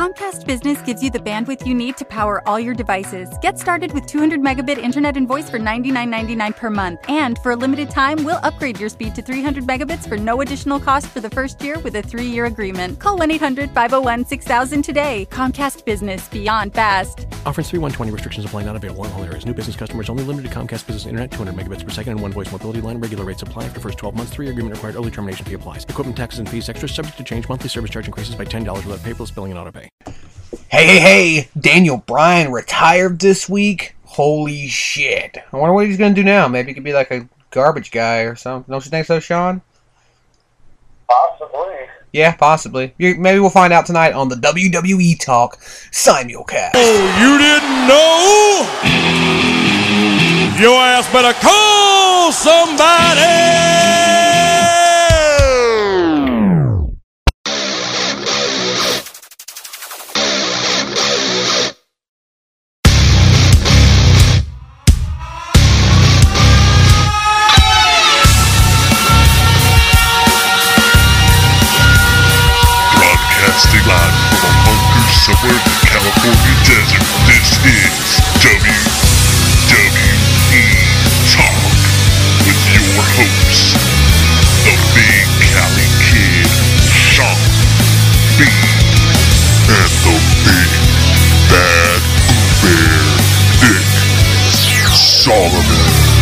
Comcast Business gives you the bandwidth you need to power all your devices. Get started with 200 megabit internet and voice for $99.99 per month. And for a limited time, we'll upgrade your speed to 300 megabits for no additional cost for the first year with a three year agreement. Call 1 800 501 6000 today. Comcast Business Beyond Fast. Offers 3120 restrictions apply not available in all areas. New business customers only limited Comcast Business Internet 200 megabits per second and one voice mobility line. Regular rates apply after first 12 months. Three year agreement required. Early termination fee applies. Equipment taxes and fees extra subject to change. Monthly service charge increases by $10 without paperless billing and auto pay. Hey, hey, hey! Daniel Bryan retired this week. Holy shit! I wonder what he's gonna do now. Maybe he could be like a garbage guy or something. Don't you think so, Sean? Possibly. Yeah, possibly. Maybe we'll find out tonight on the WWE Talk Simulcast. Oh, you didn't know? Your ass better call somebody! Somewhere California desert, this is WWE Talk with your hosts, the Big Cali Kid, Sean B, and the Big Bad Bear, Dick Solomon.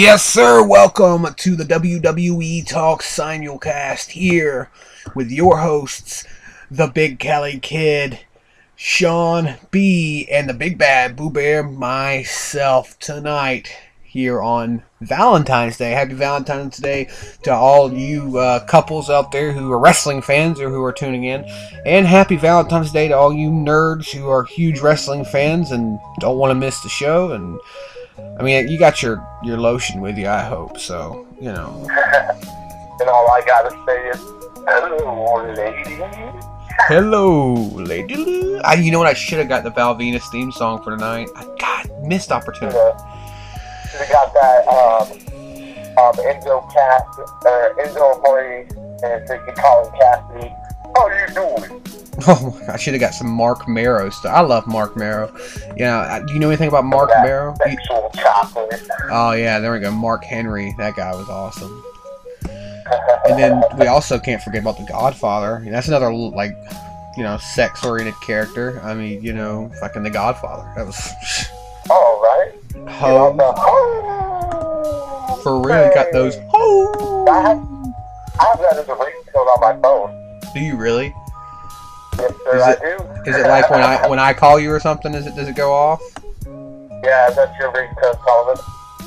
Yes, sir. Welcome to the WWE Talk Simulcast here with your hosts, the Big Cali Kid, Sean B, and the Big Bad Boo Bear, myself, tonight here on Valentine's Day. Happy Valentine's Day to all you uh, couples out there who are wrestling fans or who are tuning in. And happy Valentine's Day to all you nerds who are huge wrestling fans and don't want to miss the show. And I mean, you got your your lotion with you, I hope. So, you know. And all I gotta say is, hello, lady. Hello, Lady I, you know what? I should have got the Val Venis theme song for tonight. I God, missed opportunity. Should have got that, um, um, Enzo Cass, uh, Enzo Amore, and freaking Colin Cassady. How you doing? Oh I should have got some Mark Marrow stuff. I love Mark Marrow. Yeah, do you know anything about Mark that Marrow? Sexual chocolate. oh yeah, there we go. Mark Henry. That guy was awesome. And then we also can't forget about the Godfather. That's another like, you know, sex-oriented character. I mean, you know, fucking the Godfather. That was All right. Ho the, oh, for real. You got those I have, I have that as a ringtone on my phone. Do you really? Yes, sir, Is I it- do. Is it like when I when I call you or something? Is it does it go off? Yeah, that's your ringtone, Solomon.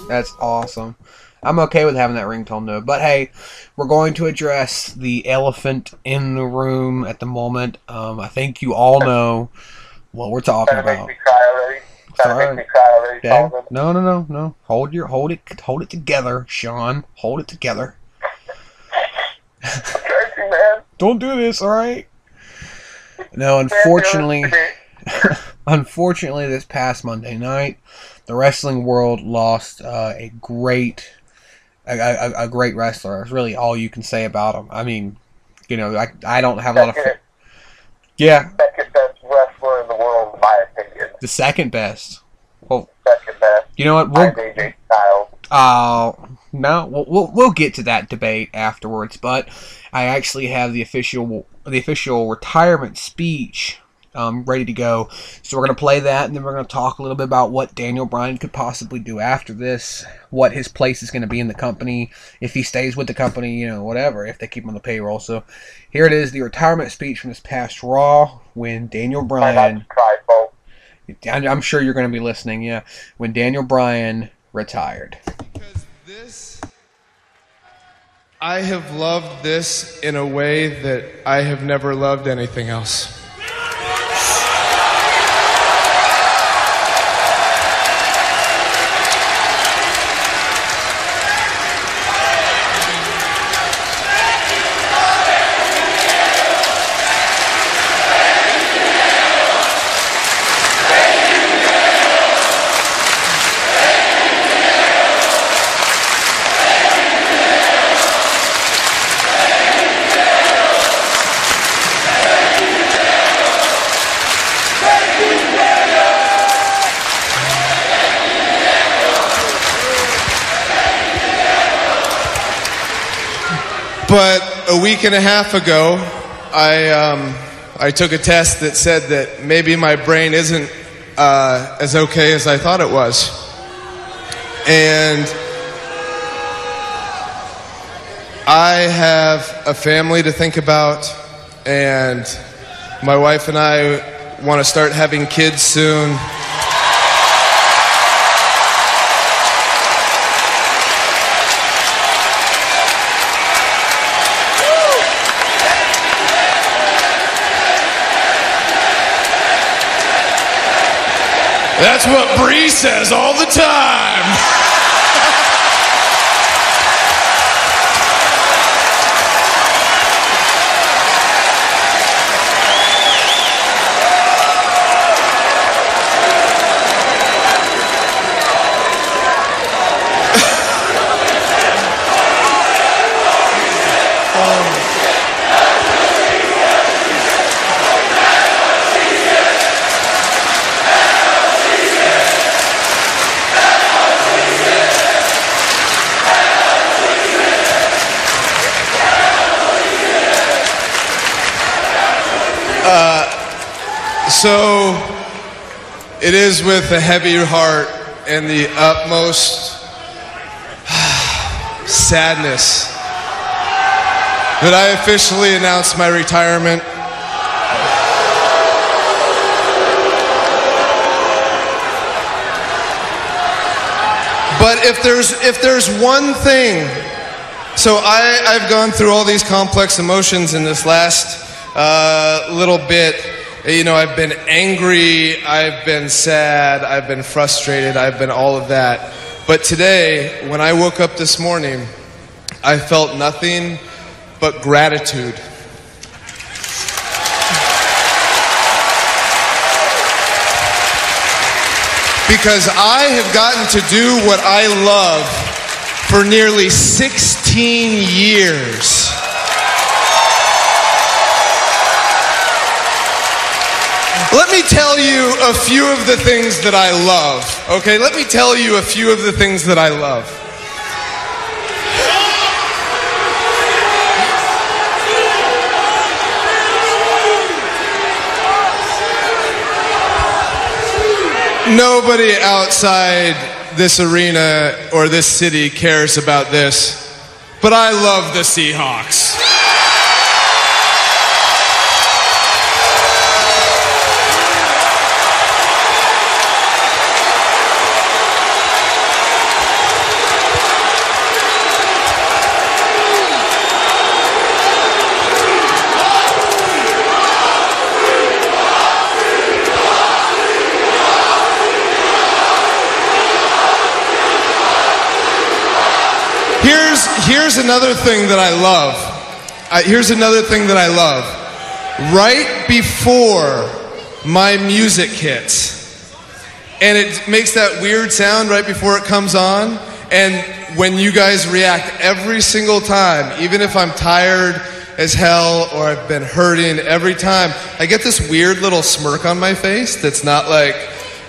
That's awesome. I'm okay with having that ringtone though. But hey, we're going to address the elephant in the room at the moment. Um, I think you all know what we're talking Trying to make about. me cry already. To Sorry. make me cry already, Dad? No, no, no, no. Hold your hold it hold it together, Sean. Hold it together. Crazy, man. Don't do this, all right? No, unfortunately, unfortunately, this past Monday night, the wrestling world lost uh, a great, a, a, a great wrestler. That's really all you can say about him. I mean, you know, I, I don't have a lot of. Yeah, second best wrestler in the world, in my opinion. the second best. Well, Second best. you know what? We'll, AJ Styles. Uh, no, we'll, we'll we'll get to that debate afterwards. But I actually have the official the official retirement speech um, ready to go. So we're going to play that, and then we're going to talk a little bit about what Daniel Bryan could possibly do after this, what his place is going to be in the company, if he stays with the company, you know, whatever, if they keep him on the payroll. So here it is, the retirement speech from this past Raw when Daniel Bryan. to cry, folks. I- I'm sure you're going to be listening. Yeah, when Daniel Bryan retired. Because this, I have loved this in a way that I have never loved anything else. But a week and a half ago, I, um, I took a test that said that maybe my brain isn't uh, as okay as I thought it was. And I have a family to think about, and my wife and I want to start having kids soon. That's what Brie says all the time. Is with a heavy heart and the utmost sadness that I officially announce my retirement. But if there's if there's one thing, so I, I've gone through all these complex emotions in this last uh, little bit. You know, I've been angry, I've been sad, I've been frustrated, I've been all of that. But today, when I woke up this morning, I felt nothing but gratitude. Because I have gotten to do what I love for nearly 16 years. Tell you a few of the things that I love. Okay, let me tell you a few of the things that I love. Nobody outside this arena or this city cares about this, but I love the Seahawks. Here's, another thing that I love. Uh, here's another thing that I love. Right before my music hits, and it makes that weird sound right before it comes on, and when you guys react every single time, even if I'm tired as hell or I've been hurting, every time I get this weird little smirk on my face that's not like,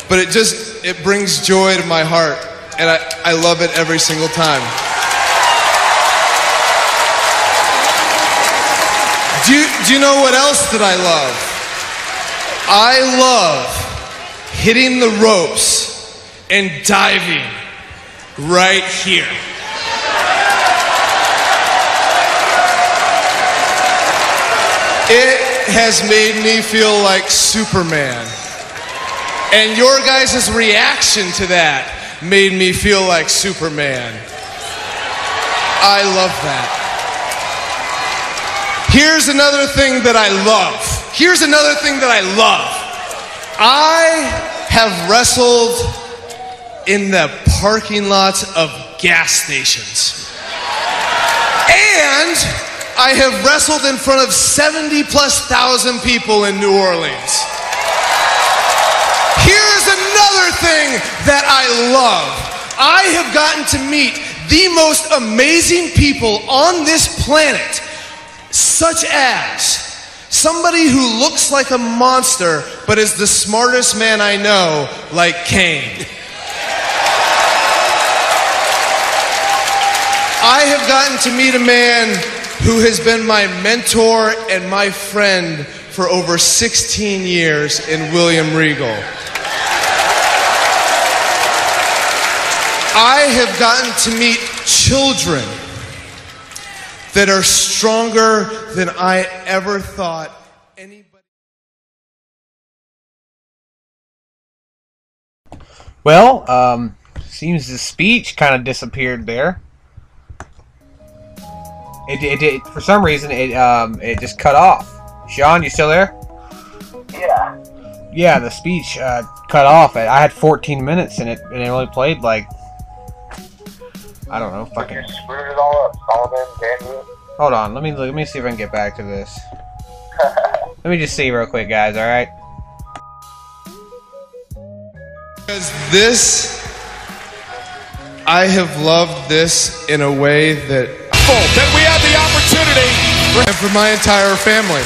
but it just, it brings joy to my heart, and I, I love it every single time. Do you, do you know what else that I love? I love hitting the ropes and diving right here. It has made me feel like Superman. And your guys' reaction to that made me feel like Superman. I love that. Here's another thing that I love. Here's another thing that I love. I have wrestled in the parking lots of gas stations. And I have wrestled in front of 70 plus thousand people in New Orleans. Here's another thing that I love. I have gotten to meet the most amazing people on this planet, such as somebody who looks like a monster but is the smartest man I know, like Kane. I have gotten to meet a man who has been my mentor and my friend for over 16 years in William Regal. I have gotten to meet children that are stronger than I ever thought anybody. Well, um, seems the speech kind of disappeared there. It, it, it for some reason it um it just cut off. Sean, you still there? Yeah. Yeah, the speech uh, cut off. I had 14 minutes and it and it only played like I don't know, You fucking. screwed it all up, Solomon, damn you. Hold on, let me let me see if I can get back to this. Let me just see real quick, guys. All right. Because this, I have loved this in a way that That we have the opportunity and for my entire family.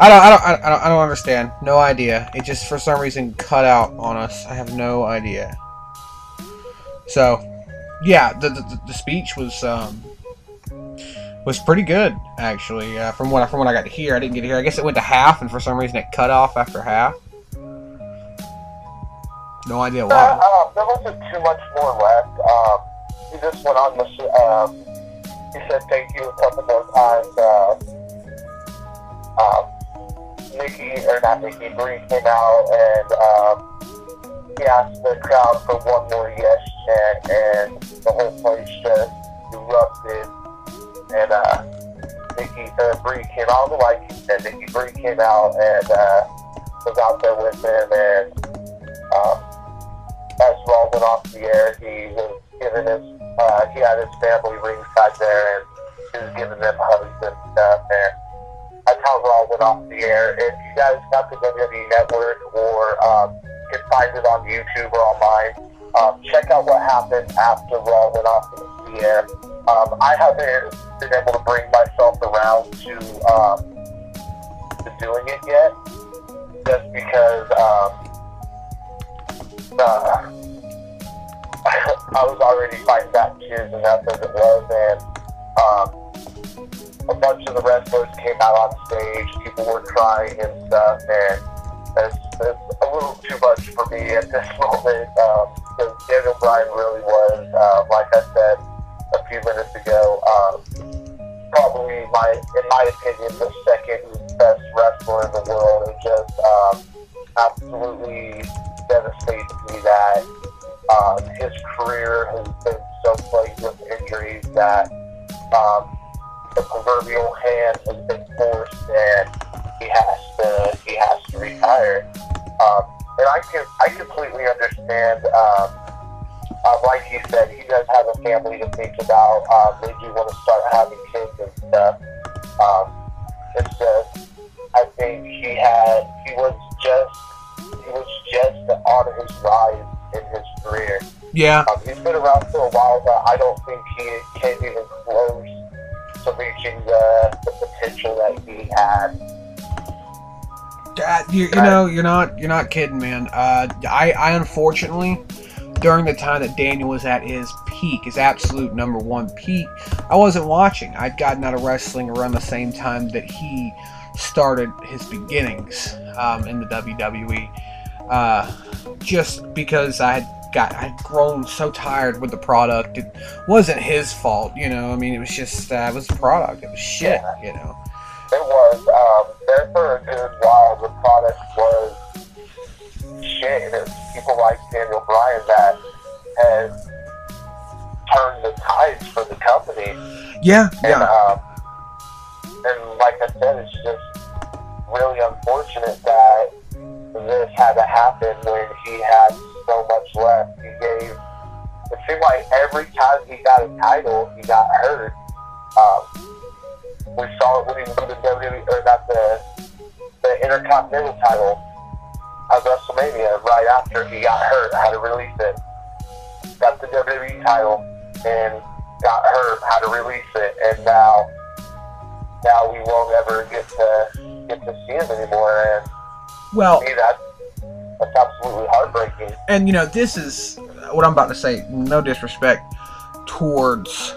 I don't, I don't, I don't, I don't understand. No idea. It just for some reason cut out on us. I have no idea. So, yeah, the the, the speech was um was pretty good actually. Uh, from what I- from what I got to hear, I didn't get to hear. I guess it went to half, and for some reason it cut off after half. No idea Uh, why. um, there wasn't too much more left. Um, he just went on the. Um, he said thank you a couple more times. Uh, um, Nikki or not Nikki, Brie came out and um, he asked the crowd for one more yes chant, and the whole place just erupted. And uh, Nikki uh, Brie came out, like he said, Nikki Brie came out and uh, was out there with him and. Um, as Raw went off the air, he was giving his, uh, he had his family ringside there, and he was giving them hugs and stuff. And that's how Raw went off the air. If you guys got the WWE Network or um, can find it on YouTube or online, um, check out what happened after Raw went off the air. Um, I haven't been able to bring myself around to um, to doing it yet, just because. Um, uh, I was already fighting back tears enough as it was, and um, a bunch of the wrestlers came out on stage. People were crying and stuff, and it's, it's a little too much for me at this moment. Um, because Daniel Bryan really was, uh, like I said a few minutes ago, um, probably my, in my opinion, the second best wrestler in the world. It just um, absolutely devastates me that um, his career has been so plagued with injuries that um, the proverbial hand has been forced and he has to he has to retire. Um, and I can I completely understand. Um, uh, like he said, he does have a family to think about. Um, they do want to start having kids and stuff. Um, it's just I think he had he was just he was just on his rise in his career. Yeah. Um, he's been around for a while, but I don't think he came even close to reaching the, the potential that he had. Uh, you, you know, you're not you're not kidding, man. Uh, I I unfortunately during the time that Daniel was at his peak, his absolute number one peak, I wasn't watching. I'd gotten out of wrestling around the same time that he started his beginnings um, in the WWE. Uh, just because I had got I'd grown so tired with the product. It wasn't his fault, you know. I mean, it was just uh, it was the product. It was shit, you know. It was. Um, there for a good while, the product was shit. And it was people like Daniel Bryan that had turned the tides for the company. Yeah, And, yeah. um, and like I said, it's just really unfortunate that this had to happen when he had so much left. He gave, it seemed like every time he got a title, he got hurt. Um, we saw it when he won the WWE, or not the, the Intercontinental title at WrestleMania right after he got hurt, had to release it. Got the WWE title and got hurt, had to release it, and now now we won't ever get to get to see him anymore. And Well, me, that that's absolutely heartbreaking. and you know this is what I'm about to say. No disrespect towards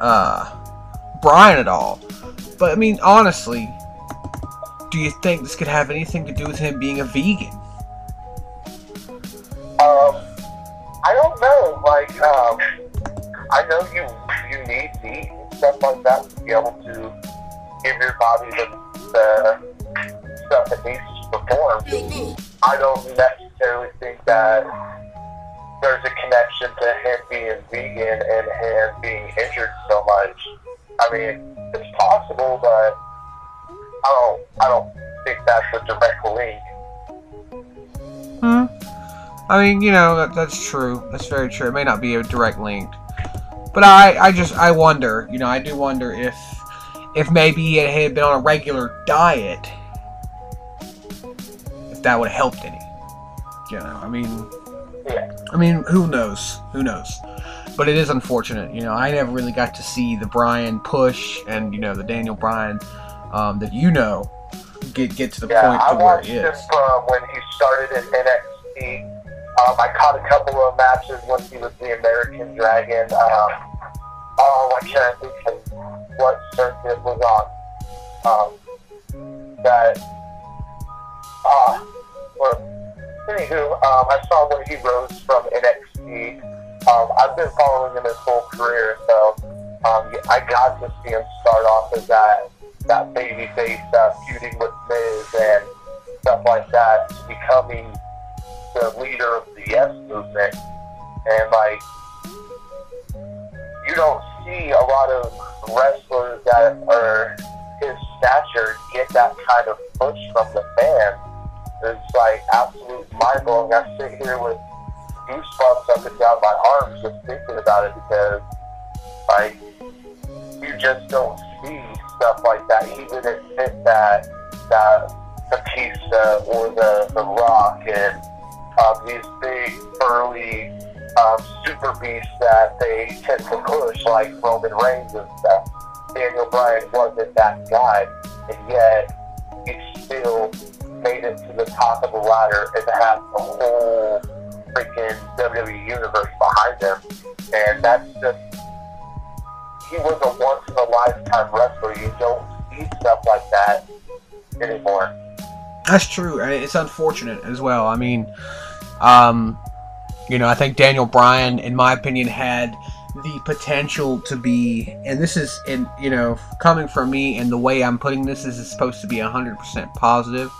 uh Bryan at all, but I mean honestly, do you think this could have anything to do with him being a vegan? Um, I don't know. Like, um, I know you you need meat and stuff like that to be able to give your body the, the stuff it needs to perform. I don't necessarily think that there's a connection to him being vegan and him being injured so much. I mean, it's possible, but I don't. I don't think that's a direct link. Hmm. I mean, you know, that, that's true. That's very true. It may not be a direct link. But I, I just, I wonder, you know, I do wonder if, if maybe he had been on a regular diet, that would have helped any. You know, I mean, Yeah. I mean, who knows? Who knows? But it is unfortunate. You know, I never really got to see the Bryan push and, you know, the Daniel Bryan um, that you know get get to the Yeah, point I to where watched he him is. from when he started in NXT. Um, I caught a couple of matches when he was the American Dragon. Um, oh, I can't think of what circuit was on. Um, that, uh, well, anywho, um, I saw when he rose from NXT. Um, I've been following him his whole career, so um, I got to see him start off as that that baby face uh, feuding with Miz and stuff like that, becoming the leader of the Yes movement. And like, you don't see a lot of wrestlers that are his stature get that kind of push from the fans. It's like absolute mind blowing. I sit here with goosebumps up and down my arms just thinking about it because, like, you just don't see stuff like that. Even if it that that Batista or the the Rock and um, these big burly um, super beasts that they tend to push like Roman Reigns and stuff. Daniel Bryan wasn't that guy, and yet he still made it to the top of the ladder and had the whole freaking WWE universe behind him. And that's just he was a once in a lifetime wrestler. You don't see stuff like that anymore. That's true. It's unfortunate as well. I mean, um, you know, I think Daniel Bryan, in my opinion, had the potential to be, and this is, in you know, coming from me, and the way I'm putting this, this is supposed to be 100% positive,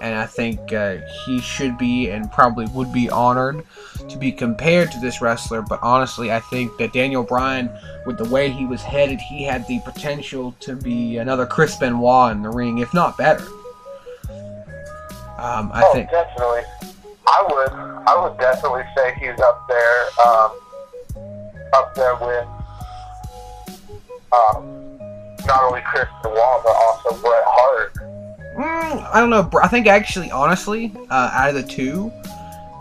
and I think uh, he should be and probably would be honored to be compared to this wrestler. But honestly, I think that Daniel Bryan, with the way he was headed, he had the potential to be another Chris Benoit in the ring, if not better. Um, I oh, think. definitely. I would. I would definitely say he's up there. Um, up there with um, not only Chris Benoit but also Bret Hart. Mm, I don't know. I think actually, honestly, uh, out of the two,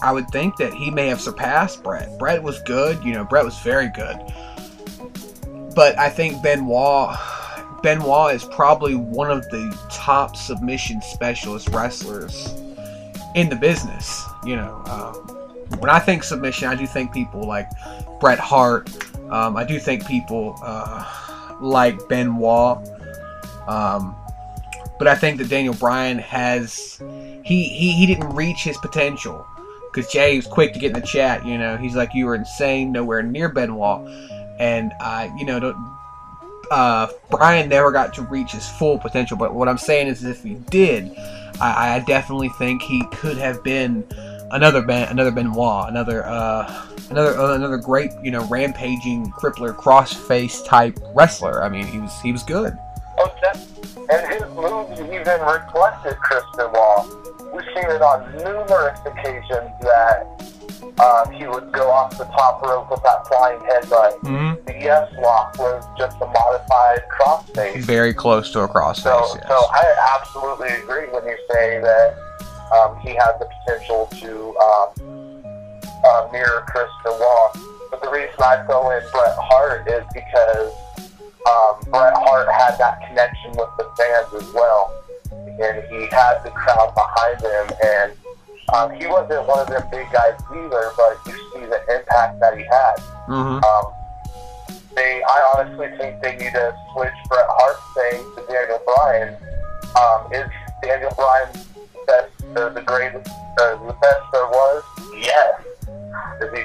I would think that he may have surpassed Bret. Bret was good. You know, Bret was very good. But I think Benoit, Benoit is probably one of the top submission specialist wrestlers in the business. You know, um, when I think submission, I do think people like Bret Hart. Um, I do think people uh, like Benoit. Um, but I think that Daniel Bryan has he he, he didn't reach his potential because Jay was quick to get in the chat. You know, he's like, "You were insane, nowhere near Benoit," and uh, you know, don't- uh, Bryan never got to reach his full potential. But what I'm saying is, if he did, I, I definitely think he could have been another ben, another Benoit, another uh, another uh, another great, you know, rampaging crippler crossface type wrestler. I mean, he was he was good. Oh, and his moves even reflected Chris Benoit. We've seen it on numerous occasions that um, he would go off the top rope with that flying headbutt. Mm-hmm. The yes lock was just a modified crossface. Very close to a crossface. So, yes. so I absolutely agree when you say that um, he has the potential to um, uh, mirror Chris Benoit. But the reason I throw in Bret Hart is because um, Bret Hart had that connection with the fans as well, and he had the crowd behind him. And um, he wasn't one of them big guys either, but you see the impact that he had. Mhm. Um, they, I honestly think they need to switch Bret Hart's thing to Daniel Bryan. Um, is Daniel Bryan the best, the greatest, uh, the best there was? Yes. Is he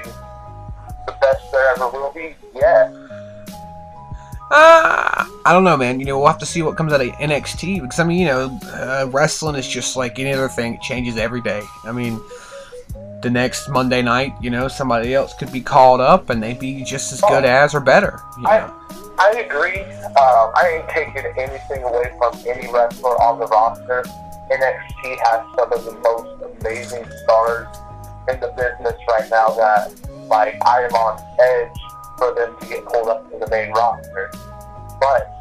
the best there ever will be? Yes. Uh, I don't know, man. You know, we'll have to see what comes out of NXT because I mean, you know, uh, wrestling is just like any other thing; it changes every day. I mean, the next Monday night, you know, somebody else could be called up and they'd be just as good as or better. You I, know, I agree. Um, I ain't taking anything away from any wrestler on the roster. NXT has some of the most amazing stars in the business right now that, like, I am on edge for them to get pulled up to the main roster. But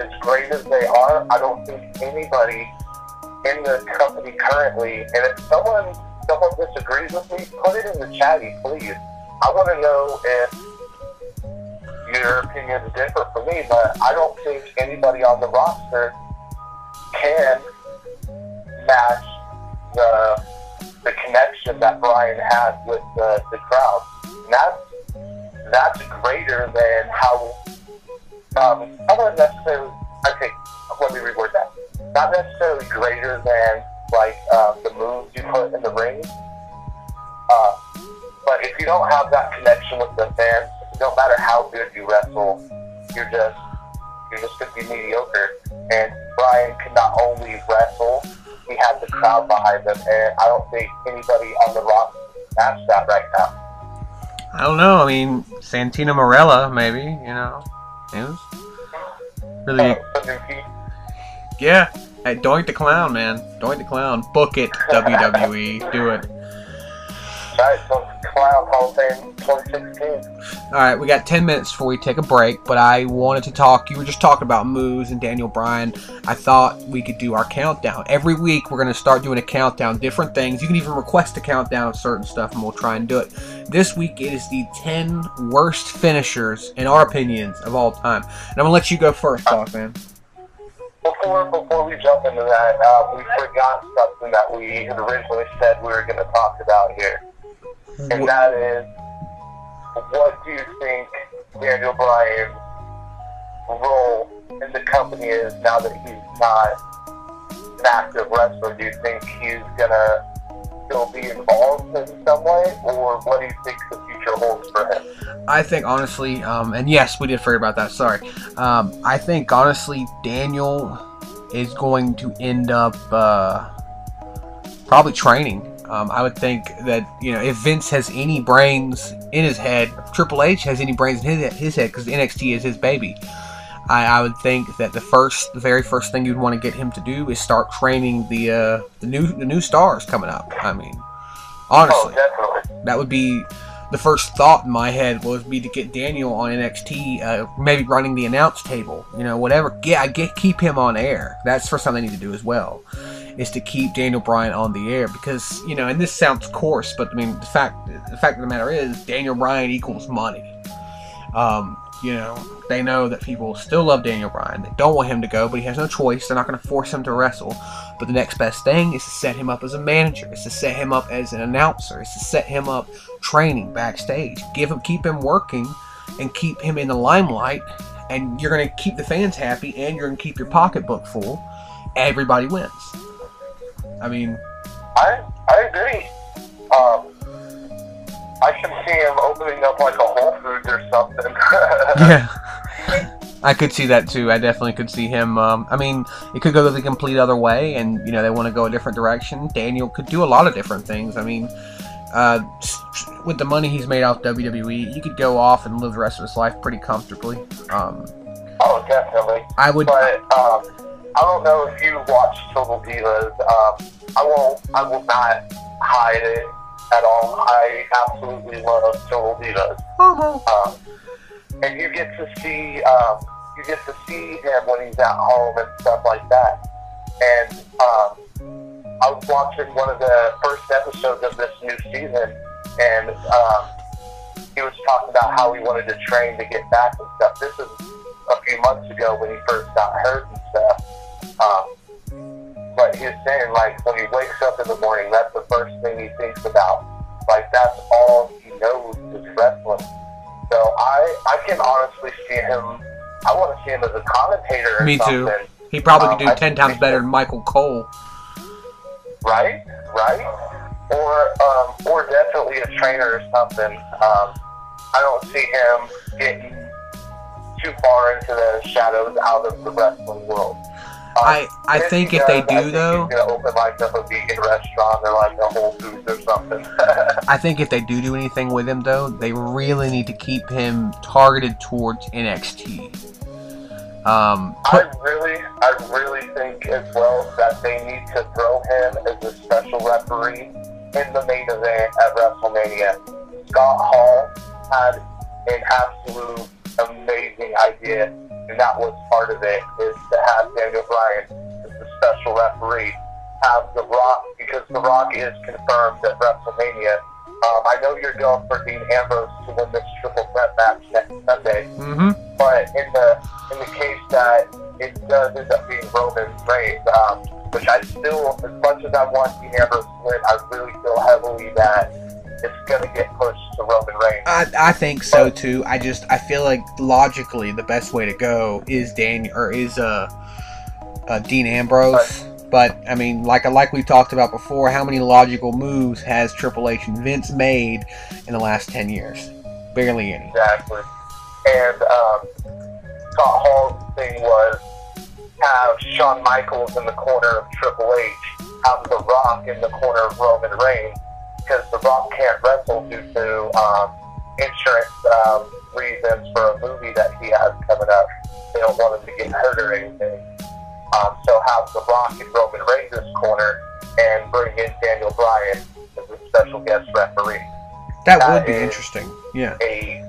as great as they are, I don't think anybody in the company currently, and if someone someone disagrees with me, put it in the chatty, please. I want to know if your opinion is different from me, but I don't think anybody on the roster can match the the connection that Bryan has with the, the crowd. And that's that's greater than how um don't necessarily okay, let me reword that. Not necessarily greater than like um, the moves you put in the ring. Uh, but if you don't have that connection with the fans, no matter how good you wrestle, you're just you're just gonna be mediocre. And Bryan can not only wrestle, he has the crowd behind him, and I don't think anybody on the roster can match that right now. I don't know. I mean, Santino Marella, maybe. You know, it was really yeah. Hey, Doink the Clown, man. Doink the Clown. Book it, WWE. Do it. Right, so Clown Hall of Fame 2016. All right, we got 10 minutes before we take a break, but I wanted to talk. You were just talking about moves and Daniel Bryan. I thought we could do our countdown. Every week, we're going to start doing a countdown, different things. You can even request a countdown of certain stuff, and we'll try and do it. This week, it is the 10 worst finishers, in our opinions, of all time. And I'm going to let you go first, Doc, man. Before before we jump into that, uh, we forgot something that we had originally said we were going to talk about here, and that is, what do you think Daniel Bryan's role in the company is now that he's not an active wrestler? Do you think he's gonna still be involved in some way, or what do you think the future holds for him? I think honestly, um, and yes, we did forget about that. Sorry. Um, I think honestly, Daniel is going to end up uh, probably training. Um, I would think that you know if Vince has any brains in his head, if Triple H has any brains in his his head because NXT is his baby. I, I would think that the first, the very first thing you'd want to get him to do is start training the uh, the new the new stars coming up. I mean, Oh, honestly definitely. that would be the first thought in my head was be to get Daniel on NXT, uh, maybe running the announce table, you know, whatever. Yeah, I get keep him on air. That's the first thing they need to do as well, is to keep Daniel Bryan on the air because you know, and this sounds coarse, but I mean, the fact the fact of the matter is, Daniel Bryan equals money. Um, you know, they know that people still love Daniel Bryan. They don't want him to go, but he has no choice. They're not going to force him to wrestle. But the next best thing is to set him up as a manager. Is to set him up as an announcer. Is to set him up training backstage. Give him, keep him working, and keep him in the limelight. And you're going to keep the fans happy, and you're going to keep your pocketbook full. Everybody wins. I mean, I I agree. Um, I can see him opening up like a Whole Foods or something. yeah. I could see that too. I definitely could see him. Um, I mean, it could go the complete other way, and you know they want to go a different direction. Daniel could do a lot of different things. I mean, uh, with the money he's made off WWE, he could go off and live the rest of his life pretty comfortably. Um, oh, definitely. I would. But um, I don't know if you watch Total Divas. Um, I won't. I will not hide it at all. I absolutely love Total Divas. Um, and you get to see um, you get to see him when he's at home and stuff like that. And um, I was watching one of the first episodes of this new season, and um, he was talking about how he wanted to train to get back and stuff. This is a few months ago when he first got hurt and stuff. Um, but he was saying like when he wakes up in the morning, that's the first thing he thinks about. Like that's all he knows is wrestling. So I I can honestly see him. I want to see him as a commentator. Or Me too. He probably could Um, do I ten times better than Michael Cole. Right, right, or um, or definitely a trainer or something. Um, I don't see him getting too far into the shadows out of the wrestling world. Um, I- I if think if they does, do, though- gonna open like up a vegan restaurant or like a Whole Foods or something. I think if they do do anything with him, though, they really need to keep him targeted towards NXT. Um, I really, I really think as well that they need to throw him as a special referee in the main event at WrestleMania. Scott Hall had an absolute amazing idea, and that was part of it, is to have Daniel Bryan as the special referee. Have The Rock, because The Rock is confirmed at WrestleMania. Um, I know you're going for Dean Ambrose to win this triple threat match next Sunday. hmm But in the in the case that it does end up being Roman Reigns, um, which I still, as much as I want Dean Ambrose to win, I really feel heavily that it's going to get pushed to Roman Reigns. I, I think so too. I just I feel like logically the best way to go is Daniel or is uh, uh Dean Ambrose. But I mean, like I like we talked about before, how many logical moves has Triple H and Vince made in the last ten years? Barely any. Exactly. And um, Scott Hall's thing was have Shawn Michaels in the corner of Triple H, have The Rock in the corner of Roman Reigns, because The Rock can't wrestle due to um, insurance um, reasons for a movie that he has coming up. They don't want him to get hurt or anything. Um, so have The Rock in Roman Reigns' corner and bring in Daniel Bryan as a special guest referee That That would be interesting. Yeah. a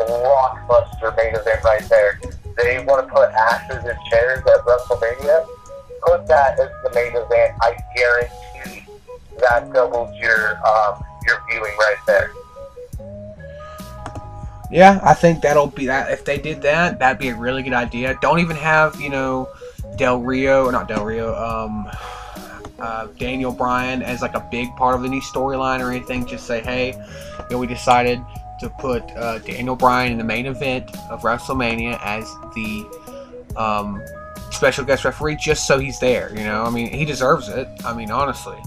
blockbuster main event right there. They want to put ashes in chairs at WrestleMania. Put that as the main event. I guarantee that doubles your um, your viewing right there. Yeah, I think that'll be that. If they did that, that'd be a really good idea. Don't even have you know Del Rio or not Del Rio, um, uh, Daniel Bryan as like a big part of the new storyline or anything. Just say, hey, you know, we decided to put uh, Daniel Bryan in the main event of WrestleMania as the um, special guest referee, just so he's there. You know, I mean, he deserves it. I mean, honestly.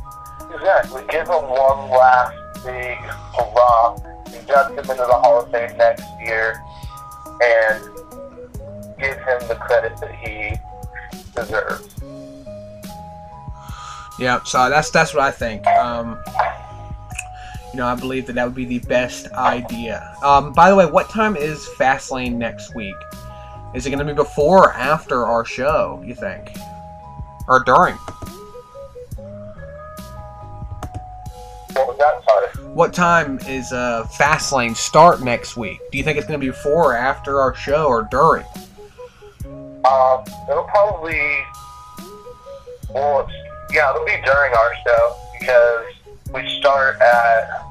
Exactly. Give him one last big hurrah. Induct him into the Hall of Fame next year, and give him the credit that he deserves. Yeah, so that's that's what I think. Um, you know, I believe that that would be the best idea. Um, by the way, what time is Fastlane next week? Is it going to be before or after our show? You think, or during? What was that? Sorry. What time is uh, Fastlane start next week? Do you think it's going to be before or after our show or during? Um, it'll probably, well, it's, yeah, it'll be during our show because we start at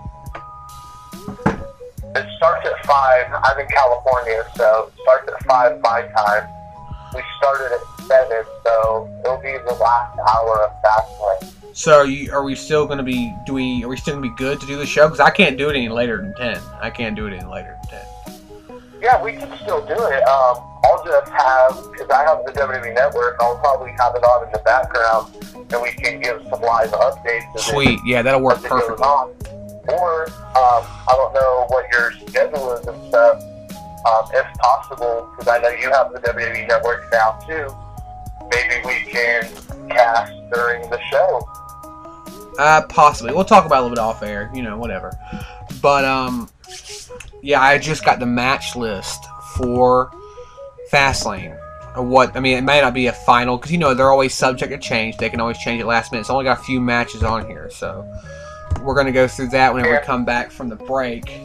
it starts at five. I'm in California, so it starts at five my time. We started at seven, so it'll be the last hour of Fastlane. So are, you, are we still going to be do we are we still going to be good to do the show? Because I can't do it any later than ten. I can't do it any later than ten. Yeah, we can still do it. Um, I'll just have because I have the WWE Network. I'll probably have it on in the background, and we can give some live updates. Sweet. Yeah, that'll work perfectly. Or um, I don't know what your schedule is and stuff. Um, if possible, because I know you have the WWE Network now too. Maybe we can cast during the show. Uh, possibly. We'll talk about it a little bit off air. You know, whatever. But um, yeah, I just got the match list for Fastlane. What? I mean, it may not be a final because you know they're always subject to change. They can always change it last minute. It's only got a few matches on here, so we're gonna go through that whenever we come back from the break.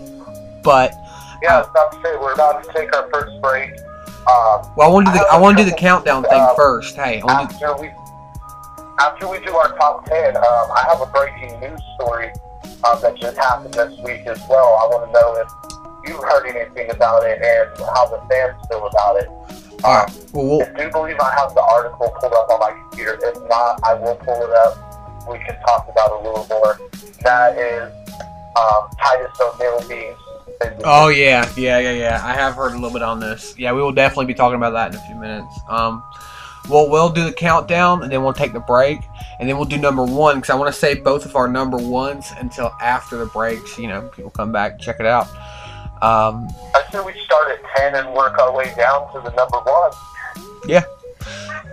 But Yeah, I about to say we're about to take our first break. Um, well, I want to do the I want to do the countdown thing uh, first. Hey, wanna do, after we after we do our top ten, um, I have a breaking news story um, that just happened this week as well. I want to know if you've heard anything about it and how the fans feel about it. all Um. Well, we'll I do believe I have the article pulled up on my computer. If not, I will pull it up. We can talk about it a little more. That is um, Titus O'Neil being. Oh yeah, yeah, yeah, yeah. I have heard a little bit on this. Yeah, we will definitely be talking about that in a few minutes. Um, well, we'll do the countdown and then we'll take the break and then we'll do number one because I want to save both of our number ones until after the breaks. You know, people come back check it out. Um, I say we start at ten and work our way down to the number one. Yeah.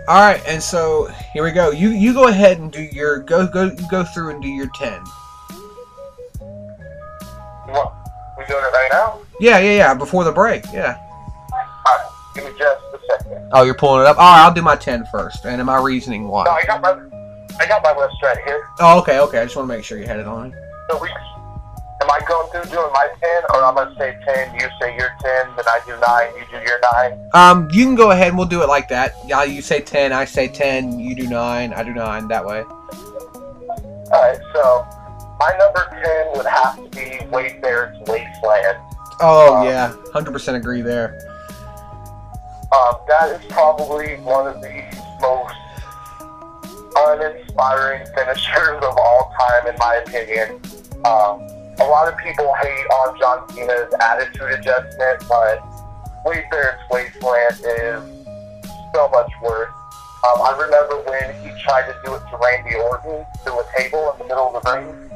All right, and so here we go. You you go ahead and do your go go go through and do your ten. Want, we doing it right now? Yeah, yeah, yeah. Before the break. Yeah. Alright, give me just a second. Oh, you're pulling it up. All right, I'll do my ten first, and my reasoning why. No, I got my I got my list right here. Oh, okay, okay. I just want to make sure you had it on. So we am I going through doing my ten or I'm gonna say ten, you say your ten, then I do nine, you do your nine. Um, you can go ahead and we'll do it like that. Yeah, you say ten, I say ten, you do nine, I do nine, that way. Alright, so my number ten would have to be Wade Barrett's Wasteland. Oh Um, yeah, hundred percent agree there. Um, that is probably one of the most uninspiring finishers of all time, in my opinion. Um, a lot of people hate on John Cena's attitude adjustment, but Wade Barrett's Wasteland is so much worse. Um, I remember when he tried to do it to Randy Orton through a table in the middle of the ring.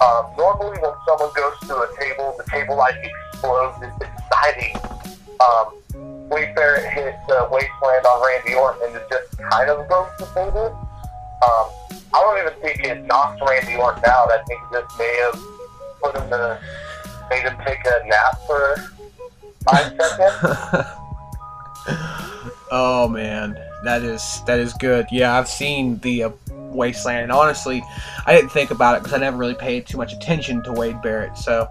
Um, normally, when someone goes to a table, the table like explodes. It's exciting. Um, Barrett hit uh, Wasteland on Randy Orton and it just kind of broke the table. Um, I don't even think it knocked Randy Orton out. I think it just may have put him to, made him take a nap for five seconds. oh man, that is that is good. Yeah, I've seen the uh, Wasteland, and honestly, I didn't think about it because I never really paid too much attention to Wade Barrett. So,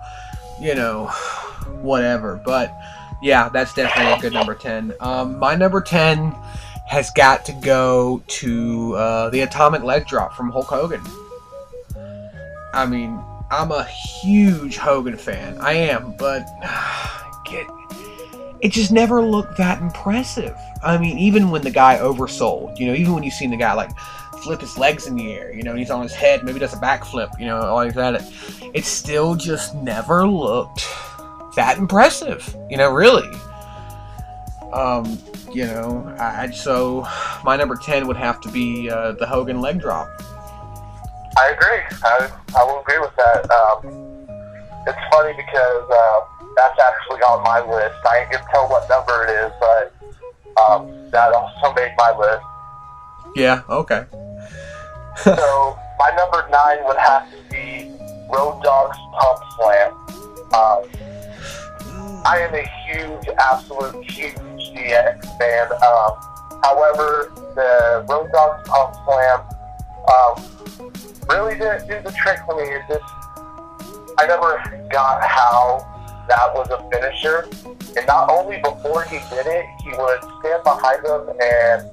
you know, whatever. But yeah, that's definitely a good number ten. Um, my number ten has got to go to uh, the Atomic Leg Drop from Hulk Hogan. I mean, I'm a huge Hogan fan. I am, but get it just never looked that impressive. I mean, even when the guy oversold, you know, even when you seen the guy like flip his legs in the air, you know, and he's on his head, maybe does a backflip, you know, like that, it, it still just never looked that impressive, you know, really. Um, you know, I, so my number 10 would have to be uh, the Hogan leg drop. I agree. I, I will agree with that. Um, it's funny because uh, that's actually on my list. I gonna tell what number it is, but um, that also made my list. Yeah, okay. So my number nine would have to be Road Dogg's Pump Slam. Um, I am a huge, absolute huge DX fan. Um, however, the Road Dogg's Pump Slam um, really didn't do the trick for me. It just, I never got how that was a finisher. And not only before he did it, he would stand behind them and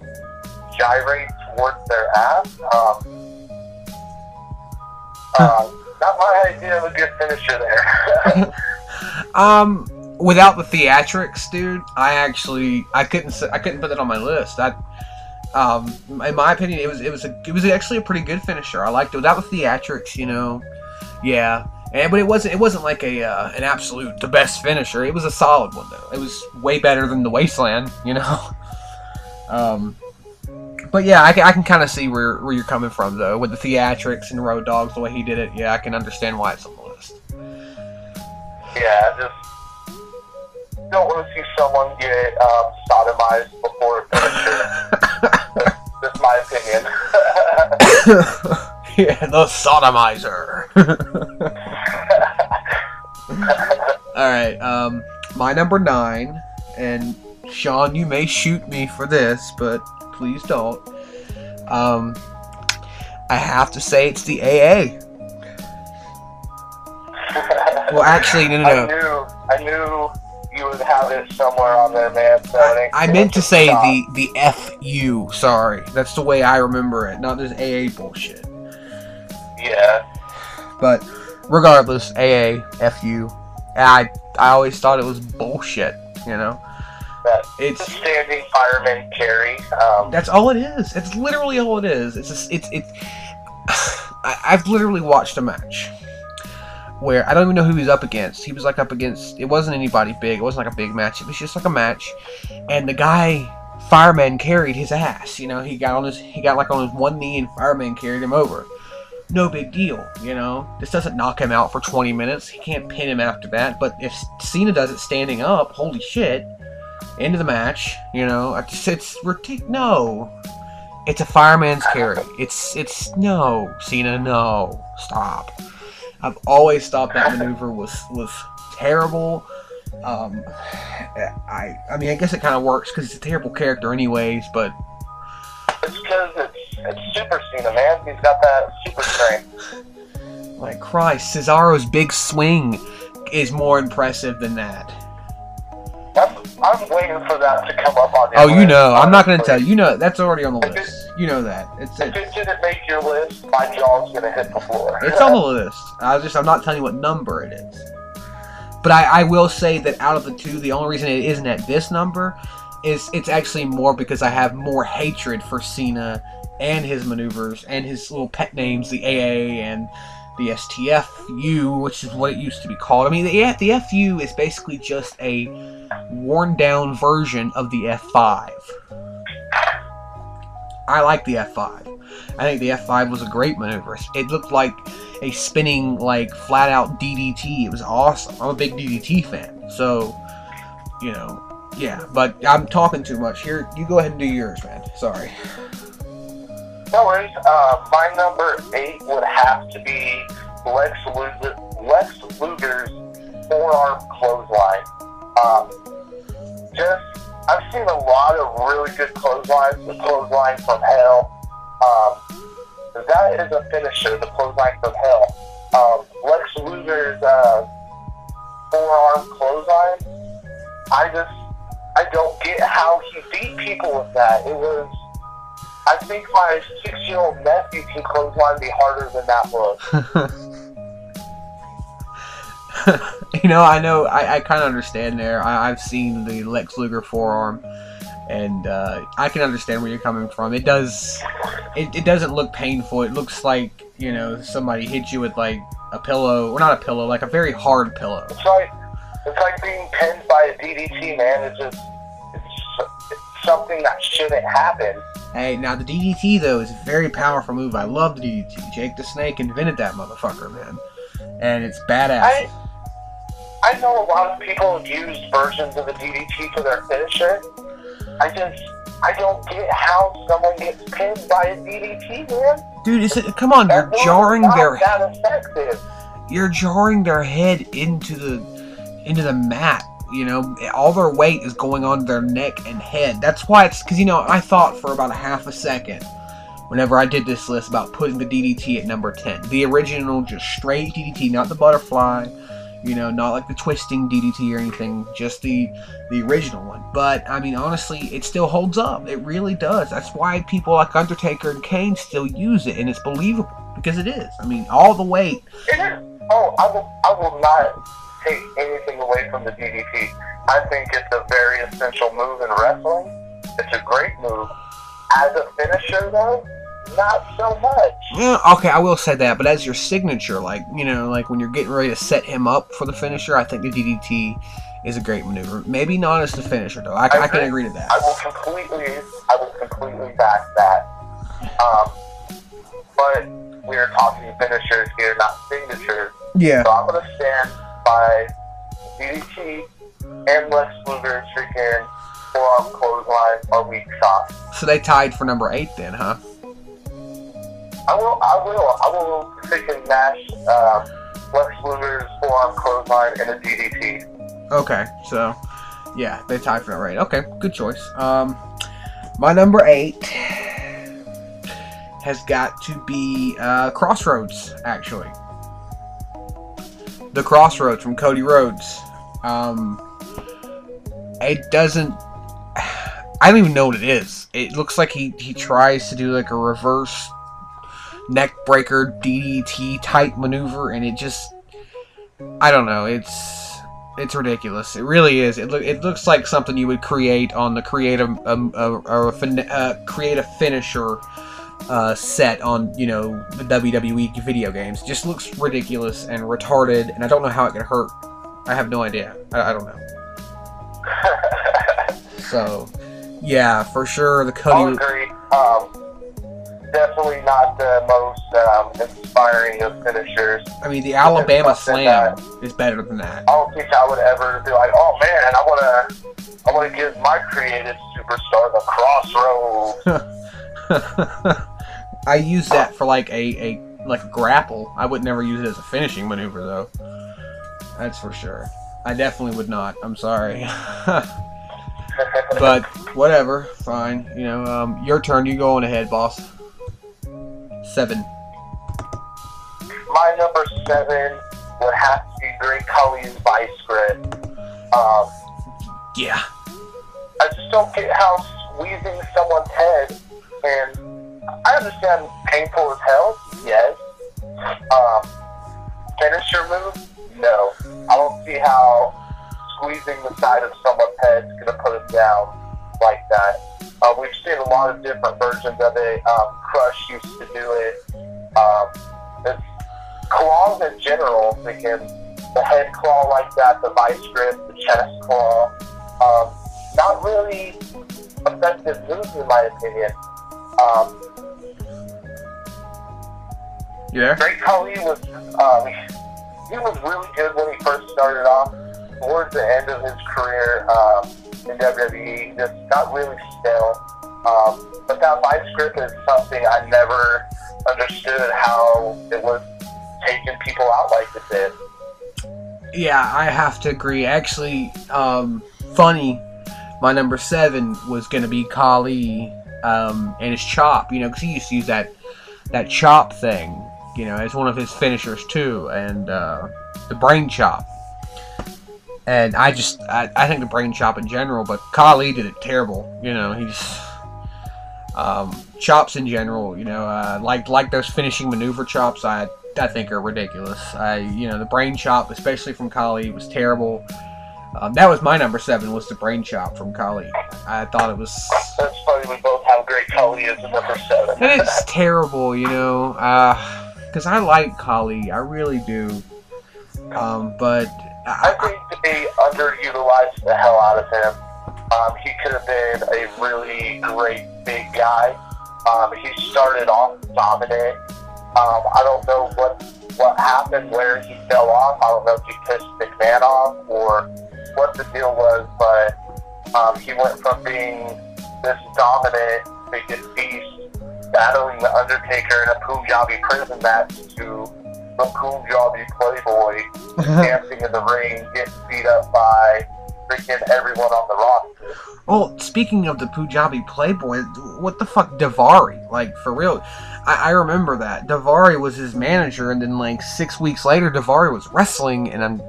gyrate towards their ass. Um, um, not my idea of a good finisher there. Um, without the theatrics, dude, I actually I couldn't I couldn't put that on my list. I, um, in my opinion, it was it was a, it was actually a pretty good finisher. I liked it without the theatrics, you know. Yeah, and but it wasn't it wasn't like a uh, an absolute the best finisher. It was a solid one though. It was way better than the Wasteland, you know. Um, but yeah, I can, I can kind of see where, where you're coming from though with the theatrics and Road Dogg's the way he did it. Yeah, I can understand why it's on the list. Yeah, I just don't want to see someone get um, sodomized before a that's my opinion. yeah, the sodomizer. All right, um, my number nine, and Sean, you may shoot me for this, but please don't. Um, I have to say it's the AA. Well, actually, no, no, I no. knew, I knew you would have it somewhere on there, man. So ain't I meant to say shock. the the FU. Sorry, that's the way I remember it, not this AA bullshit. Yeah. But regardless, AA, FU. I I always thought it was bullshit. You know, That it's standing fireman carry. Um, that's all it is. It's literally all it is. It's just, it's it's. I, I've literally watched a match where I don't even know who he was up against. He was like up against. It wasn't anybody big. It wasn't like a big match. It was just like a match, and the guy fireman carried his ass. You know, he got on his he got like on his one knee, and fireman carried him over. No big deal, you know. This doesn't knock him out for 20 minutes. He can't pin him after that. But if Cena does it standing up, holy shit! End of the match, you know. It's ridiculous. No, it's a fireman's carry. It's it's no Cena. No, stop. I've always thought that maneuver was was terrible. Um, I I mean I guess it kind of works because it's a terrible character anyways. But it's because it's, it's Super Cena, man. He's got that super strength. my Christ, Cesaro's big swing is more impressive than that. I'm, I'm waiting for that to come up on your Oh, you know, I'm not gonna tell you. You know that's already on the list. You know that. It's If it's, it didn't make your list, my jaw's gonna hit the floor. it's on the list. I was just I'm not telling you what number it is. But I, I will say that out of the two, the only reason it isn't at this number is it's actually more because I have more hatred for Cena and his maneuvers and his little pet names, the AA and the STFU, which is what it used to be called. I mean, the, the FU is basically just a worn down version of the F5. I like the F5. I think the F5 was a great maneuver. It looked like a spinning, like flat out DDT. It was awesome. I'm a big DDT fan, so you know, yeah. But I'm talking too much here. You go ahead and do yours, man. Sorry. No worries. Uh, my number eight would have to be Lex Lex Luger's forearm clothesline. Um, just, I've seen a lot of really good clotheslines. The clothesline from hell. Um, that is a finisher. The clothesline from hell. Um, Lex Luger's uh, forearm clothesline. I just, I don't get how he beat people with that. It was. I think my six-year-old nephew can clothesline me harder than that was. you know, I know, I, I kind of understand there. I, I've seen the Lex Luger forearm, and uh, I can understand where you're coming from. It does, it, it doesn't look painful. It looks like you know somebody hit you with like a pillow, or not a pillow, like a very hard pillow. It's like it's like being pinned by a DDT, man. It's just it's, it's something that shouldn't happen. Hey, now the DDT though is a very powerful move. I love the DDT. Jake the Snake invented that motherfucker, man, and it's badass. I I know a lot of people use versions of the DDT for their finisher. I just I don't get how someone gets pinned by a DDT, man. Dude, is it? Come on, you're jarring their that effective. you're jarring their head into the into the mat. You know, all their weight is going on their neck and head. That's why it's because you know I thought for about a half a second whenever I did this list about putting the DDT at number ten, the original just straight DDT, not the butterfly. You know, not like the twisting DDT or anything, just the the original one. But I mean, honestly, it still holds up. It really does. That's why people like Undertaker and Kane still use it, and it's believable because it is. I mean, all the weight It is. Oh, I will. I will not take anything away from the DDT. I think it's a very essential move in wrestling. It's a great move. As a finisher, though, not so much. Yeah, okay, I will say that, but as your signature, like you know, like when you're getting ready to set him up for the finisher, I think the DDT is a great maneuver. Maybe not as the finisher though. I, I can agree to that. I will completely, I will completely back that. Um, but we're talking finishers here, not signatures. Yeah. So I'm gonna stand by DDT and Lex Luger's freaking forearm clothesline or weak sauce. So they tied for number eight then, huh? I will, I will, I will freaking mash um, Lex Luger's forearm clothesline and a DDT. Okay, so yeah, they tied for number right. Okay, good choice. Um, my number eight has got to be uh, Crossroads, actually. The Crossroads from Cody Rhodes. Um, it doesn't. I don't even know what it is. It looks like he, he tries to do like a reverse neck breaker DDT type maneuver, and it just. I don't know. It's it's ridiculous. It really is. It, look it looks like something you would create on the create a, um, a, a, a fin- uh, create a finisher uh, set on you know the WWE video games. Just looks ridiculous and retarded, and I don't know how it could hurt. I have no idea. I, I don't know. So, yeah, for sure the I'll Cody. agree. Um, definitely not the most um, inspiring of finishers. I mean, the Alabama Slam is better than that. I don't think I would ever be like, oh man, I want to, I want to give my creative superstar the crossroads. I use that for like a, a like a grapple. I would never use it as a finishing maneuver though. That's for sure. I definitely would not. I'm sorry. but whatever, fine. You know, um, your turn. You go on ahead, boss. Seven. my number seven would have to be Great Khali's vice grip. Um, Yeah. I just don't get how squeezing someone's head, and I understand painful as hell, yes. Um, finisher move, no. I don't see how squeezing the side of someone's head is going to put him down like that. Uh, we've seen a lot of different versions of it. Um, Crush used to do it. Um, it's claws in general, thinking the head claw like that, the vice grip, the chest claw. Um, not really effective moves in my opinion. Um, there? Great Khali was um, he was really good when he first started off. Towards the end of his career um, in WWE, just got really stale. Um, but that vice grip is something I never understood how it was taking people out like did. Yeah, I have to agree. Actually, um, funny, my number seven was going to be Khali um, and his chop, you know, because he used to use that, that chop thing, you know, as one of his finishers too, and uh, the brain chop. And I just, I, I think the brain chop in general, but Khali did it terrible, you know, he's. Um, chops in general, you know, uh, like like those finishing maneuver chops, I I think are ridiculous. I you know the brain chop, especially from Khali, was terrible. Um, that was my number seven was the brain chop from Khali. I thought it was That's funny. We both have Great Khali as a number seven. and it's terrible, you know, because I like Khali, I really do. Um, but I I, think they underutilized the hell out of him. Um, he could have been a really great big guy. Um, he started off dominant. Um, I don't know what what happened, where he fell off. I don't know if he pissed McMahon off or what the deal was, but um, he went from being this dominant biggest beast, battling the Undertaker in a Punjabi prison match to the Punjabi Playboy dancing in the ring, getting beat up by freaking everyone on the roster. Well, speaking of the Punjabi Playboy, what the fuck, Daivari? Like, for real. I, I remember that. Daivari was his manager, and then, like, six weeks later, Daivari was wrestling, and I'm.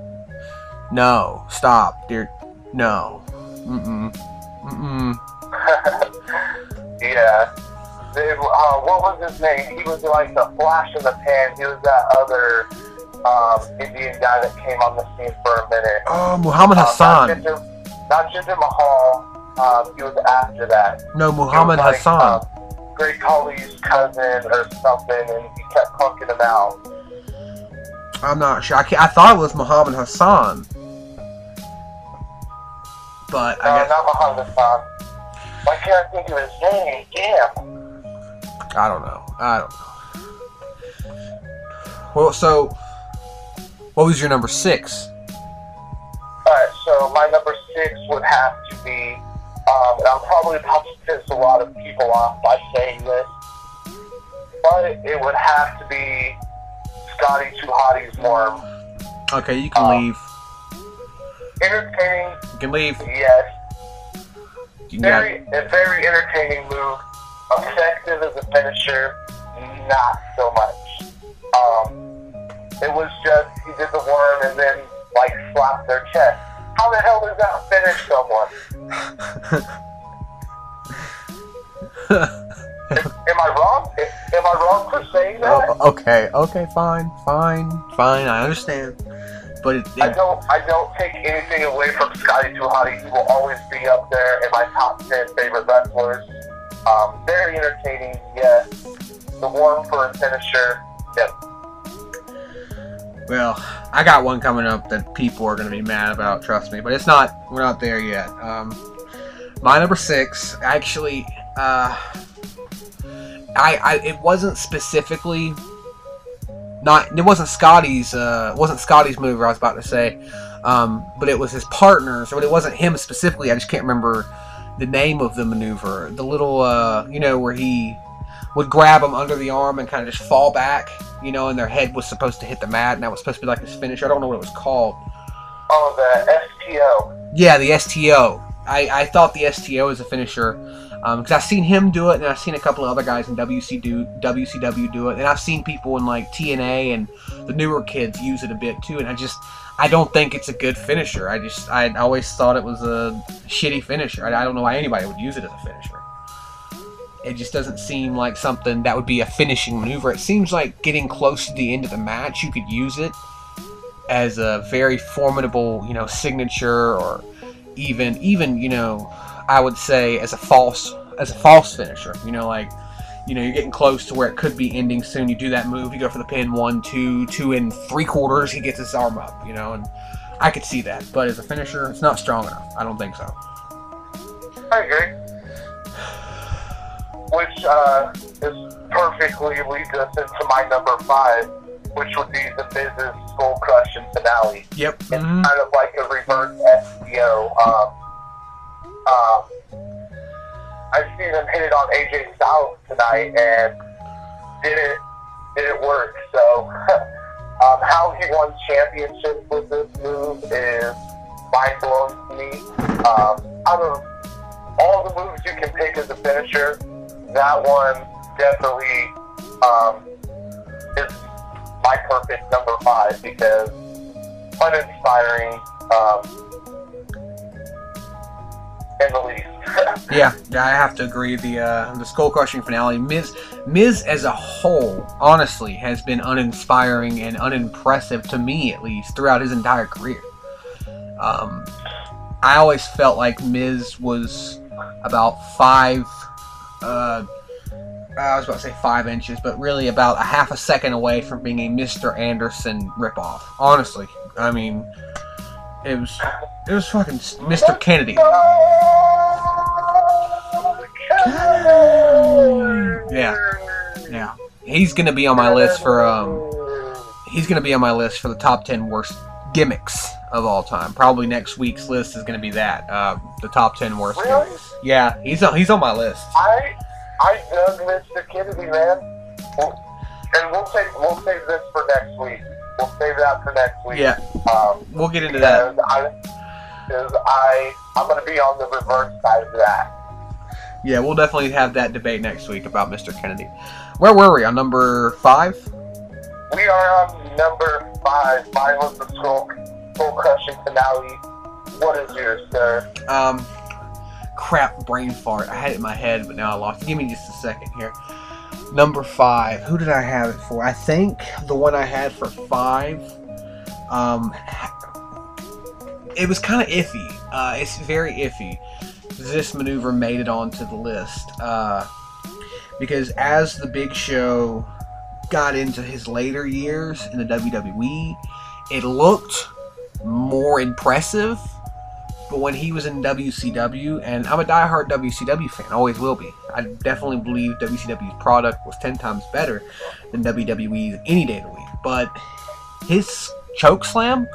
No, stop, dear. No. Mm-mm. Mm-mm. Yeah. They, uh, what was his name? He was like the flash in the pan. He was that other um, Indian guy that came on the scene for a minute. Oh, Muhammad Um, Hassan. Not Jinder, not Mahal. Um, he was after that. No, Muhammad like, Hassan. um, Great Khali's cousin or something, and he kept punking him out. I'm not sure. I, I thought it was Muhammad Hassan. But No, I guess not Muhammad Hassan. Why can't I think of his name? Damn. I don't know. I don't know. Well, so what was your number six? Alright, so my number six would have to be, um, and I'm probably about to piss a lot of people off by saying this, but it would have to be Scotty Too Hottie's Worm. Okay, you can Uh, leave. Entertaining, You can leave. yes. You got, Very, a very entertaining move. Effective as a finisher, not so much. Um, it was just he did the worm and then like slapped their chest. How the hell does that finish someone? Am I wrong? Am I wrong for saying that? Oh, okay, okay, fine, fine, fine. I understand. But it, I don't. I don't take anything away from Scotty Too Hottie. He will always be up there in my top ten favorite wrestlers. Um, very entertaining, yes. The one for a finisher, yes. well, I got one coming up that people are going to be mad about. Trust me, but it's not. We're not there yet. Um, my number six, actually, uh, I, I, it wasn't specifically not. It wasn't Scotty's. Uh, wasn't Scotty's move. I was about to say, um, but it was his partner's. But it wasn't him specifically. I just can't remember the name of the maneuver. The little, uh, you know, where he would grab him under the arm and kind of just fall back, you know, and their head was supposed to hit the mat, and that was supposed to be like his finisher. I don't know what it was called. Oh, the STO. Yeah, the STO. I, I thought the STO was a finisher because I've seen him do it, and I've seen a couple of other guys in WC do, WCW do it, and I've seen people in like TNA and the newer kids use it a bit too. And I just I don't think it's a good finisher. I just I always thought it was a shitty finisher. I, I don't know why anybody would use it as a finisher. It just doesn't seem like something that would be a finishing maneuver. It seems like getting close to the end of the match, you could use it as a very formidable, you know, signature or even even, you know, I would say as a false as a false finisher. You know, like you know, you're getting close to where it could be ending soon. You do that move, you go for the pin one, two, two and three quarters, he gets his arm up, you know, and I could see that. But as a finisher, it's not strong enough. I don't think so. I agree. Which uh, is perfectly leads us into my number five, which would be the Miz's Skull Crushing finale. Yep. It's Mhm. kind of like a reverse STO. Um, um, I've seen him hit it on AJ Styles tonight, and didn't didn't work. So, um, how he won championships with this move is mind blowing to me. Um, out of all the moves you can pick as a finisher, that one definitely um, is my perfect number five because uninspiring um, yeah, I have to agree. The uh, the skull crushing finale, Miz Miz as a whole, honestly, has been uninspiring and unimpressive to me, at least, throughout his entire career. Um, I always felt like Miz was about five. Uh, I was about to say five inches, but really about a half a second away from being a Mr. Anderson ripoff. Honestly, I mean, it was it was fucking Mr. Kennedy. Yeah. Yeah, he's gonna be on my list for um, he's gonna be on my list for the top ten worst gimmicks of all time. Probably next week's list is gonna be that uh, the top ten worst Really? gimmicks. Yeah, he's on he's on my list. I I dug Mr. Kennedy, man. And we'll take we'll save this for next week. We'll save that for next week. Yeah, Um, we'll get into that. because I, I, I'm gonna be on the reverse side of that. Yeah, we'll definitely have that debate next week about Mr. Kennedy. Where were we on number five? We are on number five. Mine was the skull crushing finale. What is yours, sir? Um, crap, brain fart. I had it in my head, but now I lost. it. Give me just a second here. Number five. Who did I have it for? I think the one I had for five. Um, it was kind of iffy. Uh, it's very iffy. This maneuver made it onto the list uh, because as the Big Show got into his later years in the WWE, it looked more impressive. But when he was in WCW, and I'm a diehard WCW fan, always will be. I definitely believe WCW's product was 10 times better than WWE's any day of the week. But his choke slam,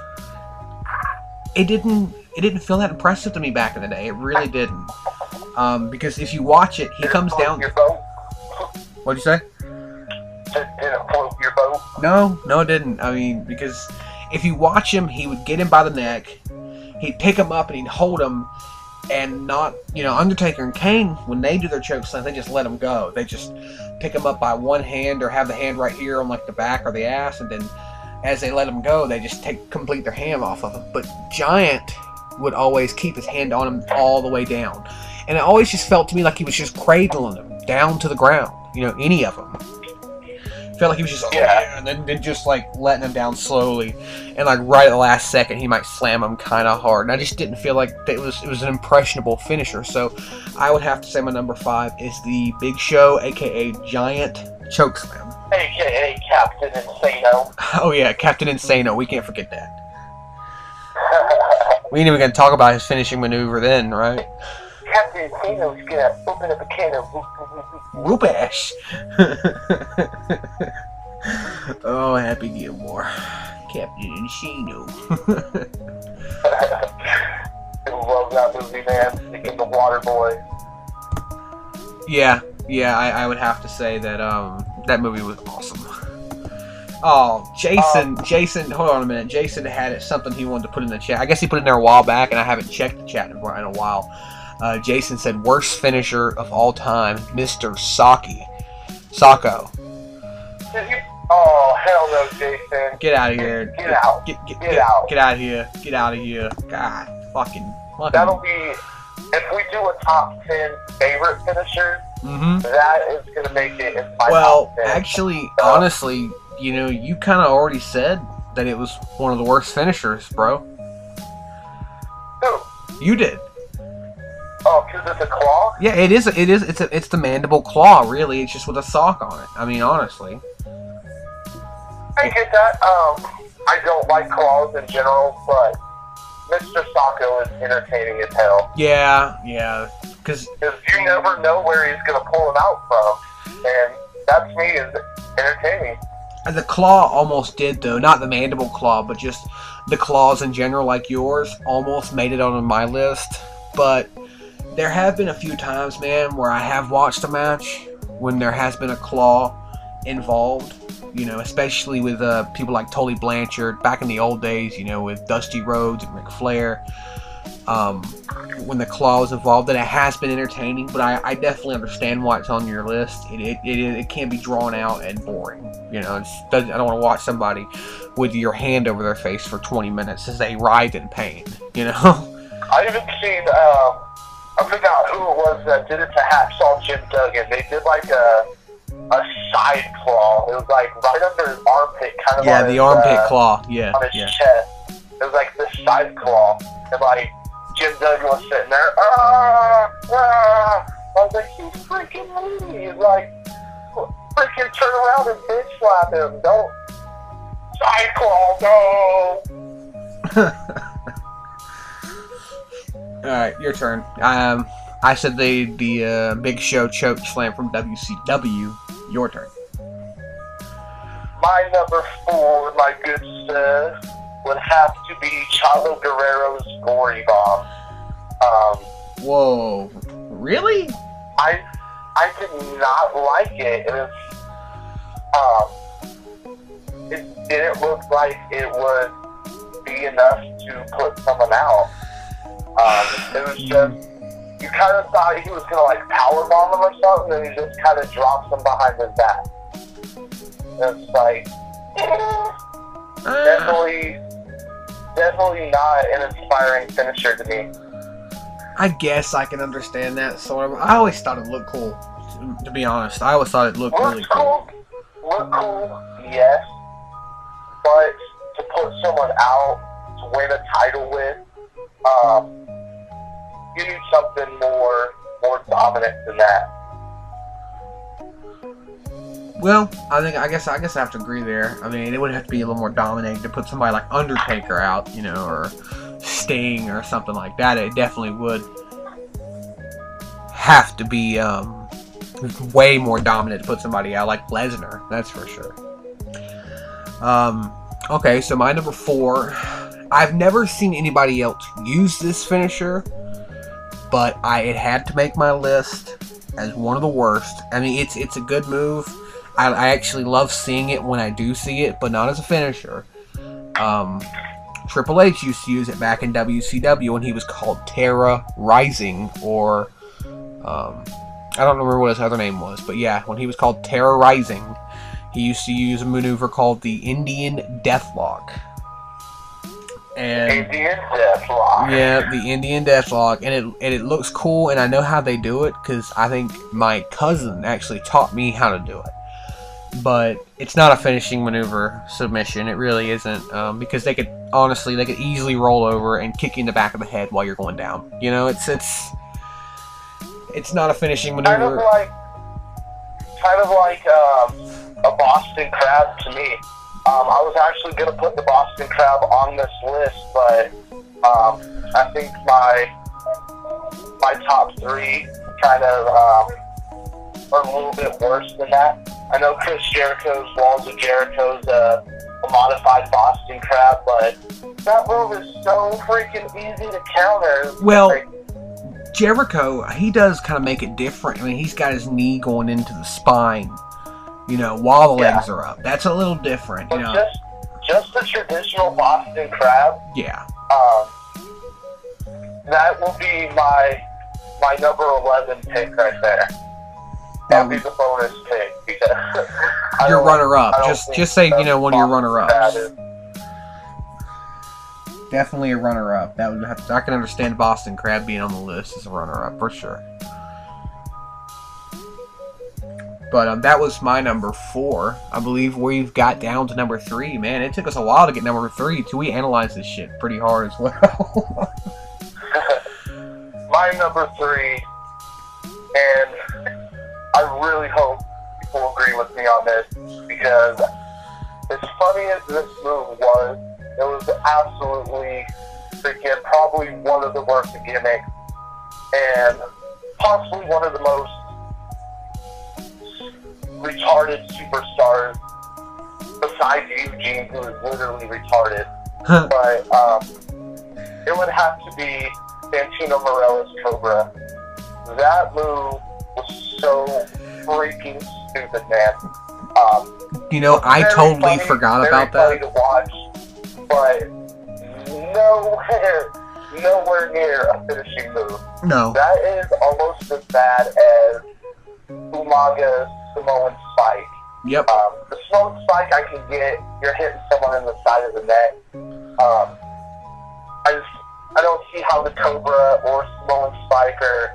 it didn't it didn't feel that impressive to me back in the day. It really didn't. Um, because if you watch it, he comes down. Your boat. What'd you say? Did, did it float your boat? No, no, it didn't. I mean, because if you watch him, he would get him by the neck, he'd pick him up and he'd hold him, and not, you know, Undertaker and Kane, when they do their choke slam, they just let him go. They just pick him up by one hand or have the hand right here on like the back or the ass, and then as they let him go, they just take complete their hand off of him. But Giant would always keep his hand on him all the way down, and it always just felt to me like he was just cradling him down to the ground. You know, any of them felt like he was just oh, Yeah. yeah, and then, then just like letting him down slowly, and like right at the last second he might slam him kind of hard. And I just didn't feel like it was it was an impressionable finisher. So I would have to say my number five is the Big Show, aka Giant Choke Slam. AKA Captain Insano. Oh yeah, Captain Insano. We can't forget that. We ain't even gonna talk about his finishing maneuver then, right? Captain Insano's gonna open up a can of whoop, oh, Happy Gilmore. Captain Insano. I love that movie, man. The Water Boy. Yeah, yeah, I, I would have to say that um that movie was awesome. Oh, Jason, Jason, hold on a minute. Jason had it, something he wanted to put in the chat. I guess he put it in there a while back, and I haven't checked the chat in a while. Uh, Jason said, "Worst finisher of all time, Mister Saki, Socko. Oh, hell no, Jason. Get out of here! Get out. Get, get, Get get, out. Get out of here! Get out of here! God, fucking, That'll be. If we do a top 10 favorite finishers, hmm that is going to make it in my Well, top 10. actually, honestly, you know, you kind of already said that it was one of the worst finishers, bro. Who? You did. Oh, because it's a claw? Yeah, it is. It is. It's a, it's the mandible claw. Really, it's just with a sock on it. I mean, honestly. I get that. Um, I don't like claws in general, but Mr. Socko is entertaining as hell. Yeah, yeah. Because you never know where he's going to pull him out from. And that's me is entertaining. the claw almost did though. Not the mandible claw, but just the claws in general, like yours, almost made it on my list. But there have been a few times, man, where I have watched a match when there has been a claw involved. You know, especially with uh, people like Tully Blanchard back in the old days. You know, with Dusty Rhodes and Ric Flair. Um, when the claw was involved, and it has been entertaining. But I, I definitely understand why it's on your list. It it, it, it can be drawn out and boring. You know, I don't want to watch somebody with your hand over their face for 20 minutes as they writhe in pain. You know. I've even seen, um, I forgot who it was that did it to Hacksaw Jim Duggan. They did like a a side claw. It was like right under his armpit, kind of yeah, the his, armpit uh, claw. Yeah, on his yeah. chest. It was like this side claw, and like Jim Duggan was sitting there. Ah, ah. I was like, you freaking idiot! Like, freaking turn around and bitch slap him. Don't side claw, no. All right, your turn. Um, I said the the uh, Big Show choke slam from WCW. Your turn. My number four, my good sir, would have to be Chavo Guerrero's Gory Bomb. Um, Whoa, really? I I did not like it. It was um, it didn't look like it would be enough to put someone out. Um, it was just you kind of thought he was gonna like power bomb him or something, and he just kind of drops him behind his back. It's like. Uh, definitely, definitely not an inspiring finisher to me. I guess I can understand that sort of. I always thought it looked cool To be honest, I always thought it looked really Look cool. cool. Look cool, yes. But to put someone out to win a title with, um, you need something more more dominant than that. Well, I think I guess I guess I have to agree there. I mean, it would have to be a little more dominating to put somebody like Undertaker out, you know, or Sting or something like that. It definitely would have to be um, way more dominant to put somebody out like Lesnar. That's for sure. Um, okay, so my number four. I've never seen anybody else use this finisher, but I it had to make my list as one of the worst. I mean, it's it's a good move. I, I actually love seeing it when I do see it, but not as a finisher. Um, Triple H used to use it back in WCW when he was called Terra Ryzing, or um, I don't remember what his other name was, but yeah, when he was called Terra Ryzing, he used to use a maneuver called the Indian Deathlock. And Indian Deathlock. yeah, the Indian Deathlock, and it and it looks cool, and I know how they do it because I think my cousin actually taught me how to do it. But it's not a finishing maneuver submission. It really isn't um, because they could honestly they could easily roll over and kick you in the back of the head while you're going down. You know, it's it's it's not a finishing maneuver. Kind of like, kind of like um, a Boston Crab to me. Um, I was actually gonna put the Boston Crab on this list, but um, I think my my top three kind of um, are a little bit worse than that. I know Chris Jericho's Walls of Jericho's uh, a modified Boston Crab, but that move is so freaking easy to counter. Well, Like, Jericho, he does kind of make it different. I mean, he's got his knee going into the spine, you know, while the Yeah. legs are up. That's a little different, you know. just just the traditional Boston Crab. Yeah. Um, that will be my my number eleven pick right there. That'll be the bonus pick because Your runner-up. Just- just say, you know, one of your runner-ups. Definitely a runner-up. That would have to, I can understand Boston Crab being on the list as a runner-up for sure. But um, that was my number four. I believe we've got down to number three. Man, it took us a while to get number three. Till we analyzed this shit pretty hard as well. my number three, and I really hope people agree with me on this because as funny as this move was, it was absolutely freaking probably one of the worst gimmicks and possibly one of the most retarded superstars besides Eugene, who is literally retarded. but um, it would have to be Santino Marella's Cobra. That move was so freaking stupid, man. Um, you know, I totally funny, forgot very about funny that. to watch, but nowhere, nowhere near a finishing move. No. That is almost as bad as Umaga's Samoan Spike. Yep. Um, the Samoan Spike I can get, you're hitting someone in the side of the neck. Um, I just, I don't see how the Cobra or Samoan Spike or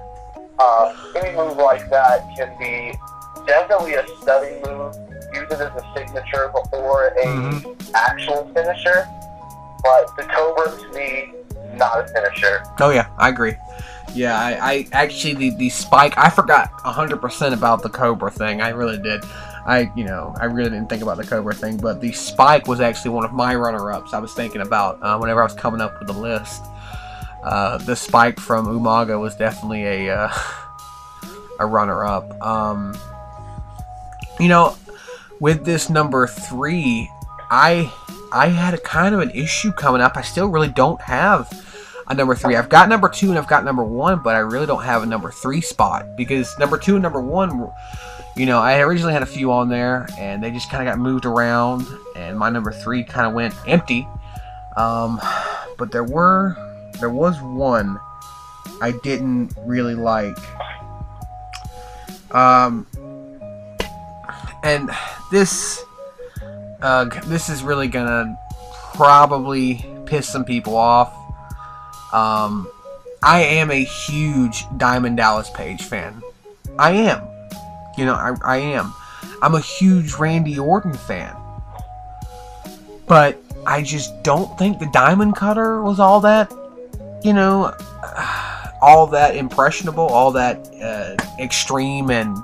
um, any move like that can be definitely a study move. Use it as a signature before a Mhm. actual finisher. But the Cobra to me, not a finisher. Oh yeah, I agree. Yeah, I, I actually the, the spike I forgot hundred percent about the Cobra thing. I really did. I you know I really didn't think about the Cobra thing, but the spike was actually one of my runner-ups. I was thinking about uh, whenever I was coming up with the list. Uh, the spike from Umaga was definitely a uh, a runner-up. Um, you know, with this number three, I I had a kind of an issue coming up. I still really don't have a number three. I've got number two and I've got number one, but I really don't have a number three spot because number two and number one, you know, I originally had a few on there and they just kind of got moved around, and my number three kind of went empty. Um, but there were there was one I didn't really like. Um, and this uh, this is really gonna probably piss some people off. Um, I am a huge Diamond Dallas Page fan. I am. You know, I, I am. I'm a huge Randy Orton fan. But I just don't think the Diamond Cutter was all that, you know, all that impressionable, all that uh, extreme and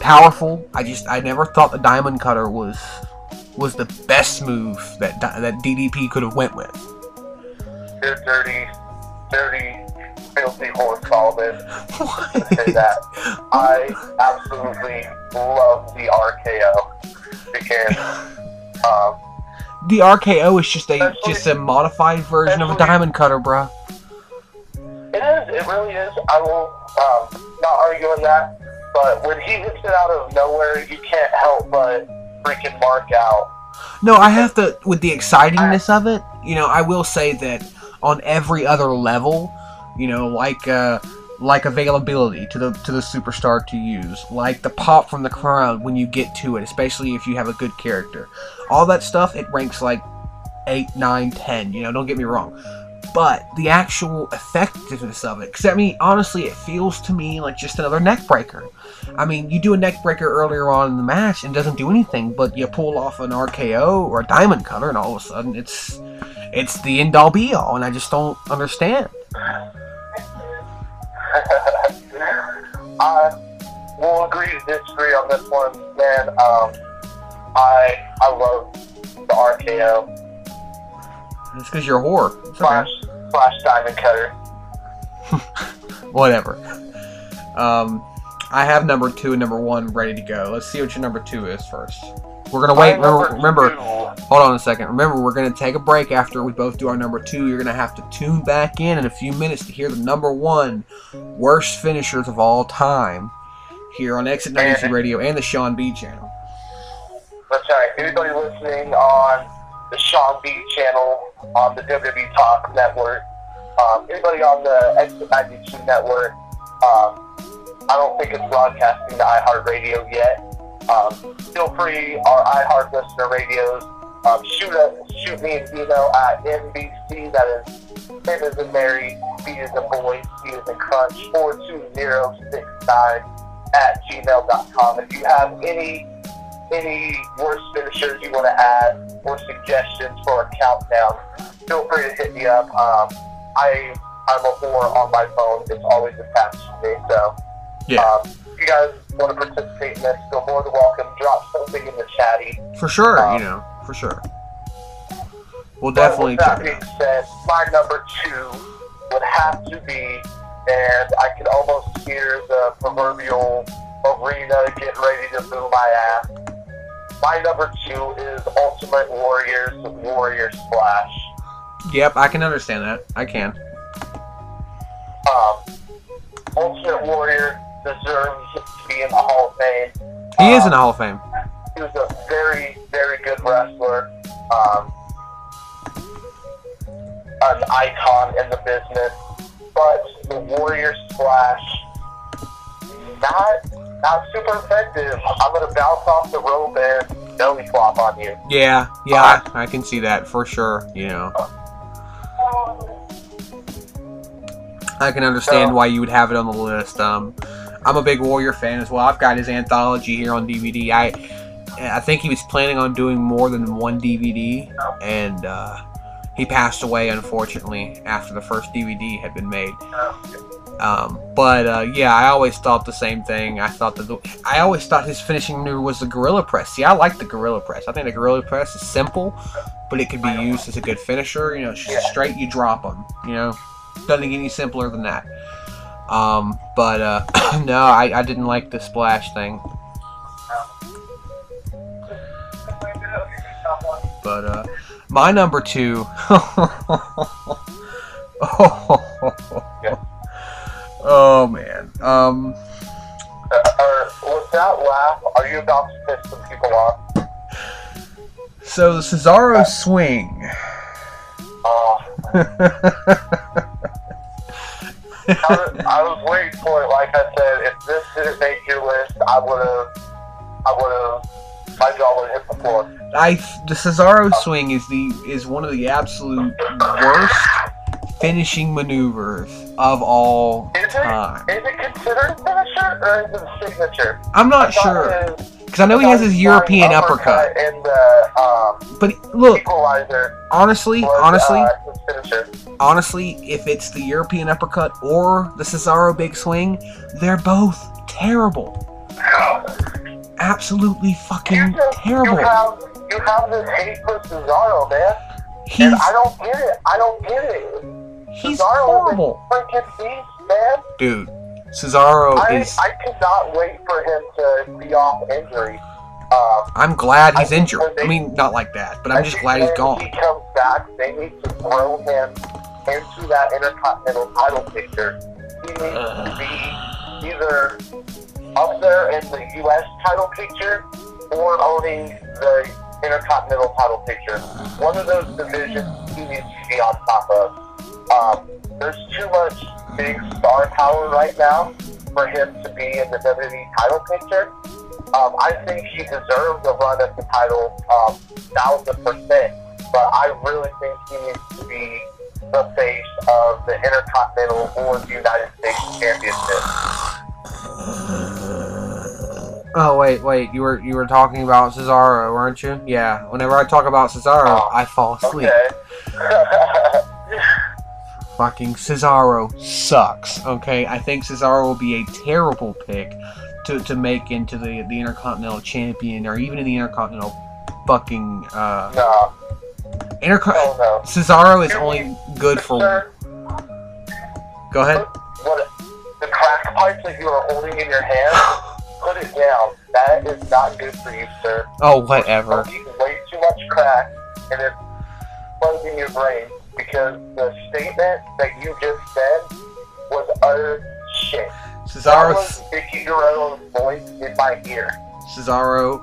powerful. I just I never thought the Diamond Cutter was was the best move that that DDP could have went with. Dirty, dirty, filthy horse Solomon. say that. I absolutely love the RKO because um, The RKO is just a just a modified version of a Diamond Cutter, bruh. it is, it really is. I will um, not argue on that. But when he hits it out of nowhere, you can't help but freaking mark out. No, I have to with the excitingness of it. You know, I will say that on every other level, you know, like uh, like availability to the to the superstar to use, like the pop from the crowd when you get to it, especially if you have a good character, all that stuff it ranks like eight, nine, ten. You know, don't get me wrong. But the actual effectiveness of it, because I mean, honestly, it feels to me like just another neck breaker. I mean, you do a neck breaker earlier on in the match and it doesn't do anything, but you pull off an RKO or a diamond cutter, and all of a sudden it's it's the end all be all, and I just don't understand. I will agree to disagree on this one, man. Um, I I love the RKO It's because you're a whore. It's okay. slash slash diamond cutter. Whatever. Um, I have number two and number one ready to go. Let's see what your number two is first. We're gonna wait. Remember, remember hold on a second. Remember, we're gonna take a break after we both do our number two. You're gonna have to tune back in in a few minutes to hear the number one worst finishers of all time here on Exit 92 Radio and the Sean B channel. That's right. Anybody listening on the Sean B channel on the WWE Talk Network, um, anybody on the Exit 92 Network, um, I don't think it's broadcasting to iHeartRadio yet. Um, feel free, our iHeart listener radios, um, shoot us, shoot me an email at NBC, that is N is in Mary, B is in boy, C is in crunch, 42069 at gmail.com. If you have any any worst finishers you want to add or suggestions for a countdown, feel free to hit me up. Um, I I'm a whore on my phone. It's always attached to me. So Yeah, um, if you guys want to participate in this, feel more than welcome. Drop something in the chatty. for sure. um, you know, for sure. We'll But definitely with that being said, my number two would have to be, and I can almost hear the proverbial arena getting ready to boo my ass. My number two is Ultimate Warriors Warrior Splash. Yep, I can understand that. I can. Um, Ultimate Warrior deserves to be in the Hall of Fame. He is Um, in the Hall of Fame. He was a very, very good wrestler. Um, an icon in the business. But the Warrior Splash, not not super effective. I'm gonna bounce off the rope and belly flop on you. Yeah, yeah, I, I can see that for sure. You know, I can understand So- why you would have it on the list. Um, I'm a big Warrior fan as well. I've got his anthology here on DVD. I I think he was planning on doing more than one DVD, and uh, he passed away unfortunately after the first DVD had been made. Um, but uh, yeah, I always thought the same thing. I thought that the, I always thought his finishing move was the gorilla press. See, I like the gorilla press. I think the gorilla press is simple, but it could be used as a good finisher. You know, straight you drop them. You know, doesn't get any simpler than that. Um, but uh, no, I, I didn't like the splash thing. But uh, my number two. oh man. Um. Uh, with that laugh, are you about to piss some people off? So the Cesaro swing. Oh, I, I was waiting for it. Like I said, if this didn't make your list, I would have. I would have. My jaw would have hit the floor. I the Cesaro swing is the is one of the absolute worst finishing maneuvers of all Is it, time. is it considered a finisher or is it a signature? I'm not I sure because I know he has his European flying uppercut. and the um, But look, honestly, was honestly, uh, honestly, if it's the European uppercut or the Cesaro big swing, they're both terrible. Absolutely fucking You, just, you terrible. have you have this hate for Cesaro, man, He's and I don't get it. I don't get it. He's Cesaro horrible, freaking beast, man. dude. Cesaro I, is. I cannot wait for him to be off injury. Um, I'm glad he's I injured. they- I mean, not like that, but I'm just glad he's gone. He comes back. They need to throw him into that intercontinental title picture. He needs to be either up there in the U.S. title picture or owning the intercontinental title picture. One of those divisions he needs to be on top of. Um, there's too much big star power right now for him to be in the WWE title picture. Um, I think he deserves a run at the title, um, thousand percent. But I really think he needs to be the face of the Intercontinental or the United States Championship. Oh wait, wait. You were you were talking about Cesaro, weren't you? Yeah. Whenever I talk about Cesaro, Oh, I fall asleep. Okay. Fucking Cesaro sucks. Okay, I think Cesaro will be a terrible pick to, to make into the the Intercontinental Champion or even in the Intercontinental fucking uh no, Intercon. no, no. Cesaro is only good for. Sir, Go ahead. what, the crack pipe that you are holding in your hand, put it down. That is not good for you, sir. Oh, whatever. Smoking way too much crack, and it's bugging your brain because the statement that you just said was utter shit. Cesaro. Vickie Guerrero's voice in my ear. Cesaro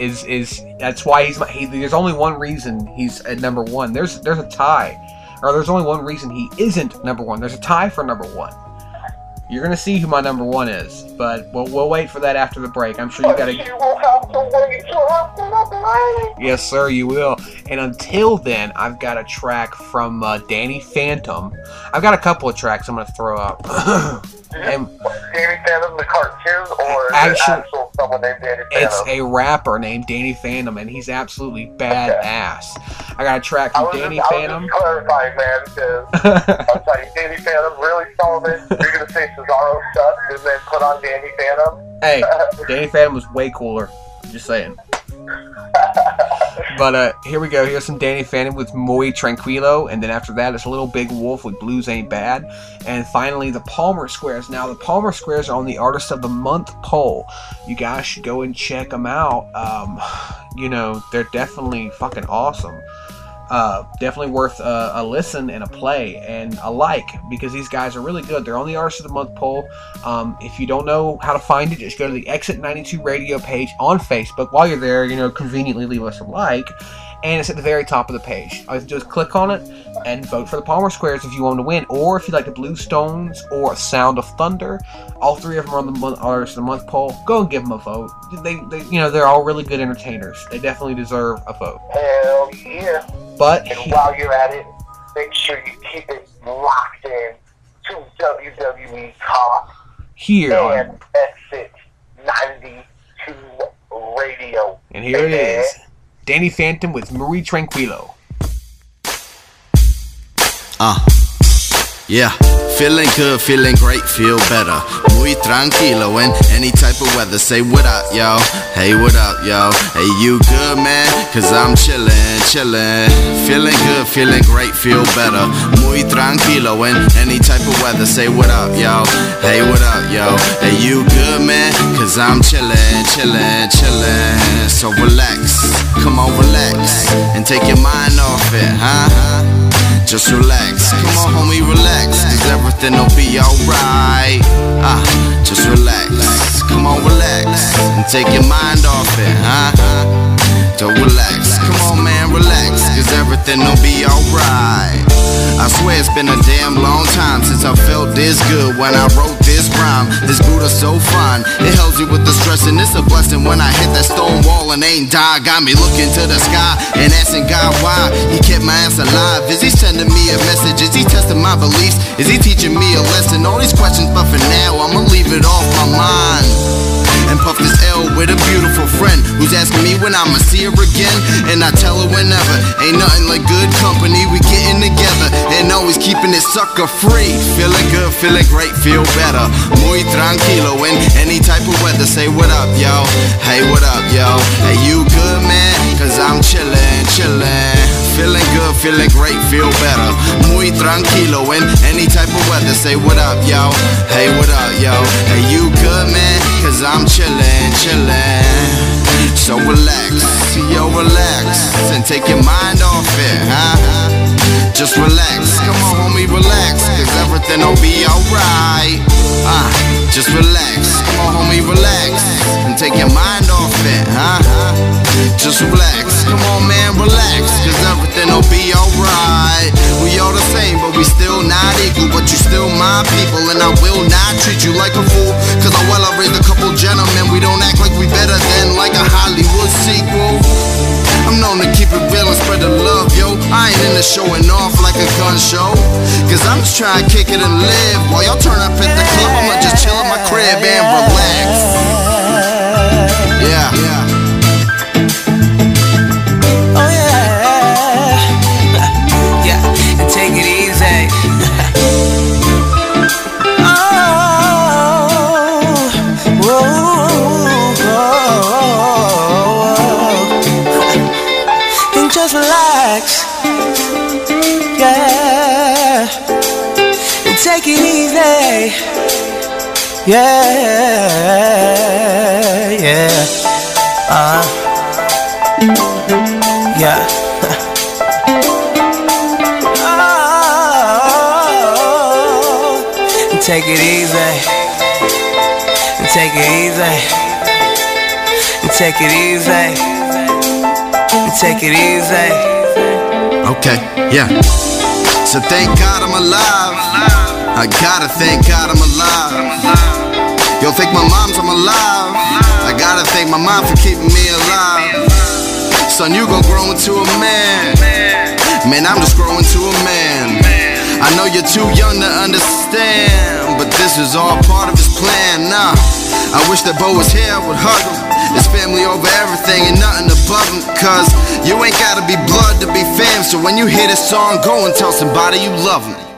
is is that's why he's my. He, there's only one reason he's at number one. There's there's a tie, or there's only one reason he isn't number one. There's a tie for number one. You're gonna see who my number one is, but we'll we'll wait for that after the break. I'm sure you gotta. you will have to wait till after the break. Yes, sir, you will. And until then, I've got a track from uh, Danny Phantom. I've got a couple of tracks I'm gonna throw up. and Danny Phantom, the cartoon, or Actual- actual someone named Danny it's a rapper named Danny Phantom, and he's absolutely badass. I got a track from Danny just, I was Phantom. just clarifying, man, because I'm sorry, Danny Phantom, really solid. You're gonna say Cesaro sucks and then put on Danny Phantom. hey, Danny Phantom was way cooler. I'm just saying. But uh, here we go. Here's some Danny Phantom with Muy Tranquilo, and then after that, it's a Little Big Wolf with Blues Ain't Bad, and finally the Palmer Squares. Now the Palmer Squares are on the Artist of the Month poll. You guys should go and check them out. Um, you know they're definitely fucking awesome. Uh, definitely worth a, a listen and a play and a like because these guys are really good. They're on the Artist of the Month poll. Um, if you don't know how to find it, just go to the Exit 92 Radio page on Facebook. While you're there, you know, conveniently leave us a like, and it's at the very top of the page. All you have to do is click on it and vote for the Palmer Squares if you want to win, or if you like the Blue Stones or Sound of Thunder. All three of them are on the month, Artist of the Month poll. Go and give them a vote. They, they, you know, they're all really good entertainers. They definitely deserve a vote. Hell yeah. But And while you're at it, make sure you keep it locked in to WWE Talk here on and Exit 92 Radio. And here it is Danny Phantom with Muy Tranquilo. Uh. Yeah, feeling good, feeling great, feel better. Muy tranquilo in any type of weather. Say what up, yo. Hey, what up, yo? Hey, you good, man? Cause I'm chillin', chillin'. Feeling good, feeling great, feel better. Muy tranquilo in any type of weather. Say what up, yo. Hey, what up, yo? Hey, you good, man? Cause I'm chillin', chillin', chillin'. So relax, come on, relax. And take your mind off it, huh? Just relax. Come on, homie, relax. Cause everything will be alright. Ah, just relax. Come on, relax. And take your mind off it, huh? So relax, come on man, relax, cause everything will be alright. I swear it's been a damn long time since I felt this good when I wrote this rhyme. This Buddha's so fine, it helps you with the stress, and it's a blessing when I hit that stone wall and ain't die. Got me looking to the sky and asking God why He kept my ass alive. Is He sending me a message? Is He testing my beliefs? Is He teaching me a lesson? All these questions, but for now, I'ma leave it off my mind and puff this L with a beautiful friend who's asking me when I'ma see her again. And I tell her whenever. Ain't nothing like good company. We getting together and always keeping it sucker free. Feeling good, feeling great, feel better. Muy tranquilo in any type of weather. Say what up, yo. Hey, what up, yo. Hey, you good, man? Cause I'm chillin', chillin'. Feeling good, feeling great, feel better. Muy tranquilo in any type of weather. Say what up, yo. Hey, what up, yo. Hey, you good, man? Cause I'm chillin', chillin'. So relax, yo, relax. And take your mind off it, huh? Just relax, come on, homie, relax. Cause everything'll be alright. Uh, just relax, come on, homie, relax. And take your mind off it, huh? Just relax, come on, oh, man, relax. Cause everything'll be alright. We all the same, but we still not equal. But you still my people, and I will not treat you like a fool. Cause I well, I raised a couple gentlemen. We don't act like we better than like a Hollywood sequel. I'm known to keep it real and spread the love, yo. I ain't into showing off like a gun show. Cause I'm just trying to kick it and live. While y'all turn up at the club, I'ma just chill in my crib and relax. Yeah. Oh take it easy. Yeah, yeah. Uh. Yeah. oh, take it easy. Take it easy. Take it easy. Take it easy. Okay, yeah. So thank God I'm alive. I gotta thank God I'm alive. Yo, thank my moms I'm alive. I gotta thank my mom for keeping me alive. Son, you gon' grow into a man. Man, I'm just growing to a man. I know you're too young to understand, but this is all part of his plan. Nah, I wish that Bo was here, I would hug him. His family over everything and nothing above him. Cause you ain't gotta be blood to be fam. So when you hear this song, go and tell somebody you love him.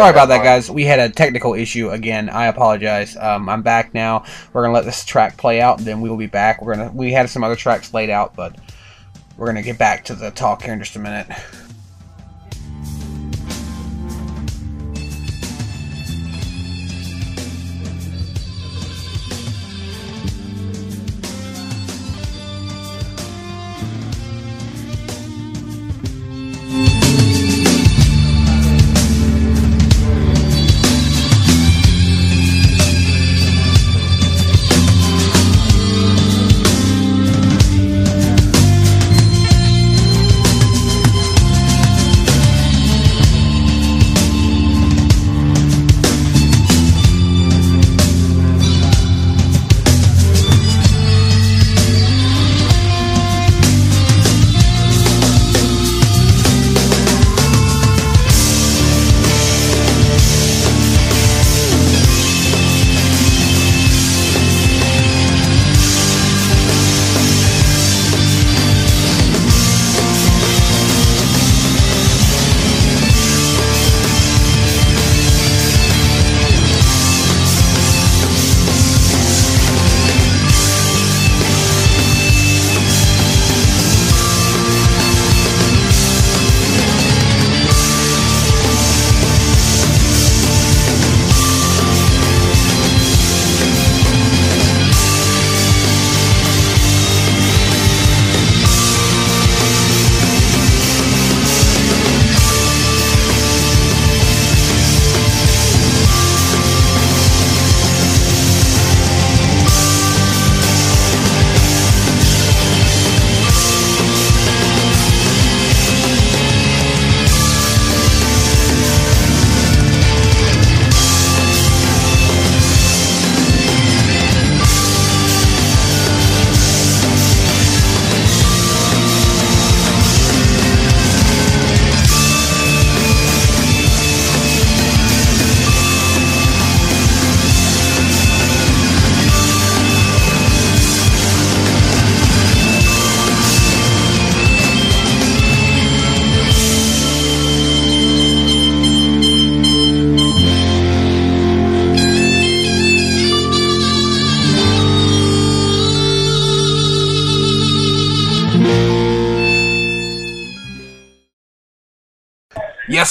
Sorry about that, guys. We had a technical issue again. I apologize. Um, I'm back now. We're gonna let this track play out, and then we will be back. We're gonna we had some other tracks laid out, but we're gonna get back to the talk here in just a minute.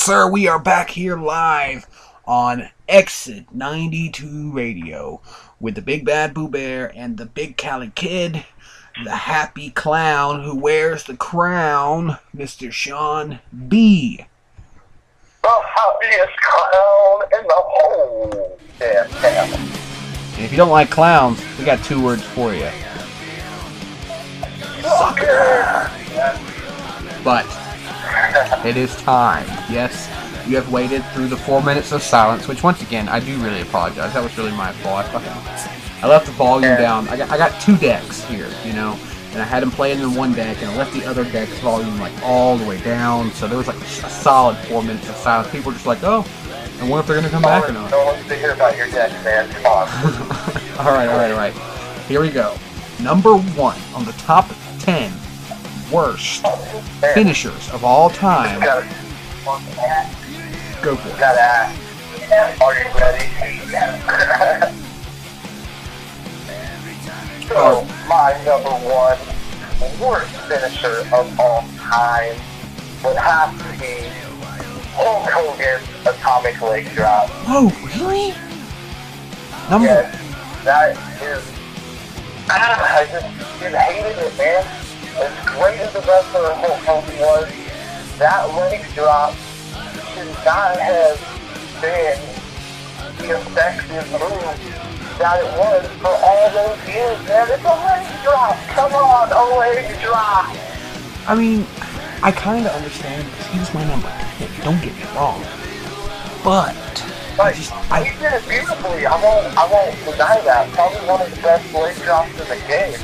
Sir, we are back here live on Exit 92 Radio with the Big Bad Boo Bear and the Big Cali Kid, the happy clown who wears the crown, Mr. Sean B. The happiest clown in the whole damn town. And if you don't like clowns, we got two words for you. Sucker! But it is time. Yes, you have waited through the four minutes of silence, which once again, I do really apologize. That was really my fault. I, left the volume down. I got, I got two decks here, you know, and I had them playing in one deck, and I left the other deck's volume like all the way down. So there was like a solid four minutes of silence. People were just like, oh, I wonder if they're gonna come back or not. No one wants to hear about your deck, man. Come on. all right, all right, all right. Here we go. Number one on the top ten worst finishers of all time. Go for it. Are you ready? so, my number one worst finisher of all time would have to be Hulk Hogan's Atomic Leg Drop. Whoa, really? Number Yes, that is. Ah, I just, just hated it, man. As great as the wrestler Hulk Hogan was, that leg drop should not have been the effective move that it was for all those years, man. It's a leg drop. Come on, a leg drop. I mean, I kind of understand because he was my number 10. Don't get me wrong. But, I just, I, He did it beautifully. I won't, I won't deny that. Probably one of the best leg drops in the game.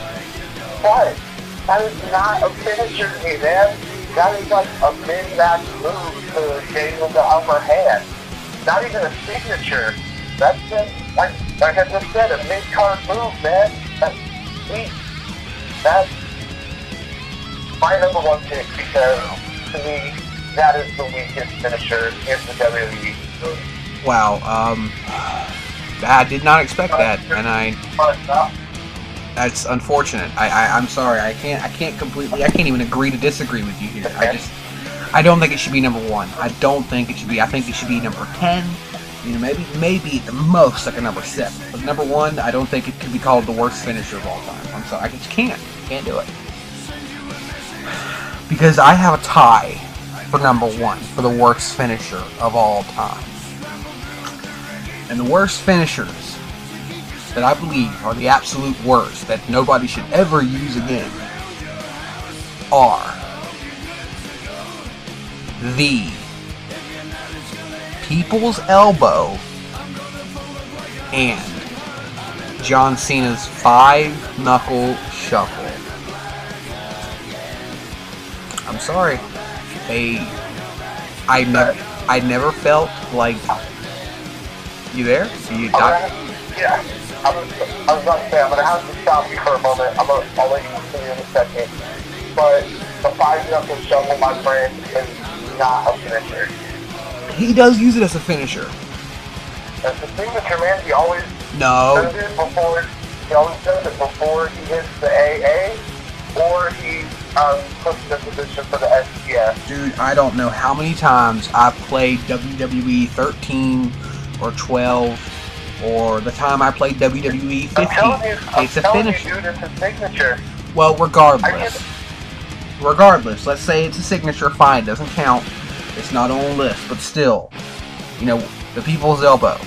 But that is not a finisher to me, man. That is like a mid-match move to gain with the upper hand. Not even a signature. That's just, like, like I just said, a mid-card move, man. That's weak. That's my number one pick because, to me, that is the weakest finisher in the WWE. Wow. Um, I did not expect that, and I uh, that's unfortunate. I, I I'm sorry. I can't I can't completely I can't even agree to disagree with you here. I just I don't think it should be number one. I don't think it should be. I think it should be number ten. You know, maybe maybe the most like a number seven. But number one, I don't think it could be called the worst finisher of all time. I'm sorry. I just can't. Can't do it. Because I have a tie for number one for the worst finisher of all time. And the worst finishers that I believe are the absolute worst that nobody should ever use again are the People's Elbow and John Cena's Five Knuckle Shuffle. I'm sorry. They I never I never felt like you there? You I'm yeah, I was, I was about to say, I'm going to have to stop you for a moment. I'm gonna, I'll let you continue in a second. But the five knuckle shuffle, my friend, is not a finisher. he does use it as a finisher. That's the thing signature, man. He always No. does it before, he always does it before he hits the AA or he um, puts position for the STF. Dude, I don't know how many times I've played WWE 13 or 12 or the time I played WWE 15. I'm telling you, I'm It's a telling finisher. you, dude, it's a signature. Well, regardless. Regardless, let's say it's a signature, fine, doesn't count. It's not on the list, but still, you know, the people's elbow.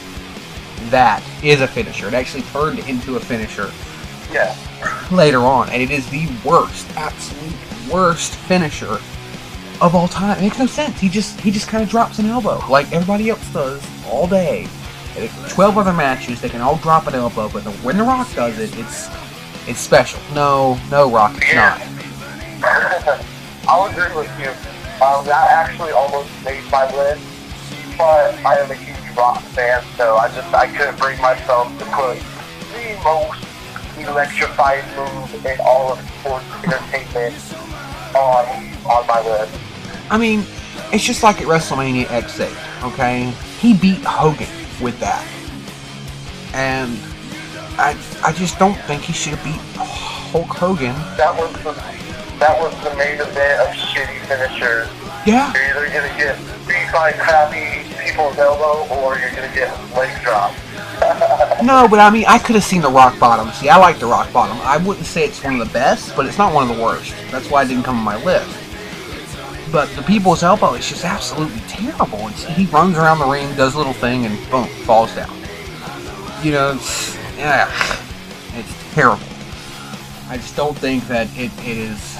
That is a finisher. It actually turned into a finisher Yeah. later on, and it is the worst, absolute worst finisher of all time. It makes no sense. He just he just kind of drops an elbow like everybody else does all day. And if Twelve other matches, they can all drop an elbow, but when The Rock does it, it's it's special. No, no, Rock, it's not. I'll agree with you. Um, that actually almost made my list, but I am a huge rock fan, so I just I couldn't bring myself to put the most electrifying move in all of sports entertainment on on my list. I mean, it's just like at WrestleMania X8, okay? He beat Hogan with that. And I I just don't think he should have beat Hulk Hogan. That was the that was the main event of shitty finishers. Yeah. You're either gonna get beat by crappy people's elbow or you're gonna get leg drop. No, but I mean, I could have seen the rock bottom. See, I like the rock bottom. I wouldn't say it's one of the best, but it's not one of the worst. That's why it didn't come on my list. But the people's elbow is just absolutely terrible. He runs around the ring, does a little thing, and boom, falls down. You know, it's, yeah, it's terrible. I just don't think that it, it is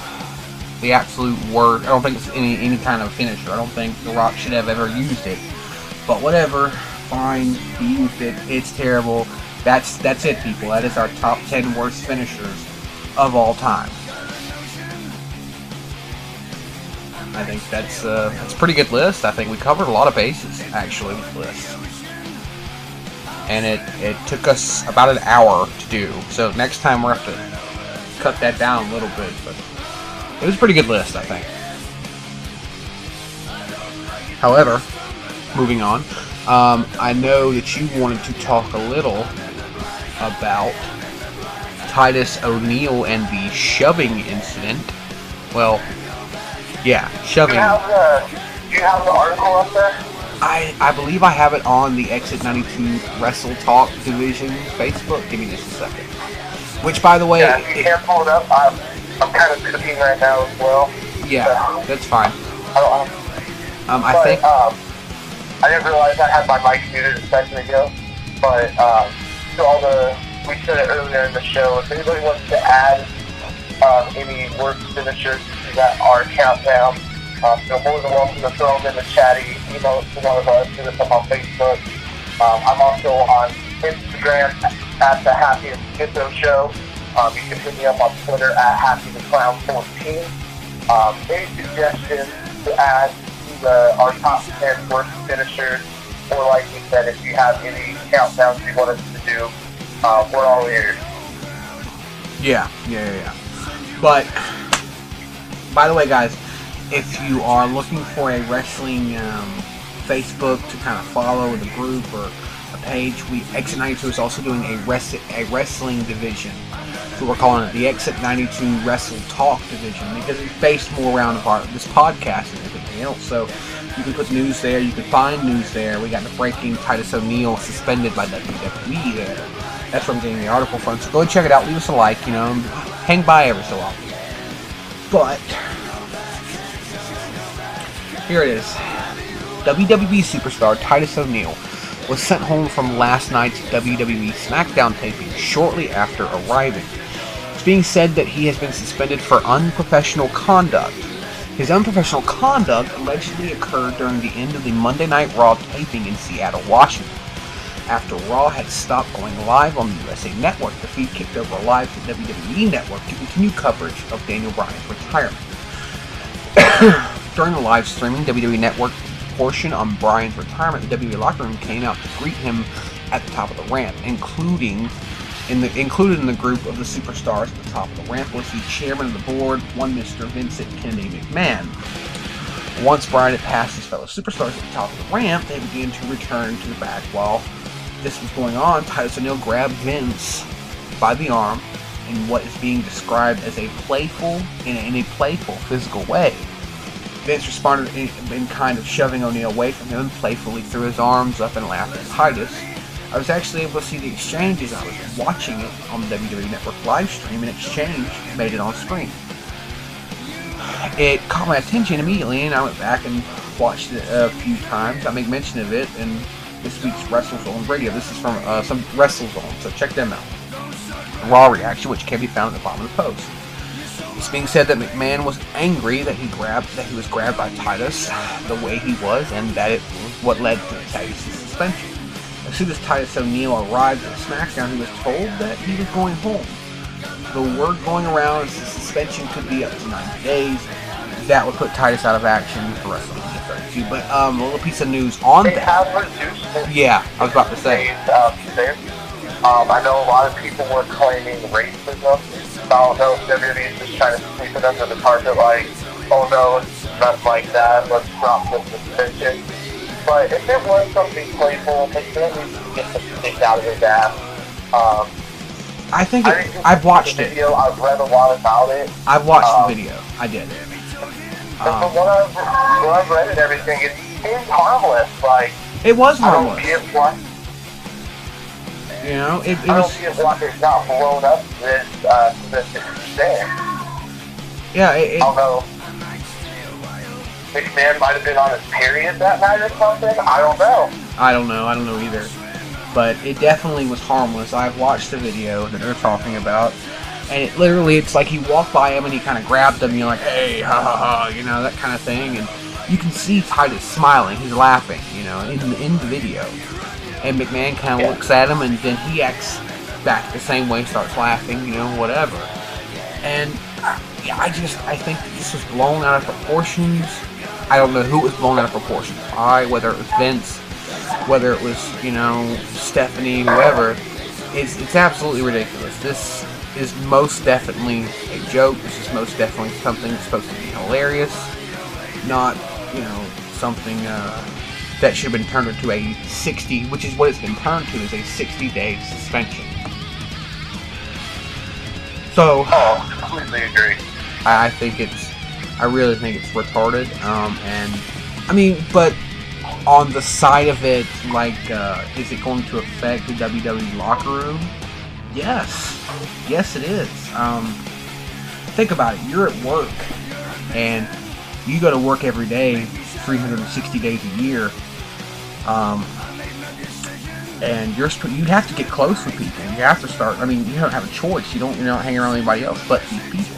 the absolute worst. I don't think it's any any kind of finisher. I don't think The Rock should have ever used it. But whatever, fine. He used it. It's terrible. That's that's it, people. That is our top ten worst finishers of all time. I think that's uh, that's a pretty good list. I think we covered a lot of bases actually with and it it took us about an hour to do. So next time we're have to cut that down a little bit, but it was a pretty good list, I think. However, moving on, um, I know that you wanted to talk a little about Titus O'Neil and the shoving incident. Well, yeah, Do shoving. you have the do you have the article up there? I, I believe I have it on the Exit 92 Wrestle Talk Division Facebook. Give me just a second. Which, by the way, Yeah, if you it- can't pull it up, I'm I'm kind of cooking right now as well. yeah, that's fine. I don't Um, I but, think um, I didn't realize I had my mic muted a second ago. But um, to all the, we said it earlier in the show. If anybody wants to add um, any worst finishers that our countdown, um, you're more than welcome to throw them in the chatty. Email to one of us. Hit us up on Facebook. Um, I'm also on Instagram at the Happy and Schizo Show. Um, you can hit me up on Twitter at Happy the Clown 14. Um, any suggestions to add to the, our top 10 worst finishers, or like we said, if you have any countdowns you want us to do, uh, we're all ears. Yeah, yeah, yeah. But, by the way, guys, if you are looking for a wrestling um, Facebook to kind of follow the group or a page. We Exit 92 is also doing a, rest, a wrestling division. So we're calling it the Exit 92 Wrestle Talk division because it's based more around our, this podcast and everything else. So you can put news there. You can find news there. We got the breaking Titus O'Neil suspended by WWE there. That's where I'm getting the article from. So go check it out. Leave us a like. You know, hang by every so often. But here it is. WWE superstar Titus O'Neil was sent home from last night's WWE SmackDown taping shortly after arriving. It's being said that he has been suspended for unprofessional conduct. His unprofessional conduct allegedly occurred during the end of the Monday Night Raw taping in Seattle, Washington. After Raw had stopped going live on the USA Network, the feed kicked over live to WWE Network to continue coverage of Daniel Bryan's retirement. During the live streaming WWE Network portion on Bryan's retirement, the WWE locker room came out to greet him at the top of the ramp, including in the included in the group of the superstars at the top of the ramp was the chairman of the board, one Mr. Vincent Kennedy McMahon. Once Bryan had passed his fellow superstars at the top of the ramp, they began to return to the back while this was going on, Titus O'Neil grabbed Vince by the arm in what is being described as a playful, in a, in a playful, physical way. Vince responded in, in, kind of shoving O'Neil away from him and playfully threw his arms up and laughed at Titus. I was actually able to see the exchange as I was watching it on the WWE Network live stream, and exchange made it on screen. It caught my attention immediately, and I went back and watched it a few times. I make mention of it, and this week's WrestleZone Radio. This is from uh, some WrestleZone, so check them out. Raw reaction, which can be found at the bottom of the post. It's being said that McMahon was angry that he grabbed that he was grabbed by Titus the way he was, and that it was what led to Titus' suspension. As soon as Titus O'Neil arrived at SmackDown, he was told that he was going home. The word going around is the suspension could be up to 90 days. That would put Titus out of action for WrestleMania 32. But um, a little piece of news on they that. have reduced. Yeah, I was about to say. Um. Um, I know a lot of people were claiming racism. I don't know if WWE is just trying to sweep it under the carpet like, oh no, it's not like that, let's drop the suspension. But if it was something playful, they could at least get the stick out of his ass. Um, I think I it, didn't I've watched the it. video, I've read a lot about it. I've watched Um, the video. I did. Um, from what I've, what I've read and everything, it seems harmless. Like, It was harmless. I don't why, You know, it, it I don't was. why it's not blown up this, uh, this extent. Yeah, it, it, Although, McMahon might have been on his period that night or something. I don't know. I don't know. I don't know either. But it definitely was harmless. I've watched the video that they're talking about, and it literally, it's like he walked by him and he kind of grabbed him. You're like, hey, ha ha ha, you know, that kind of thing. And you can see Titus smiling. He's laughing, you know, in, in the video. And McMahon kind of Yeah. looks at him and then he acts back the same way, starts laughing, you know, whatever. And uh, yeah, I just, I think this was blown out of proportions. I don't know who it was blown out of proportions by, whether it was Vince, whether it was, you know, Stephanie, whoever. It's, it's absolutely ridiculous. This is most definitely a joke. This is most definitely something that's supposed to be hilarious, not, you know, something uh, that should have been turned into a 60, which is what it's been turned to, is a 60 day suspension. So, Oh, completely agree. I, I think it's, I really think it's retarded. Um, and I mean, but on the side of it, like, uh, is it going to affect the WWE locker room? Yes, yes, it is. Um, think about it. You're at work, and you go to work every day, 360 days a year. Um, and you're you have to get close with people. You have to start. I mean, you don't have a choice. You don't you're not hanging around anybody else but these people.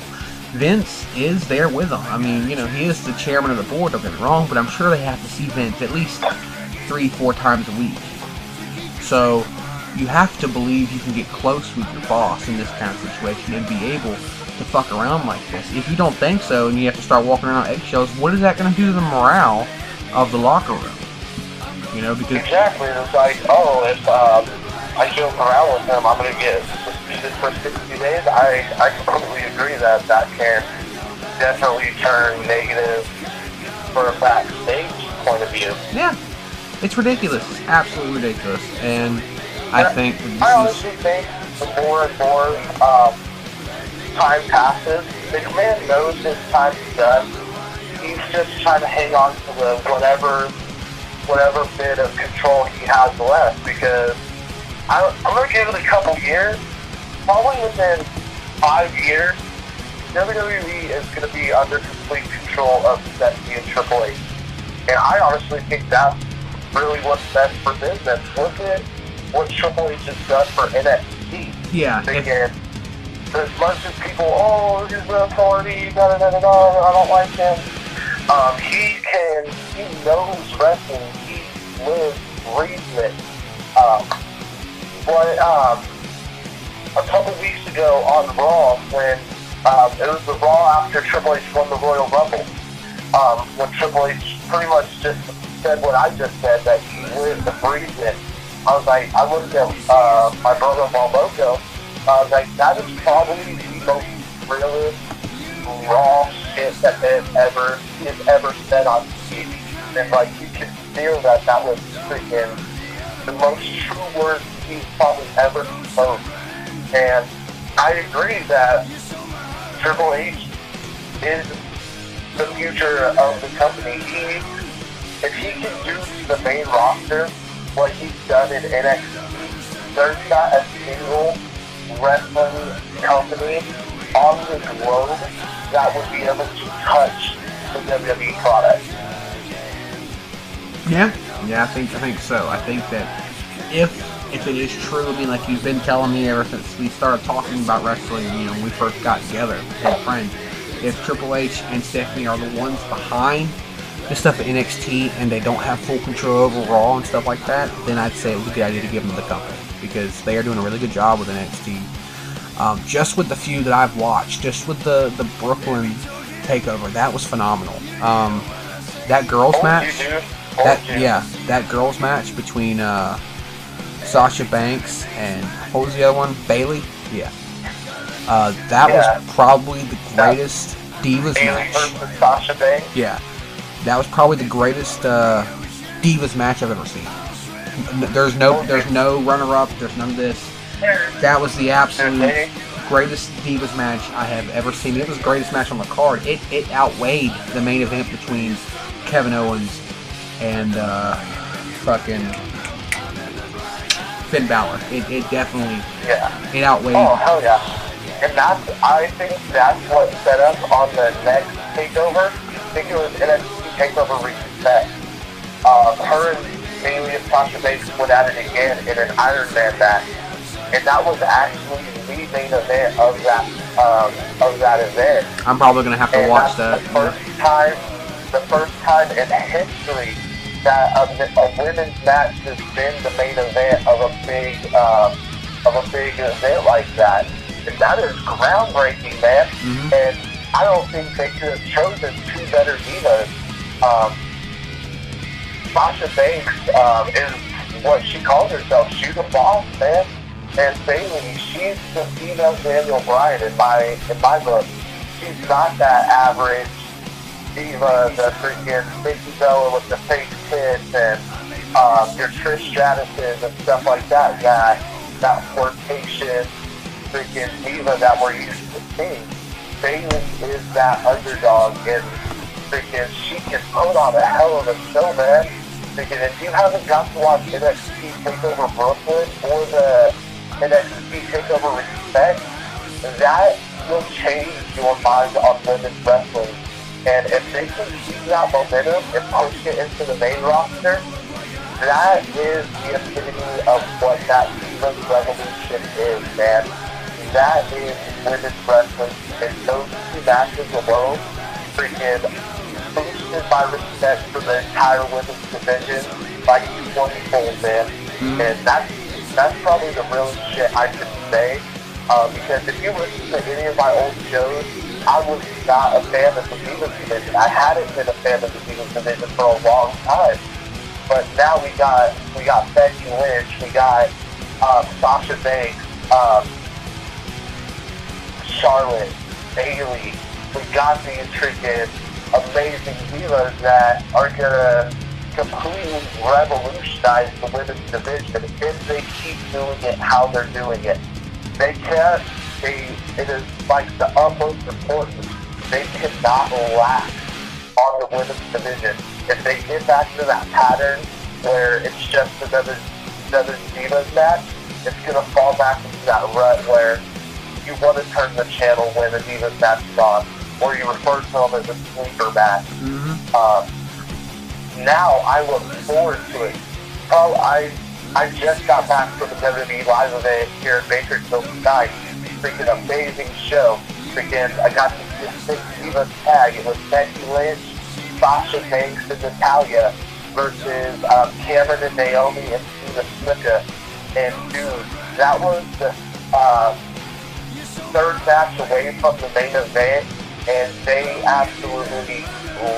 Vince is there with them. I mean, you know, he is the chairman of the board. Don't get me wrong, but I'm sure they have to see Vince at least three, four times a week. So you have to believe you can get close with your boss in this kind of situation and be able to fuck around like this. If you don't think so, and you have to start walking around eggshells, what is that going to do to the morale of the locker room? You know, because Exactly. It's like, oh, if um, I joke around with them, I'm going to get suspended for 60 days. I, I completely agree that that can definitely turn negative for a backstage point of view. Yeah, It's ridiculous. It's absolutely ridiculous. And I think I is honestly think the more and more um, time passes, McMahon knows his time's done. He's just trying to hang on to the whatever whatever bit of control he has left because I, I'm going to give it a couple years. Probably within five years, WWE is going to be under complete control of Stephanie and Triple H. And I honestly think that's really what's best for business. Look at what Triple H has done for NXT. yeah. Again, as much as people, oh, he's an authority, da da da da da, I don't like him. Um, he can, he knows wrestling. He lives, breathes it. Um, but um, a couple weeks ago on Raw, when um, it was the Raw after Triple H won the Royal Rumble, um, when Triple H pretty much just said what I just said, that he lives breathes it. I was like, I looked at uh, my brother-in-law Loco. I was like, that is probably the most realist, raw shit that they've ever is ever said on TV. And like, you can feel that that was freaking the most true words he's probably ever spoke. And I agree that Triple H is the future of the company. He, if he can do the main roster what he's done in NXT, there's not a single wrestling company on the globe that would be able to touch the WWE product. Yeah, yeah, I think I think so. I think that if if it is true, I mean, like you've been telling me ever since we started talking about wrestling, you know, when we first got together as friends, if Triple H and Stephanie are the ones behind the stuff at NXT and they don't have full control over Raw and stuff like that, then I'd say it was a good idea to give them the company because they are doing a really good job with NXT. Um, just with the few that I've watched, just with the the Brooklyn takeover, that was phenomenal. Um, that girls match. That yeah, that girls match between uh, Sasha Banks and what was the other one? Bayley. Yeah. Uh, that Yeah. was probably the greatest Divas Bayley match. Sasha Banks. Yeah, that was probably the greatest uh, Divas match I've ever seen. There's no, there's no runner-up. There's none of this. That was the absolute greatest Divas match I have ever seen. It was the greatest match on the card. It it outweighed the main event between Kevin Owens and uh, fucking Finn Balor. It, it definitely Yeah. it outweighed. Oh hell yeah! And that's I think that's what set up on the next takeover. I think it was NXT Takeover Respect. Um, her and Sasha Banks went at it again in an Iron Man match, and that was actually the main event of that um, of that event. I'm probably gonna have to And watch that's that. The first time, the first time in history that a, a women's match has been the main event of a big, um, of a big event like that. And that is groundbreaking, man. Mhm. And I don't think they could have chosen two better divas. Um, Sasha Banks um, is what she calls herself. She's a boss, man. And Bayley, she's the female Daniel Bryan in my in my book. She's not that average diva, the freaking Nikki Bella with the fake tits and um, your Trish Stratus's and stuff like that. That that flirtatious freaking diva that we're used to seeing. Bayley is that underdog and freaking she can put on a hell of a show, man. Freaking if you haven't got to watch NXT Takeover Brooklyn or the NXT Takeover Respect, that will change your mind on women's wrestling. And if they can keep that momentum and push it into the main roster, that is the epitome of what that women's Revolution is, man. That is women's wrestling. And those two matches alone freaking boosted my respect for the entire women's division by 20 fold, man. And that's, that's probably the real shit I could say. Uh, because if you listen to any of my old shows, I was not a fan of the Divas division. I hadn't been a fan of the Divas division for a long time. But now we got we got Becky Lynch, we got um, Sasha Banks, um, Charlotte, Bayley. We got these freaking amazing divas that are gonna completely revolutionize the women's division if they keep doing it how they're doing it. They can't. They it is like the utmost importance. They cannot lack on the women's division. If they get back to that pattern where it's just another another Divas match, it's gonna fall back into that rut where you want to turn the channel when a Divas match is on, or you refer to them as a sleeper match. Um, now I look forward to it. Oh, I I just got back from the WWE live event here in Bakersfield tonight. Freaking amazing show. Freaking, I got to see Divas tag. It was Becky Lynch, Sasha Banks, and Natalya versus um, Cameron and Naomi and Tamina Snuka. And dude, that was the uh, third match away from the main event, and they absolutely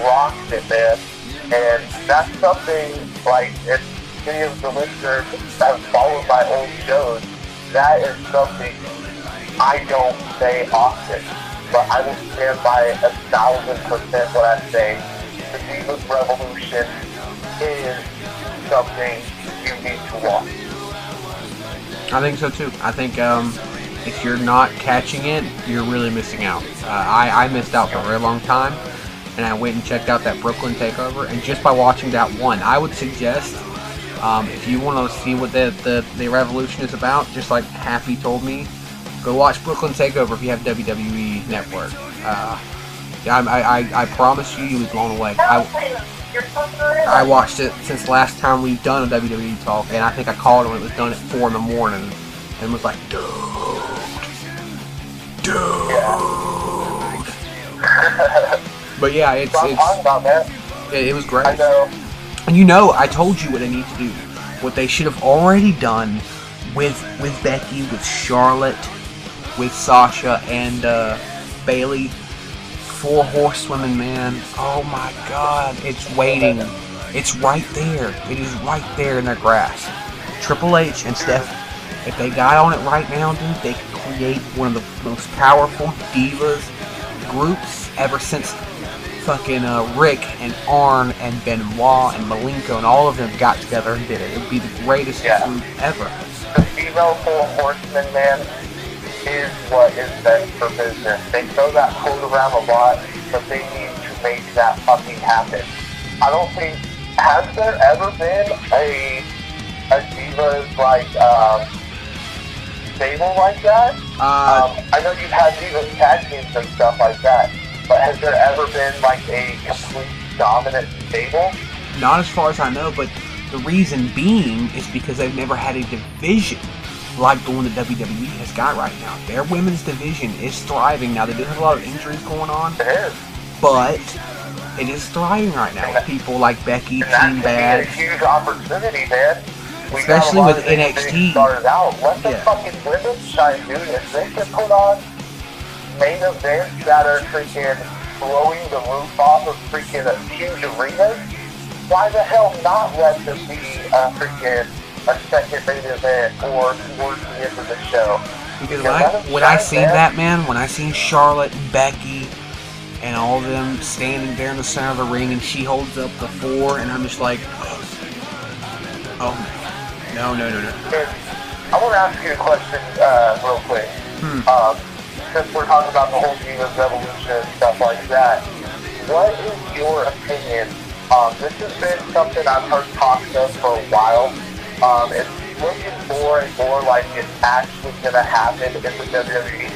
rocked it, man. And that's something like if any of the listeners have followed my old shows, that is something I don't say often, but I will stand by a thousand percent what I say. The Divas Revolution is something you need to watch. I think so too. I think um, if you're not catching it, you're really missing out. Uh, I, I missed out for a very long time, and I went and checked out that Brooklyn Takeover, and just by watching that one, I would suggest um, if you want to see what the, the the Revolution is about, just like Happy told me, go watch Brooklyn Takeover if you have WWE Network. Uh, I, I, I, promise you, you'll be blown away. I, I watched it since last time we've done a WWE talk, and I think I called it when it was done at four in the morning, and was like, dude, dude. but yeah, it's So I'm talking it's about that. it, it was great. I know. And you know, I told you what they need to do. What they should have already done with with Becky, with Charlotte, with Sasha and uh, Bayley. Four horsewomen, man. Oh my God, it's waiting. It's right there. It is right there in their grasp. Triple H and Steph, if they got on it right now, dude, they could create one of the most powerful divas groups ever since fucking uh, Ric and Arn and Benoit and Malenko and all of them got together and did it. It would be the greatest Yeah. group ever. The female full horseman, man, is what is best for business. They throw that quote around a lot, but they need to make that fucking happen. I don't think has there ever been a a divas like um stable like that? Uh, um, I know you've had divas tag teams and stuff like that, but has there ever been like a complete dominant stable? Not as far as I know, but the reason being is because they've never had a division like the one that WWE has got right now. Their women's division is thriving. Now, they do have a lot of injuries going on, It is. but it is thriving right now with people like Becky, And Team Bad. a huge opportunity, man. Especially a with NXT. Started out. Let the Yeah. fucking women shine, dude. If they can put on main events that are freaking blowing the roof off of freaking huge arenas, why the hell not let them be a freaking a second main event or towards the end of the show? Because Yeah, when I when I seen that man, when I seen Charlotte and Becky and all of them standing there in the center of the ring, and she holds up the four, and I'm just like, oh no, no, no, no, no. I want to ask you a question uh, real quick. Um, since we're talking about the whole Divas Revolution and stuff like that, what is your opinion? Um, this has been something I've heard talked of for a while. Um, it's looking more and more like it's actually going to happen in the WWE.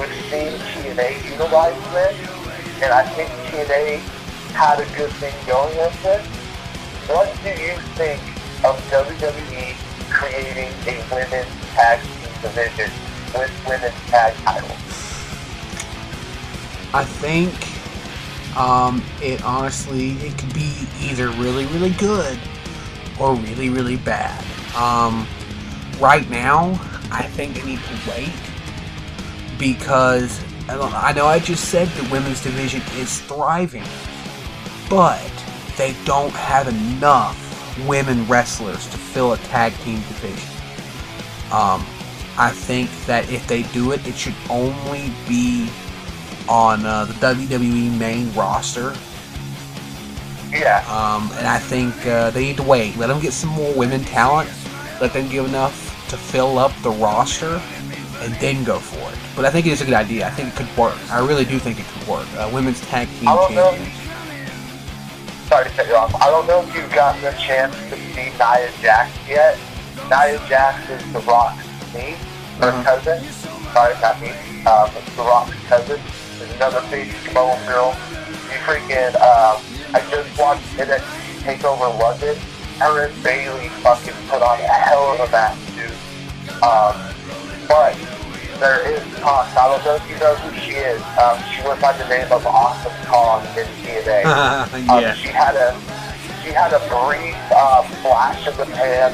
We've seen TNA utilize this, and I think TNA had a good thing going with this. What do you think of WWE creating a women's tag team division with women's tag titles? I think um, it honestly it could be either really really good or really really bad. Um, right now, I think they need to wait because I I know I just said the women's division is thriving, but they don't have enough women wrestlers to fill a tag team division. Um, I think that if they do it, it should only be on uh, the WWE main roster. Yeah. Um, and I think uh, they need to wait. Let them get some more women talent. Let them get enough to fill up the roster, and then go for it. But I think it is a good idea. I think it could work. I really do think it could work. Uh, women's tag team champions. know. Sorry to cut you off. I don't know if you've gotten a chance to see Nia Jax yet. Nia Jax is The Rock's niece, her Uh-huh. cousin. Sorry, not niece. Um, The Rock's cousin. Is another big Samoan girl. You freaking, um, I just watched NXT TakeOver London. Her and Bayley fucking put on a hell of a match, dude. Um, but there is talk. I don't know if you know who she is. Um, she went by the name of Awesome Kong in TNA. Um, yeah. she had a she had a brief uh, flash of the pan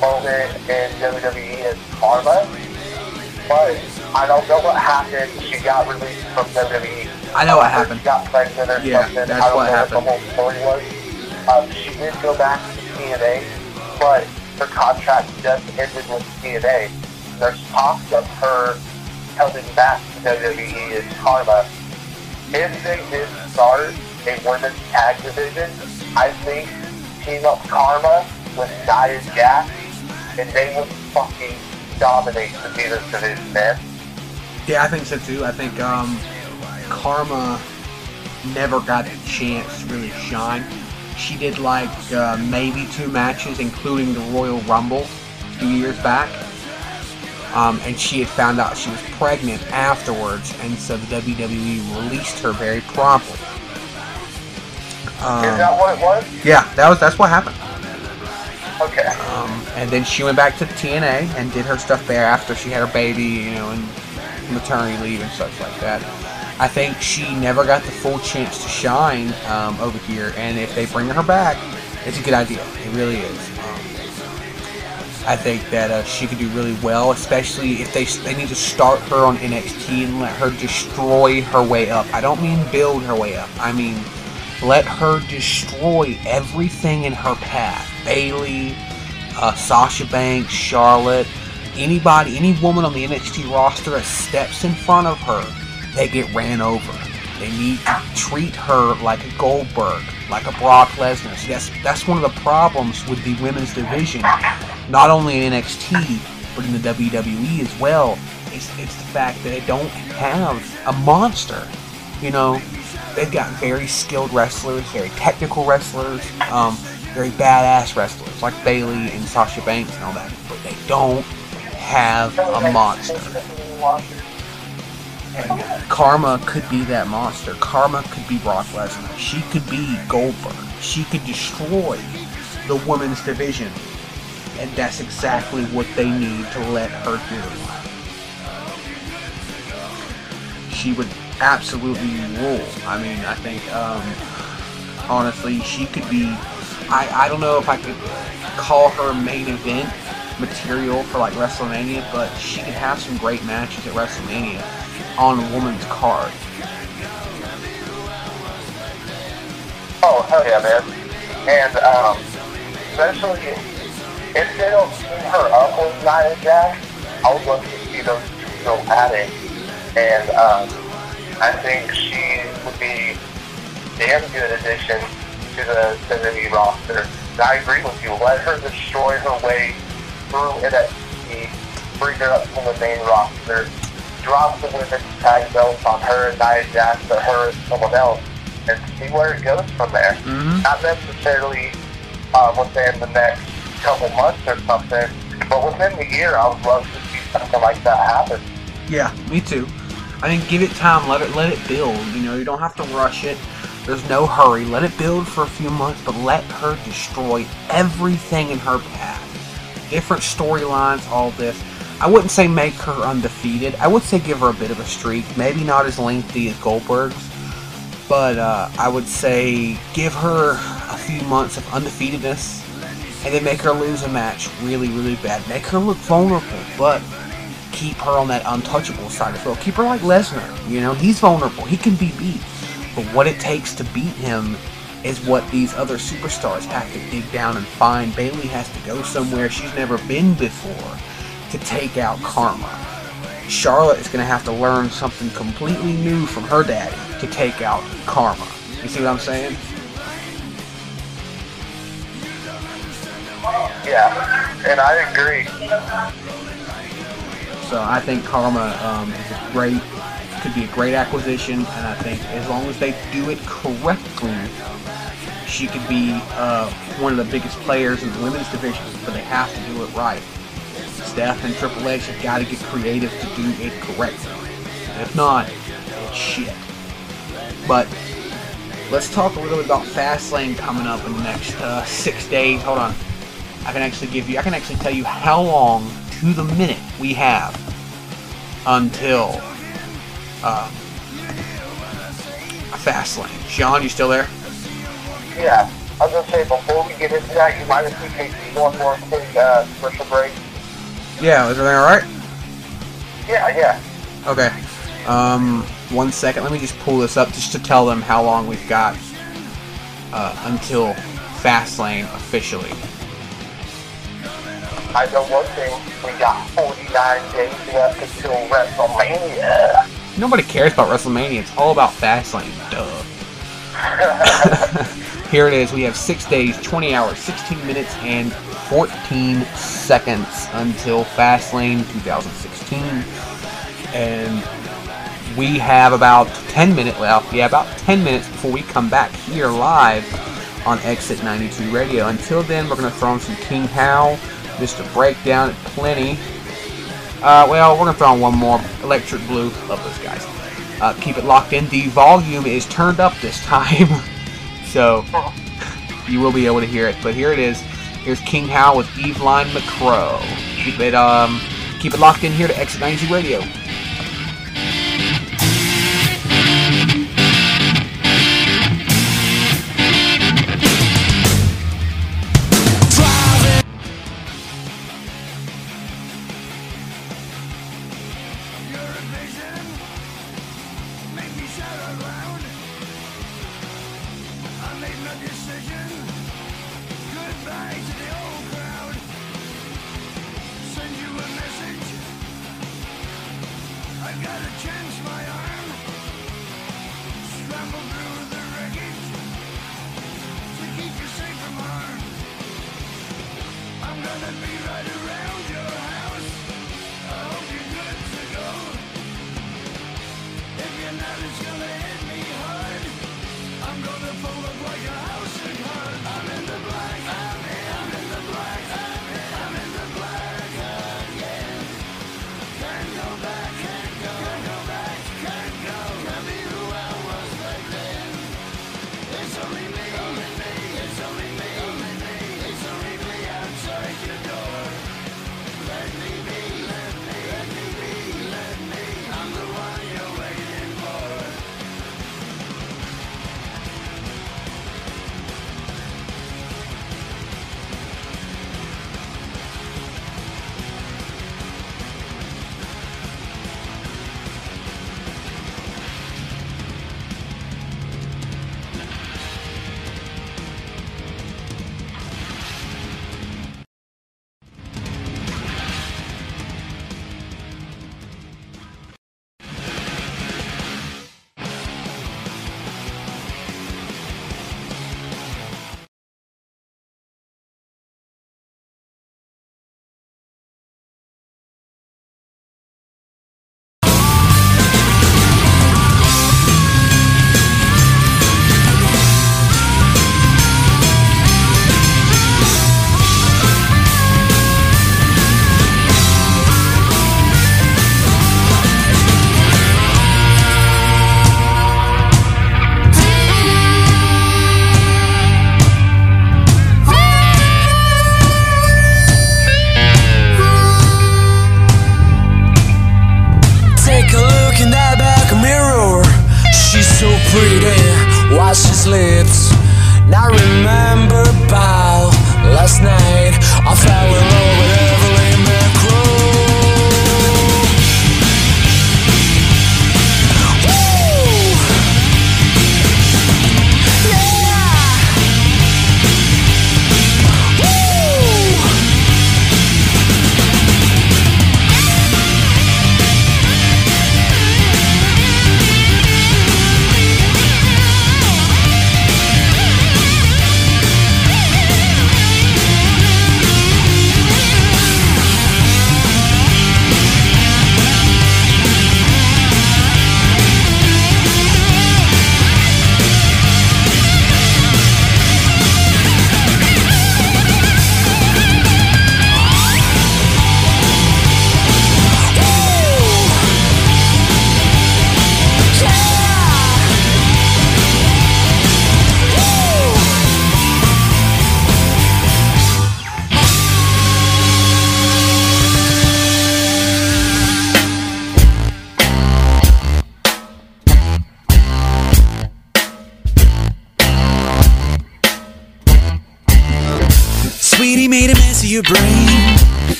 moment in WWE as Karma, but I don't know what happened. She got released from WWE. I know what Um, happened. She got pregnant or Yeah, something. that's I don't what know happened. what the whole story was. Um, she did go back to TNA, but her contract just ended with TNA. There's talks of her coming back to WWE as Karma. If they did start a women's tag division, I think team up Karma with Nia Jax, and they would fucking dominate the Divas division, man. Yeah, I think so too. I think um, Karma never got a chance to really shine. She did like uh, maybe two matches, including the Royal Rumble a few years back. Um, and she had found out she was pregnant afterwards, and so the WWE released her very promptly. Um, Is that what it was? yeah, that was that's what happened. Okay. Um, and then she went back to TNA and did her stuff there after she had her baby, you know, and maternity leave and such like that. I think she never got the full chance to shine um, over here, and if they bring her back, it's a good idea. It really is. Um, I think that uh, she could do really well, especially if they they need to start her on NXT and let her destroy her way up. I don't mean build her way up. I mean let her destroy everything in her path. Bayley, uh, Sasha Banks, Charlotte, anybody, any woman on the NXT roster that steps in front of her, they get ran over. They need to treat her like a Goldberg, like a Brock Lesnar. See, that's that's one of the problems with the women's division, not only in NXT but in the WWE as well. It's it's the fact that they don't have a monster. You know, they've got very skilled wrestlers, very technical wrestlers, um, very badass wrestlers like Bayley and Sasha Banks and all that, but they don't have a monster. Karma could be that monster. Karma could be Brock Lesnar. She could be Goldberg. She could destroy the women's division. And that's exactly what they need to let her do. She would absolutely rule. I mean, I think, um, honestly, she could be. I, I don't know if I could call her main event material for like WrestleMania, but she could have some great matches at WrestleMania on a woman's card. Oh, hell yeah, man. And, um, especially if they don't team her up with Nia Jax, I would love to see those two go at it. And, um, I think she would be damn good addition to the WWE roster. And I agree with you. Let her destroy her way through NXT, bring her up to the main roster, drop the women's tag belts on her and Nia Jax or her and someone else, and see where it goes from there. Mhm. Not necessarily uh, within the next couple months or something, but within the year, I would love to see something like that happen. Yeah, me too. I mean, give it time. Let it let it build. You know, you don't have to rush it. There's no hurry. Let it build for a few months, but let her destroy everything in her path. Different storylines, all this. I wouldn't say make her undefeated. I would say give her a bit of a streak. Maybe not as lengthy as Goldberg's, but uh, I would say give her a few months of undefeatedness, and then make her lose a match really, really bad. Make her look vulnerable, but keep her on that untouchable side as well. Keep her like Lesnar. You know, he's vulnerable. He can be beat. But what it takes to beat him is what these other superstars have to dig down and find. Bayley has to go somewhere she's never been before to take out Karma. Charlotte is going to have to learn something completely new from her daddy to take out Karma. You see what I'm saying? Yeah, and I agree. So I think Karma um, is a great, could be a great acquisition, and I think as long as they do it correctly, she could be uh, one of the biggest players in the women's division. But they have to do it right. Steph and Triple H have got to get creative to do it correctly. If not, it's shit. But let's talk a little bit about Fastlane coming up in the next uh, six days. Hold on. I can actually give you, I can actually tell you how long to the minute we have until um, Fastlane. Sean, you still there? Yeah. I was gonna say before we get into that, you might have seen going for a quick uh, commercial break. Yeah, is everything alright? Yeah, yeah. Okay. Um, one second. Let me just pull this up just to tell them how long we've got uh, until Fastlane officially. I know one thing. We got 49 days left until WrestleMania. Nobody cares about WrestleMania. It's all about Fastlane. Duh. Here it is. We have six days, 20 hours, 16 minutes, and 14 seconds until Fastlane 2016. And we have about 10 minutes left. Yeah, about 10 minutes before we come back here live on Exit 92 Radio. Until then, we're going to throw in some King How, Mr. Breakdown, plenty. Uh, well, we're going to throw in one more. Electric Blue. Love those guys. Uh, keep it locked in. The volume is turned up this time. So you will be able to hear it. But here it is. Here's King How with Eveline McCrow. Keep it um keep it locked in here to Exit 90 Radio.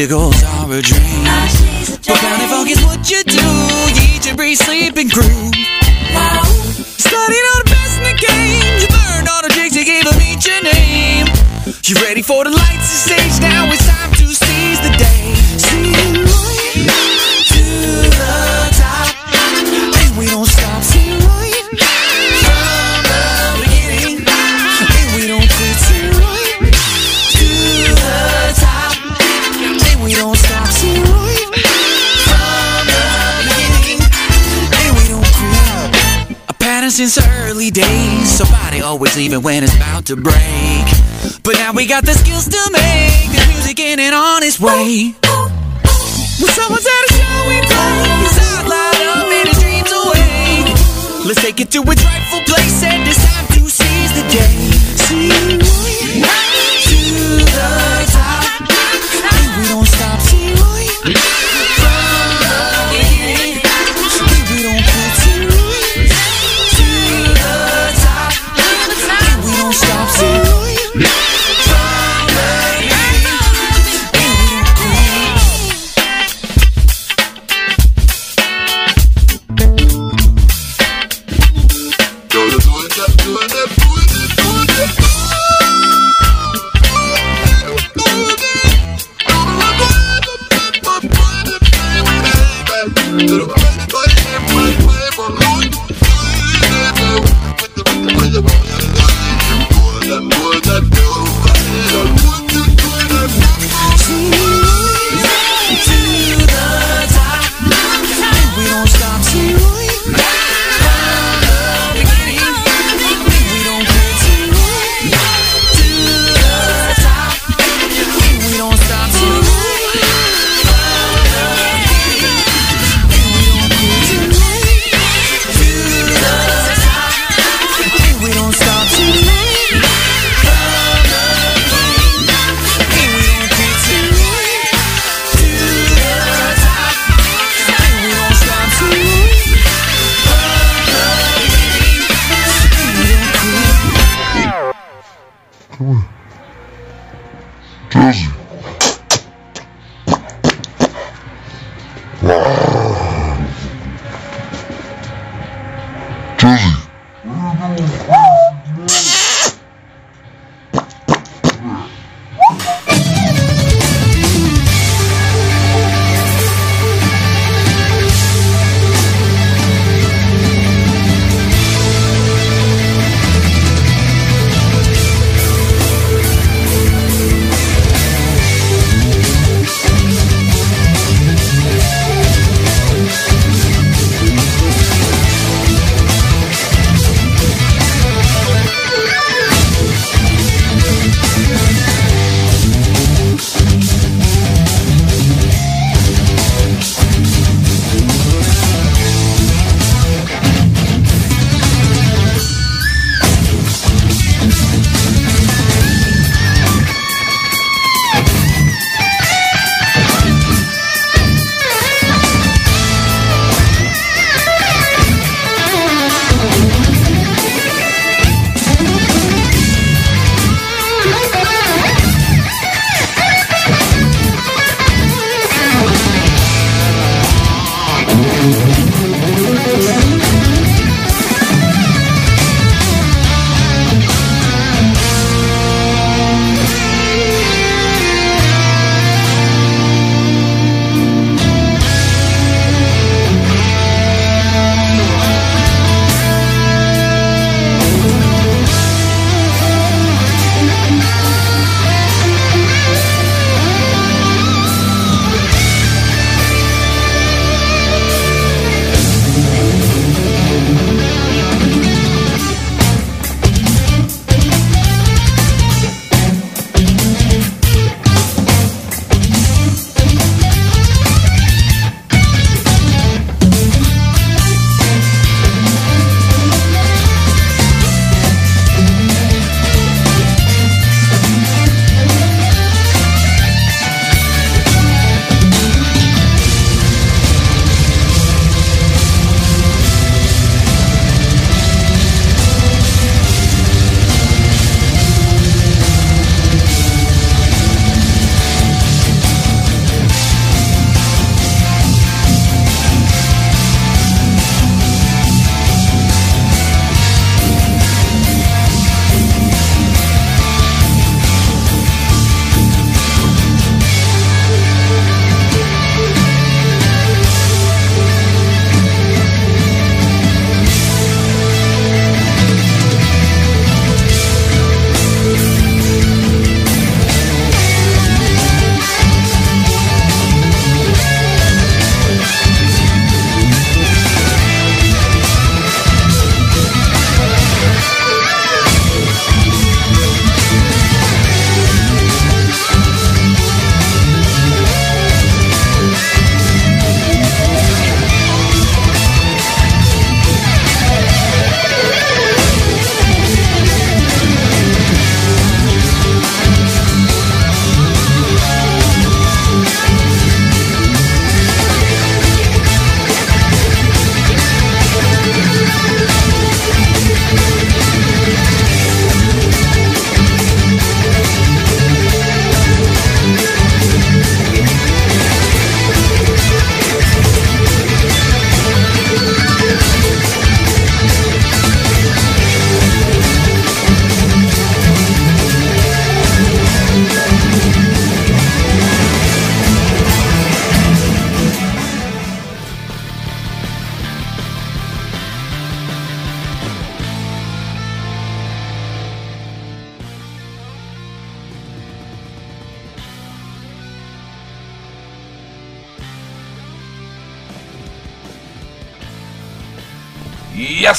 She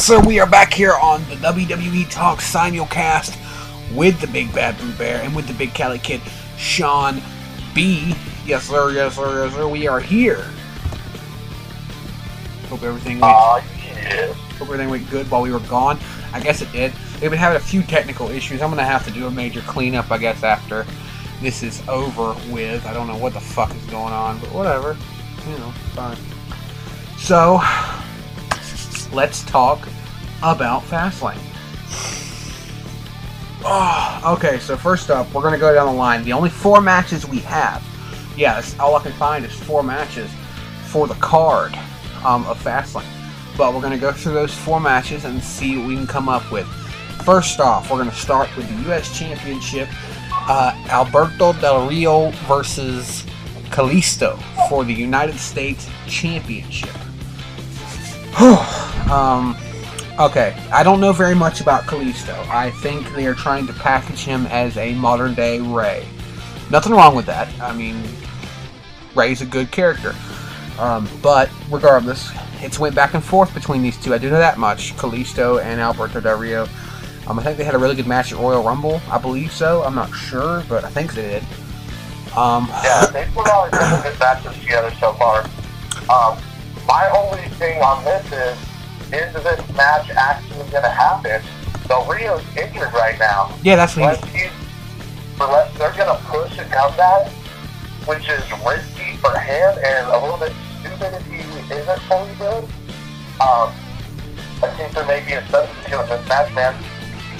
sir. We are back here on the WWE Talk simulcast with the Big Bad Blue Bear and with the Big Cali Kid, Sean B. Yes, sir. Yes, sir. Yes, sir. We are here. Hope everything went. Uh, yeah. Hope everything went good while we were gone. I guess it did. We've been having a few technical issues. I'm gonna have to do a major cleanup, I guess, after this is over with. I don't know what the fuck is going on, but whatever. You know, fine. So, let's talk about Fastlane. Oh, okay, so first up, we're gonna go down the line. The only four matches we have, that's all I can find is four matches for the card um, of Fastlane. But we're gonna go through those four matches and see what we can come up with. First off, we're gonna start with the U.S. Championship. Uh, Alberto Del Rio versus Kalisto for the United States Championship. um, okay, I don't know very much about Kalisto. I think they are trying to package him as a modern day Rey. Nothing wrong with that. I mean, Rey's a good character. Um, but regardless, it's went back and forth between these two. I do know that much. Kalisto and Alberto Del Rio. Um, I think they had a really good match at Royal Rumble. I believe so. I'm not sure, but I think they did. Um, Yeah, they put all couple good matches together so far. Um, my only thing on this is, is this match actually going to happen? Del Rio's injured right now. yeah, that's what Unless, he's, unless they're going to push a comeback, which is risky for him and a little bit stupid if he isn't fully good. Um, I think there may be a substitute in this match, man.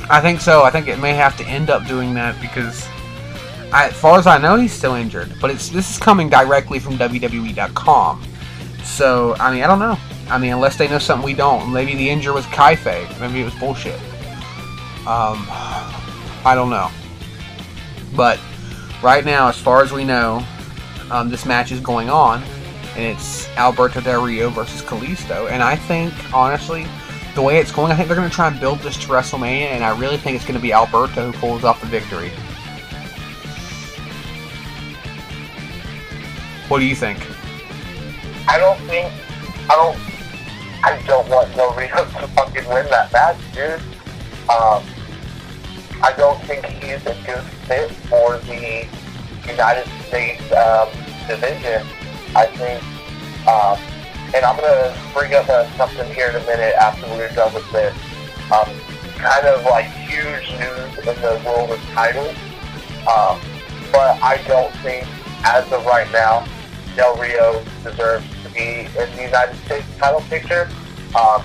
I think so. I think it may have to end up doing that because, I, as far as I know, he's still injured. But it's this is coming directly from WWE.com. So I mean, I don't know. I mean, unless they know something we don't. Maybe the injury was kayfabe. Maybe it was bullshit. Um, I don't know. But right now, as far as we know, um, this match is going on, and it's Alberto Del Rio versus Kalisto. And I think, honestly, the way it's going, I think they're going to try and build this to WrestleMania, and I really think it's going to be Alberto who pulls off the victory. What do you think? I don't think, I don't, I don't want Del Rio to fucking win that match, dude. Um, I don't think he's a good fit for the United States um, division. I think, um, and I'm gonna bring up uh, something here in a minute after we're done with this. Um, kind of like huge news in the world of titles, um, but I don't think, as of right now, Del Rio deserves to be in the United States title picture. Um,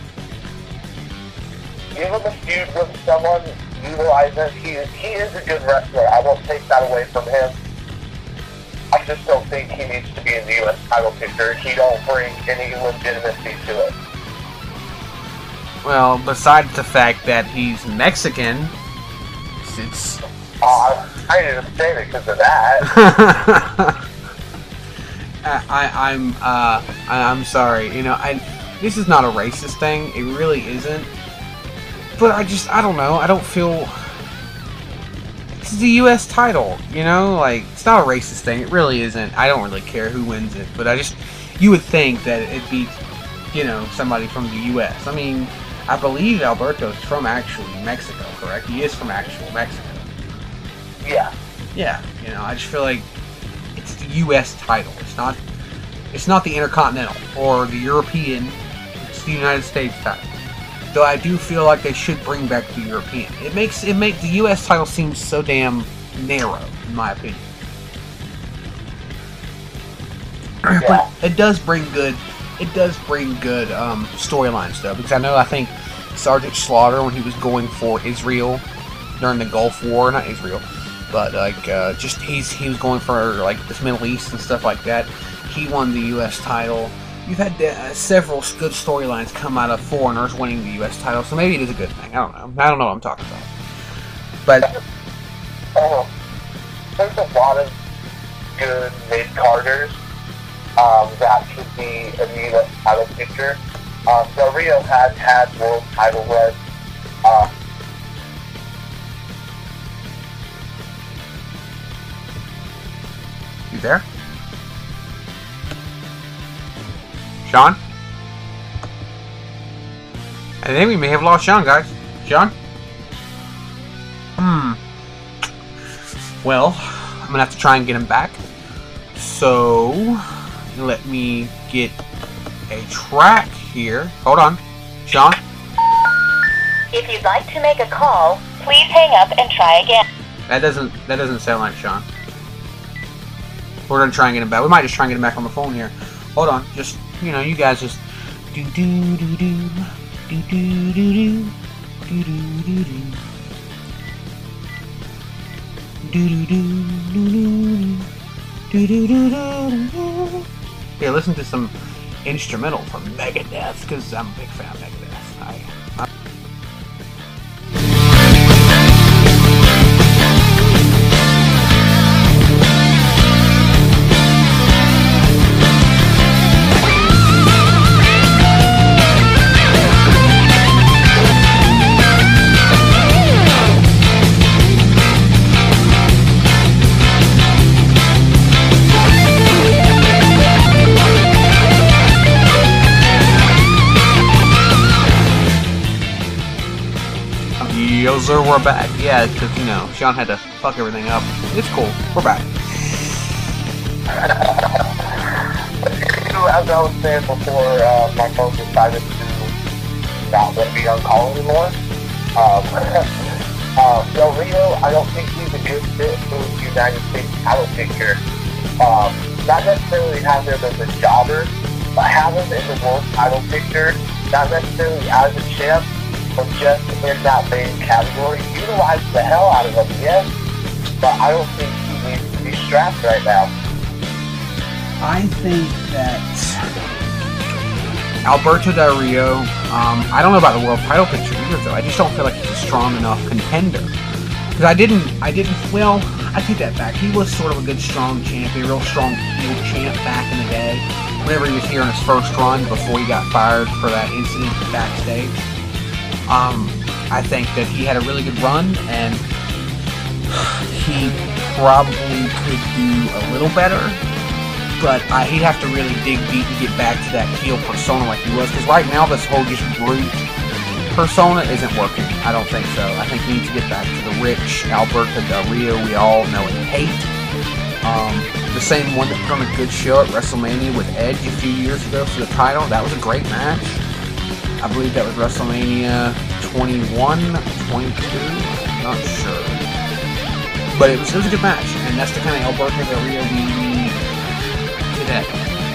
give him a feud with someone, utilize him. He is, he is a good wrestler. I won't take that away from him. I just don't think he needs to be in the U.S. title picture. He don't bring any legitimacy to it. Well, besides the fact that he's Mexican, it's. Uh, I didn't say it because of that. I, I, I'm uh, I, I'm sorry. You know, I this is not a racist thing. It really isn't. But I just I don't know. I don't feel This is a U.S. title. You know, like it's not a racist thing. It really isn't. I don't really care who wins it. But I just you would think that it'd be you know somebody from the U.S. I mean, I believe Alberto's from actually Mexico. Correct? He is from actual Mexico. yeah. Yeah, you know, I just feel like U.S. title. It's not. It's not the Intercontinental or the European. It's the United States title. Though I do feel like they should bring back the European. It makes it make the U.S. title seem so damn narrow, in my opinion. but it does bring good. It does bring good um, storylines though, because I know I think Sergeant Slaughter when he was going for Israel during the Gulf War, not Israel, but like uh, just he's he was going for like this Middle East and stuff like that. He won the U.S. title. You've had uh, several good storylines come out of foreigners winning the U.S. title, so maybe it is a good thing. I don't know. I don't know what I'm talking about. But Oh, there's a lot of good mid carders um, that could be in the U.S. title picture. Um, Del Rio has had world title runs. Um, you there, Sean? I think we may have lost Sean, guys. Sean? Hmm. Well, I'm gonna have to try and get him back. So, let me get a track here. Hold on. Sean? If you'd like to make a call, please hang up and try again. That doesn't that doesn't sound like Sean. We're gonna try and get him back. We might just try and get him back on the phone here. Hold on. Just you know, you guys just do do do do do do do do do do do do. Here, listen to some instrumental from Megadeth, because I'm a big fan of Megadeth. Yo, we're back. Yeah, because, you know, Sean had to fuck everything up. It's cool. We're back. As I was saying before, uh, my phone decided to not let me on call anymore. Um, uh, Del Rio, I don't think he's a good fit for the United States title picture. Um, not necessarily have him as a jobber, but have him in the world title picture, not necessarily as a champ, just in that main category. Utilize the hell out of him, yes, but I don't think he needs to be strapped right now. I think that Alberto Del Rio, um, I don't know about the world title picture either, though. I just don't feel like he's a strong enough contender. Because I didn't, I didn't, well, I take that back. He was sort of a good, strong champion, a real strong heel champ back in the day. Whenever he was here in his first run before he got fired for that incident backstage. Um, I think that he had a really good run, and he probably could do a little better. But uh, he'd have to really dig deep and get back to that heel persona like he was. Because right now, this whole just brute persona isn't working. I don't think so. I think he needs to get back to the rich Alberto Del Rio we all know and hate. Um, the same one that put on a good show at WrestleMania with Edge a few years ago for the title. That was a great match. I believe that was WrestleMania 21, 22, not sure. But it was, it was a good match, and that's the kind of Alberto Del Rio we need today.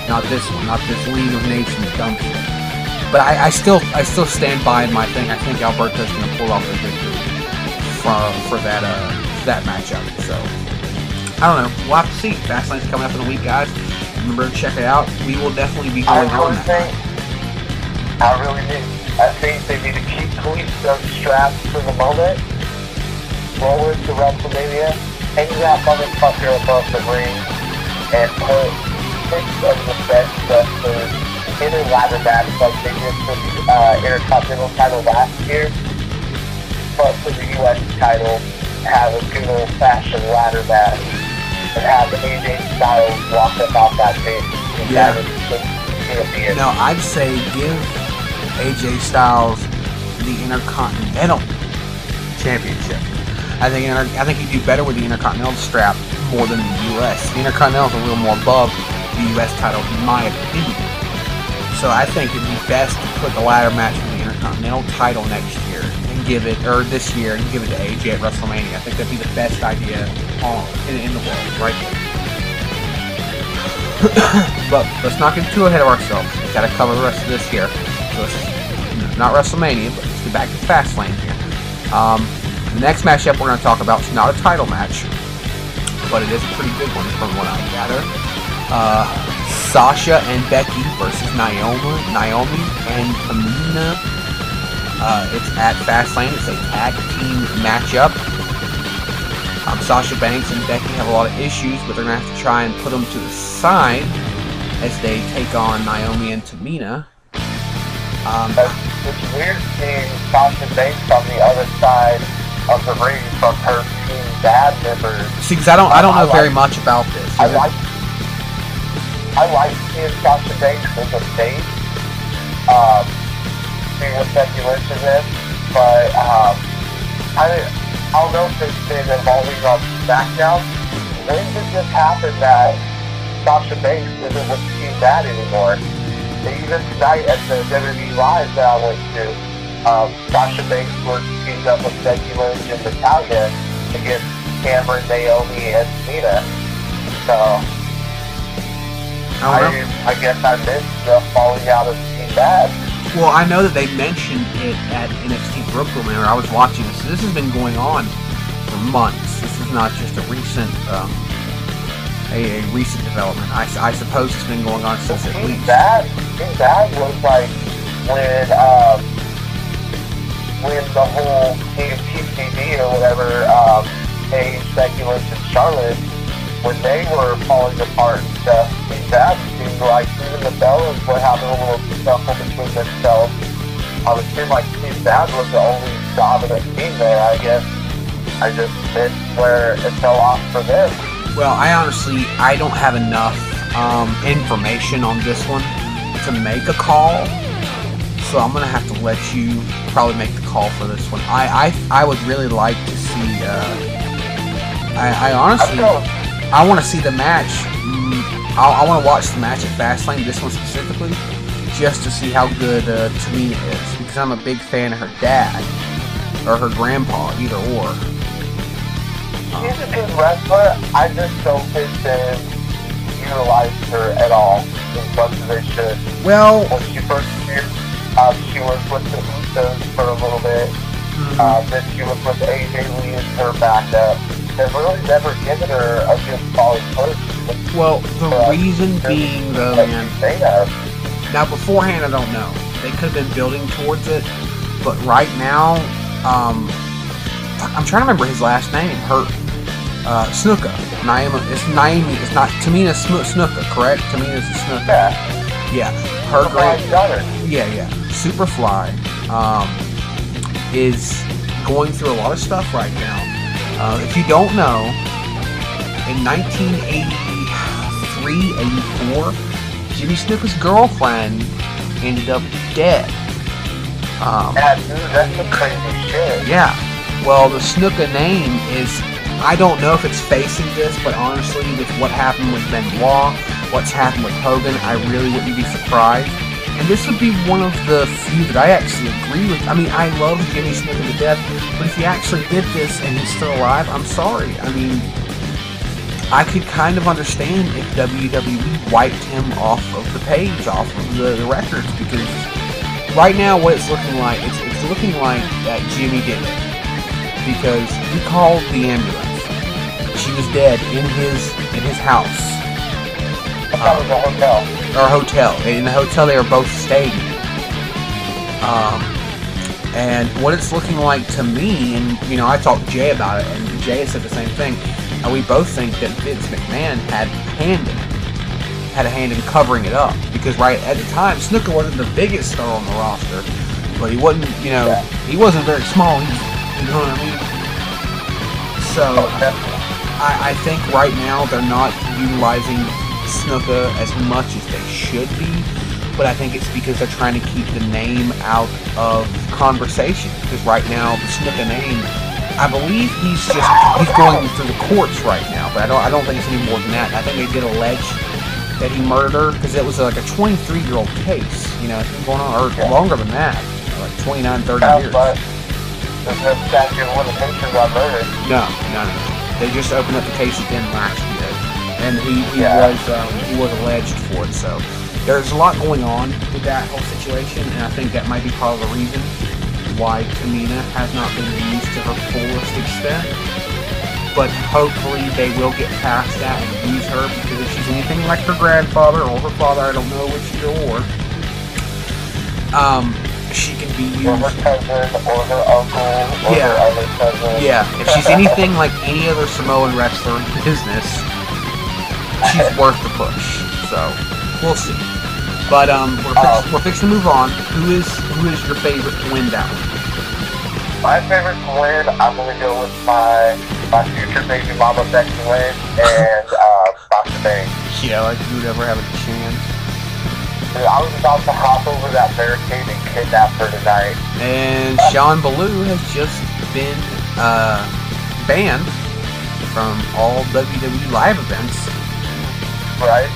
Not this one, not this League of Nations dumpster. But I, I still I still stand by my thing. I think Alberto's going to pull off the victory for, for that uh, that matchup. So I don't know. We'll have to see. Fastlane's coming up in a week, guys. Remember to check it out. We will definitely be I going on that. I really think, I think they need to keep Kalisto strapped for the moment. Roll into WrestleMania, hang that motherfucker above the ring, and put six of the best wrestlers in a ladder match like they did for the uh, Intercontinental title last year. But for the U.S. title, have a good old-fashioned ladder match and have AJ Styles walk up off that stage. Yeah. that is. No, I'd say give AJ Styles the Intercontinental Championship. I think I think he'd do better with the Intercontinental strap more than the U.S. The Intercontinental is a little more above the U.S. title, in my opinion. So I think it'd be best to put the ladder match for the Intercontinental title next year and give it, or this year, and give it to AJ at WrestleMania. I think that'd be the best idea on, in, in the world, right but let's not get too ahead of ourselves. We've got to cover the rest of this here. Not WrestleMania, but let's get back to Fastlane here. Um, the next matchup we're going to talk about is not a title match, but it is a pretty good one from what I gather. Uh, Sasha and Becky versus Naomi, Naomi and Tamina. Uh, it's at Fastlane. It's a tag team matchup. Um, Sasha Banks and Becky have a lot of issues, but they're going to have to try and put them to the side as they take on Naomi and Tamina. Um, It's weird seeing Sasha Banks on the other side of the ring from her team bad members. see, because I don't, I don't know very much about this. I like, I like seeing Sasha Banks as a face. Um, see what Becky Lynch is in, but um, I, I don't know if it's been evolving on SmackDown. When did this happen that Sasha Banks isn't with Team Bad anymore? Even tonight at the WWE Live that I went to, um, Sasha Banks was teamed up with Becky Lynch and Natalya against Cameron, Naomi, and Tamina. So, I know. I, I guess I missed the falling out of Team Bad. Well, I know that they mentioned it at NXT Brooklyn whenever I was watching this. This has been going on for months. This is not just a recent, um, a, a recent development. I, I suppose it's been going on since at Team least. Bad, Team Bad was like when um, when the whole TCD or whatever um, Becky Lynch, and Charlotte when they were falling apart and stuff. Bad seemed like even the Bellas were having a little scuffle between themselves. I would seem like Team Bad was the only dominant team there. I guess I just missed where it fell off for them. Well, I honestly, I don't have enough um, information on this one to make a call. So I'm gonna have to let you probably make the call for this one. I I, I would really like to see. Uh, I, I honestly, I want to see the match. Mm, I, I want to watch the match at Fastlane, this one specifically, just to see how good uh, Tamina is because I'm a big fan of her dad or her grandpa, either or. She's a good wrestler. I just don't think they utilized her at all as much as they should. Well, when she first appeared, um, she was with the Usos for a little bit. Uh, then she was with AJ Lee as her backup. They've really never given her a good solid push. Well, the reason being, though, man. Now, beforehand, I don't know. They could have been building towards it, but right now, um, I'm trying to remember his last name. Her uh, Snuka. Naima. It's Naomi. It's not Tamina Sm- Snuka, correct? Tamina's a Snuka. Yeah. Yeah. Her great. daughter. Yeah, yeah. Superfly um, is going through a lot of stuff right now. Uh, if you don't know, in 1983, 84, Jimmy Snuka's girlfriend ended up dead. Um, Yeah, dude, that's some crazy shit. yeah. Well, the Snuka name is. I don't know if it's facing this, but honestly, with what happened with Benoit, what's happened with Hogan, I really wouldn't be surprised. And this would be one of the few that I actually agree with. I mean, I love Jimmy Snuka to death, but if he actually did this and he's still alive, I'm sorry. I mean, I could kind of understand if WWE wiped him off of the page, off of the, the records, because right now what it's looking like, it's, it's looking like that Jimmy did it. Because he called the ambulance. She was dead in his in his house. Was a hotel. Or hotel. In the hotel they were both staying. Um, and what it's looking like to me, and you know, I talked to Jay about it, and Jay said the same thing. And we both think that Vince McMahon had a hand in it, had a hand in covering it up. Because right at the time, Snuka wasn't the biggest star on the roster, but he wasn't, you know, he wasn't very small. You know what I mean? So I, I think right now they're not utilizing Snuka as much as they should be, but I think it's because they're trying to keep the name out of conversation. Because right now the Snuka name, I believe he's just he's going through the courts right now, but I don't I don't think it's any more than that. I think they did allege that he murdered because it was like a 23 year old case. You know, it's been going on or longer than that, like 29, 30 Yeah, years. but there's no statute of limitations on murder. No, no, no. They just opened up the case again last year, and he, he Yeah. was um, he was alleged for it. So there's a lot going on with that whole situation, and I think that might be part of the reason why Tamina has not been used to her fullest extent. But hopefully they will get past that and use her because if she's anything like her grandfather or her father, I don't know which either or. Um, she can be used. Or her cousin, or her uncle, or Yeah. her other cousin. Yeah, if she's anything like any other Samoan wrestler in the business, she's worth the push. So we'll see. But um, we're, fix- we're fixing to move on. Who is who is your favorite to win that one? My favorite to win, I'm gonna go with my my future baby mama Becky Lynch and uh, Sasha Banks. Yeah, like you would ever have a chance. Dude, I was about to hop over that barricade and kidnap her tonight. And Sean Ballou has just been uh, banned from all WWE live events. Right?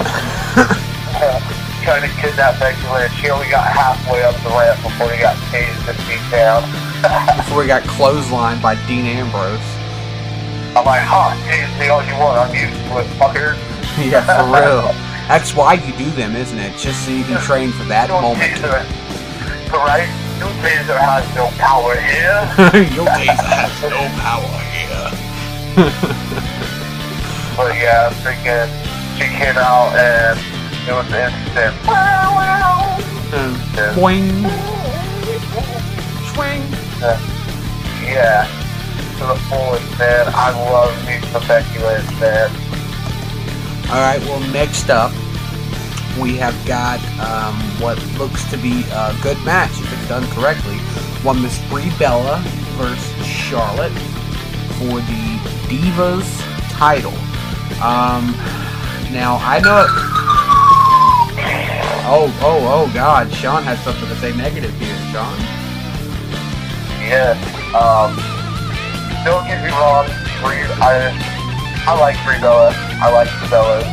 Trying to kidnap Becky Lynch. She only got halfway up the ramp before he got tased and beat down. Before he got clotheslined by Dean Ambrose. I'm like, huh, tase me all you want. I'm used to it, fucker. Yeah, for real. That's why you do them, isn't it? Just so you can train for that Your moment. taser, right? Your taser has no power here. Your taser has no power here. But yeah, freaking, she came out and it was instant. And boing. Swing. Uh, yeah, to the fullest, man. I love me some Becky Lynch, man. All right. Well, next up, we have got um, what looks to be a good match if it's done correctly. One Miss Brie Bella versus Charlotte for the Divas title. Um, now I know. it. Oh, oh, oh, God! Sean has something to say negative here, Sean. Yes. Um, don't get me wrong, I, I like Brie Bella. I like the Bellas.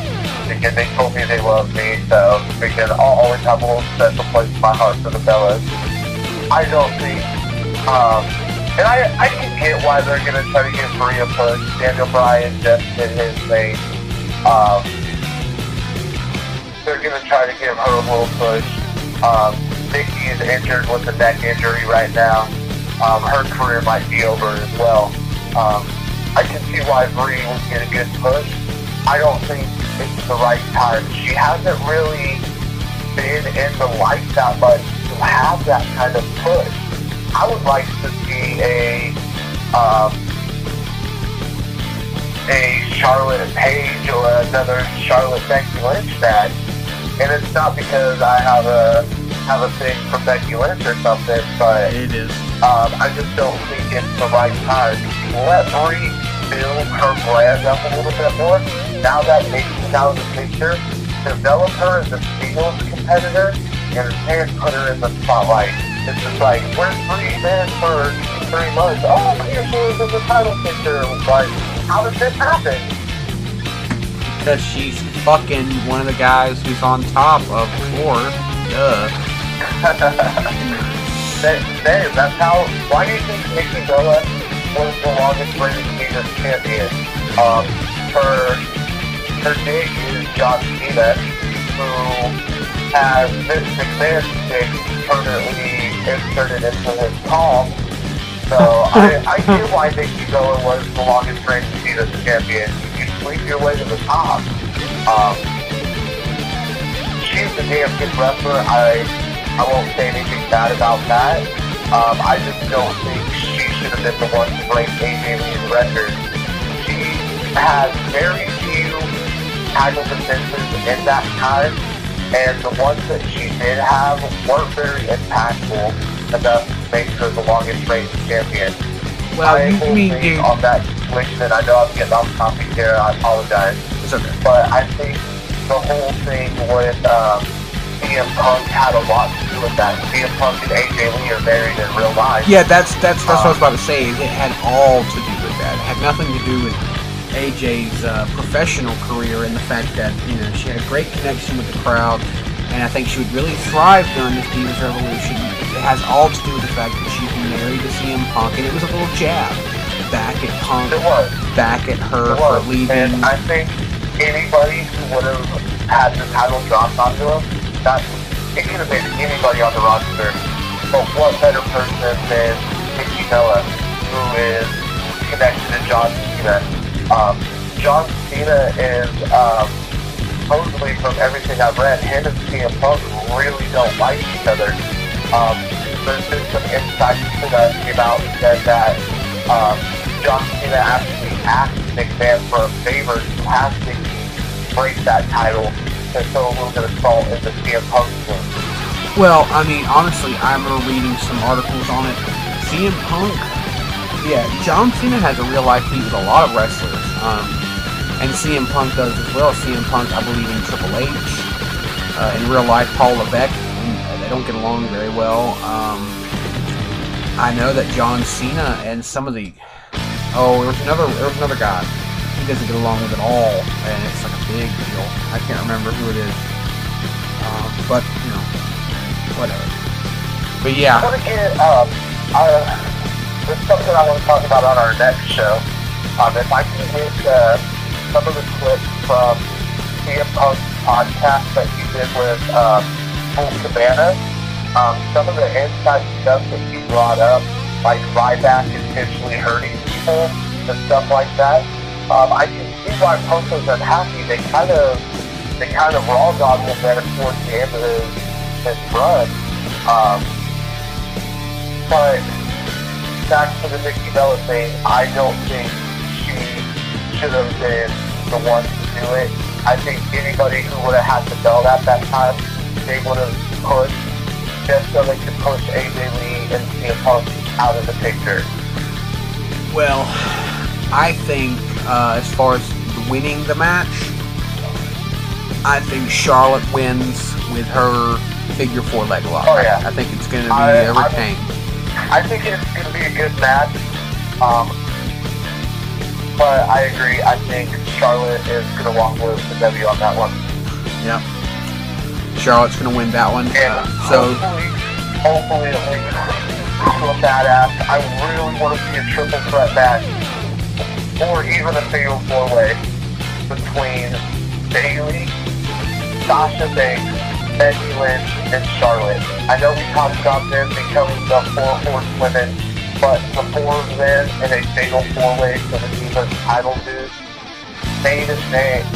Because they told me they love me, so because I'll always have a little special place in my heart for the Bellas. I don't think, um, and I, I can get why they're going to try to give Maria push. Daniel Bryan just did his thing. Um, they're going to try to give her a little push. Um, Nikki is injured with a neck injury right now. Um, her career might be over as well. Um, I can see why Brie would get a good push. I don't think it's the right time. She hasn't really been in the light that much to have that kind of push. I would like to see a um, a Charlotte Paige or another Charlotte Becky Lynch match. And it's not because I have a have a thing for Becky Lynch or something, but it is. Um, I just don't think it's the right time. Let Brie build her brand up a little bit more. Now that Nikki's out of the picture, develop her as a singles competitor and and put her in the spotlight. It's just like, where's Brie been for three months? Oh, here she is in the title picture. Like, how did this happen? Because she's fucking one of the guys who's on top of four. Duh. that, that, that's how. Why do you think Nikki Bella was the longest reigning Divas champion? Um, her her dig is John Cena, who has this McMahon's dick permanently inserted into his palm. So I, I get why Nikki Bella was the longest reigning Divas champion. You sleep your way to the top. Um, she's a damn good wrestler. I I won't say anything bad about that. Um, I just don't think she should have been the one to break AJ Lee's record. She has very few title defenses in that time, and the ones that she did have weren't very impactful enough to make her the longest reigning champion. Well, I you will mean, say dude- on that situation, and I know I'm getting off topic here, I apologize. It's okay. But I think the whole thing with um, CM Punk had a lot to do with that. CM Punk and AJ Lee are married in real life. Yeah, that's that's that's what I was about to say. Is it had all to do with that. It had nothing to do with AJ's uh, professional career and the fact that you know she had a great connection with the crowd, and I think she would really thrive during this Divas Revolution. It has all to do with the fact that she's married to CM Punk, and it was a little jab back at Punk, It was. back at her for leaving. And I think anybody who would have had the title dropped onto him, it could have been anybody on the roster. But what better person than Nikki Bella, who is connected to John Cena? Um, John Cena is um, supposedly, from everything I've read, him and CM Punk really don't like each other. Um, there's been some insight that came out and said that um, John Cena actually asked McMahon for a favor to have Nikki break that title to throw a little bit of salt in the CM. Well, I mean, honestly, I remember reading some articles on it. CM Punk, yeah, John Cena has a real life feud with a lot of wrestlers, um, and CM Punk does as well. CM Punk, I believe, in Triple H, uh, in real life, Paul Levesque. And they don't get along very well. Um, I know that John Cena and some of the oh, there was another there was another guy doesn't get along with at all, and it's like a big deal. I can't remember who it is, um, but you know, whatever. But yeah. I want to get, um, uh, this is something I want to talk about on our next show. Um, if I can get uh, some of the clips from CM Punk's podcast that he did with um, Colt Cabana, um, some of the inside stuff that he brought up, like Ryback intentionally hurting people and stuff like that, um, I can see why was unhappy. They kind of, they kind of raw dogged him there towards the end of his, his run. Um, but back to the Nikki Bella thing, I don't think she should have been the one to do it. I think anybody who would have had the belt at that time, they would have pushed just so they could push AJ Lee and CM Punk out of the picture. Well, I think uh, as far as winning the match, I think Charlotte wins with her figure four leg lock. Oh, yeah. I, I think it's going to be I- a I- retain. I think it's going to be a good match. Um, but I agree. I think Charlotte is going to walk away with the W on that one. Yeah. Charlotte's going to win that one. And Uh, so hopefully, hopefully it to a badass. I really want to see a triple threat match, or even a fatal four way between Bayley, Sasha Banks, Becky Lynch, and Charlotte. I know we talked about them becoming the four horsewomen, but the four of them in a fatal four way for the Divas title dude, main event.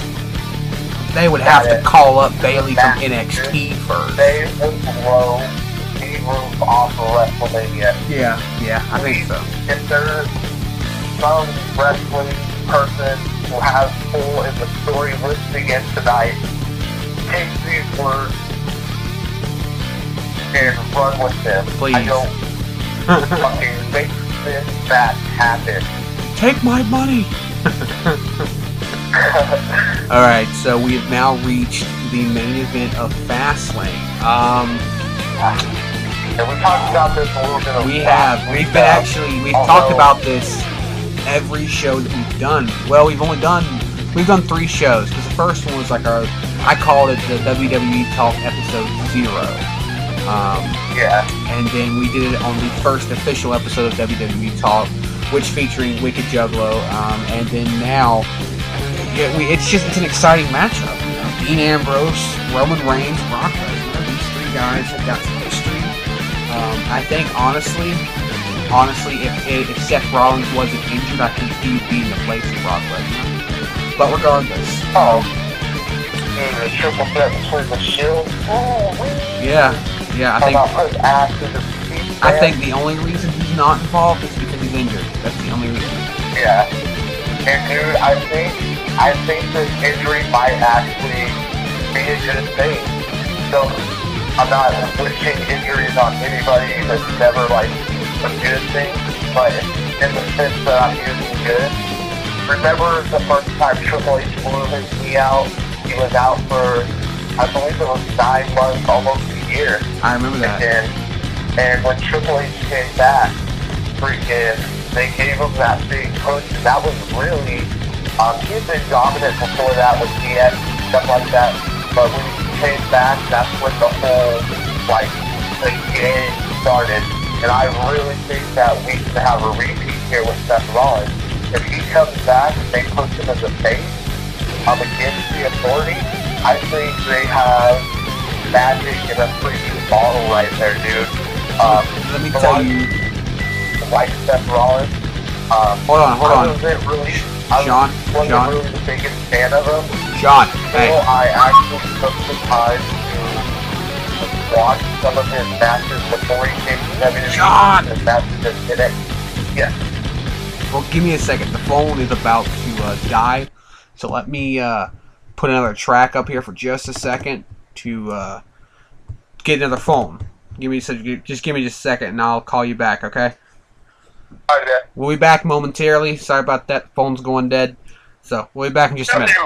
they would have to call up Bayley from NXT first. They would blow the roof off of WrestleMania. Yeah, yeah, I think so. If there's some wrestling person who has full in the story listening in tonight, take these words and run with them. Please. I don't fucking make this match happen. Take my money. All right, so we have now reached the main event of Fastlane. Um, And we talked about this a little bit. we have. We've been actually. We've although- talked about this every show that we've done. Well, we've only done. We've done three shows because the first one was like our. I called it the WWE Talk episode zero. Um, Yeah. and then we did it on the first official episode of WWE Talk, which featuring Wicked Juggalo, um, and then now yeah, we, it's just it's an exciting matchup. You know? Dean Ambrose, Roman Reigns, Brock Lesnar. These three guys have got some history. Um, I think honestly, honestly, if if Seth Rollins wasn't injured, I think he would be in the place of Brock Lesnar. But regardless, Oh. The triple threat between the Shield. Yeah, yeah, I think. about putting ass in the seat, I think the only reason he's not involved is because he's injured. That's the only reason. Yeah. And dude, I think I think this injury might actually be a good thing. So I'm not wishing injuries on anybody that's never like good thing, but in the sense that I'm using good. Remember the first time Triple H blew his knee out? He was out for I believe it was nine months, almost a year. I remember that. And, and when Triple H came back, freaking, they gave him that big push, and that was really, um, he had been dominant before that with DX and stuff like that, but when he came back, that's when the whole, like, the game started, and I really think that we can have a repeat here with Seth Rollins. If he comes back and they push him as a face, um, against the authority, I think they have magic in a freaking bottle right there, dude. Um, Let me tell you, like Seth Rollins. Um, Hold on, hold I on. wasn't really, I wasn't Sean. really the biggest fan of him. Sean, Until hey. I actually took the time to watch some of his matches before he came to WWE. Sean! And that's just it. Yeah. Well, give me a second. The phone is about to uh, die, so let me uh, put another track up here for just a second to uh, get another phone. Give me a just give me just a second, and I'll call you back. Okay? All right, We'll be back momentarily. Sorry about that. Phone's going dead. So we'll be back in just a minute.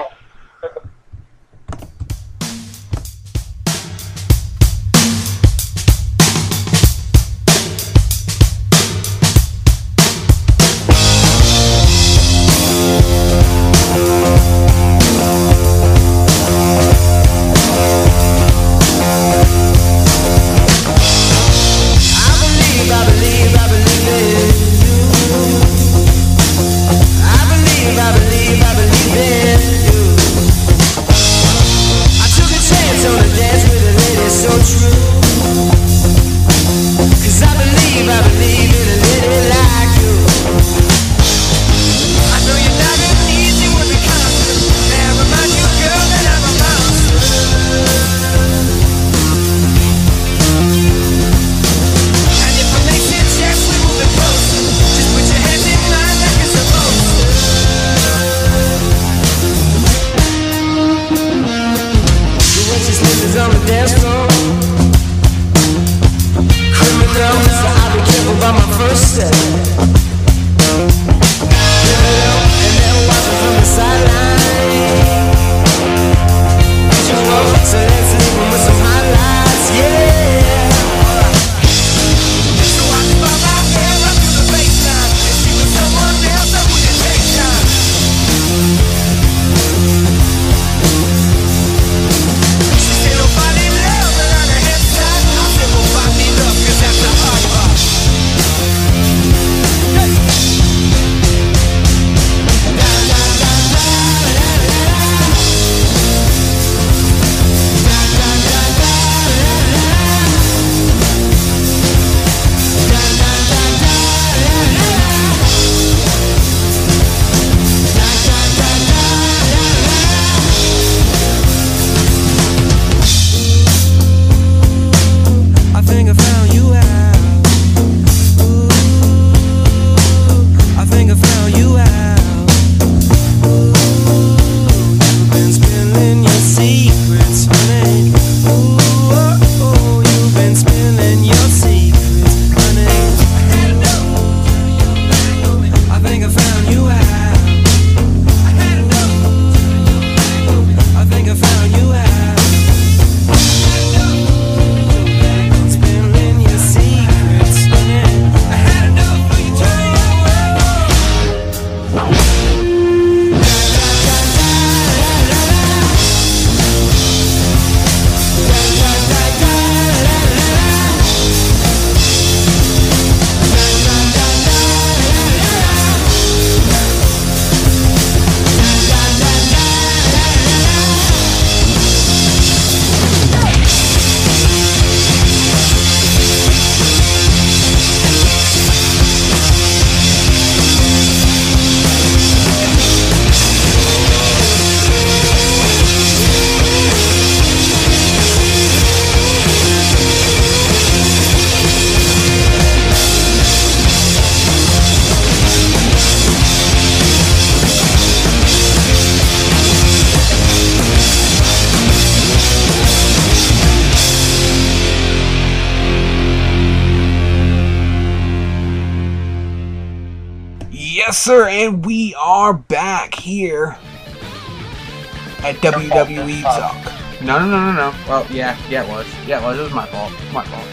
WWE Talk. No, no, no, no, no. Well, yeah, yeah, it was. Yeah, it was. It was my fault. My fault.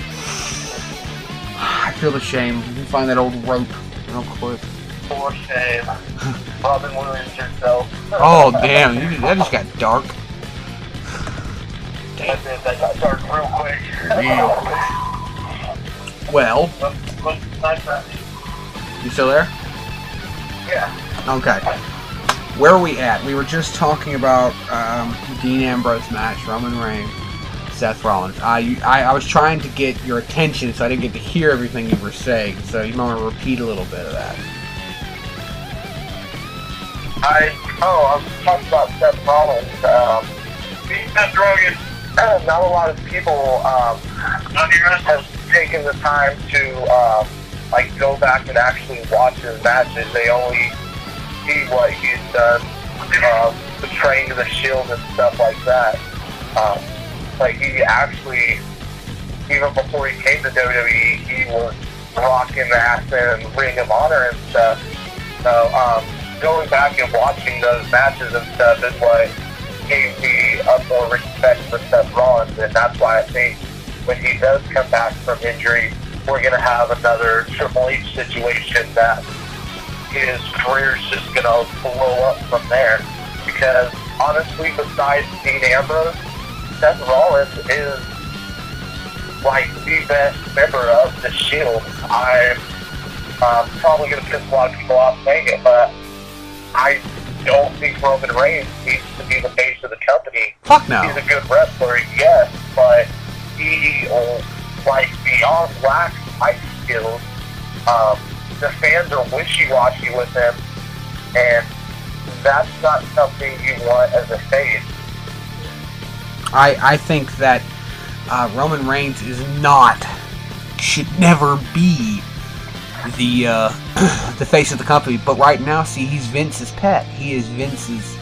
I feel the shame. Let me find that old rope real quick. For shame. Robin Williams yourself. Oh, damn. You, that just got dark. That, that got dark real quick. Well, Look, look, nice to- you still there? Yeah. Okay. Where are we at? We were just talking about um, Dean Ambrose match, Roman Reigns, Seth Rollins. I, I I was trying to get your attention, so I didn't get to hear everything you were saying. So you might want to repeat a little bit of that. I oh, I was talking about Seth Rollins. Um, Seth Rogen. Not a lot of people um, have taken the time to um, like go back and actually watch his matches. They only see what he's done, um, betraying the Shield and stuff like that. Um, like he actually, even before he came to WWE, he was rocking that and Ring of Honor and stuff. So um, going back and watching those matches and stuff is what gave me a more respect for Seth Rollins, and that's why I think when he does come back from injury, we're going to have another Triple H situation that his career's just going to blow up from there. Because honestly, besides Dean Ambrose, Seth Rollins is like the best member of the Shield. I'm um, probably going to piss a lot of people off saying it, but I don't think Roman Reigns needs to be the face of the company. Fuck no. He's a good wrestler, yes, but he, like, beyond lack fight skills, um, the fans are wishy-washy with him, and that's not something you want as a face. I I think that uh, Roman Reigns is not, should never be the uh, the face of the company. But right now, see, he's Vince's pet. He is Vince's.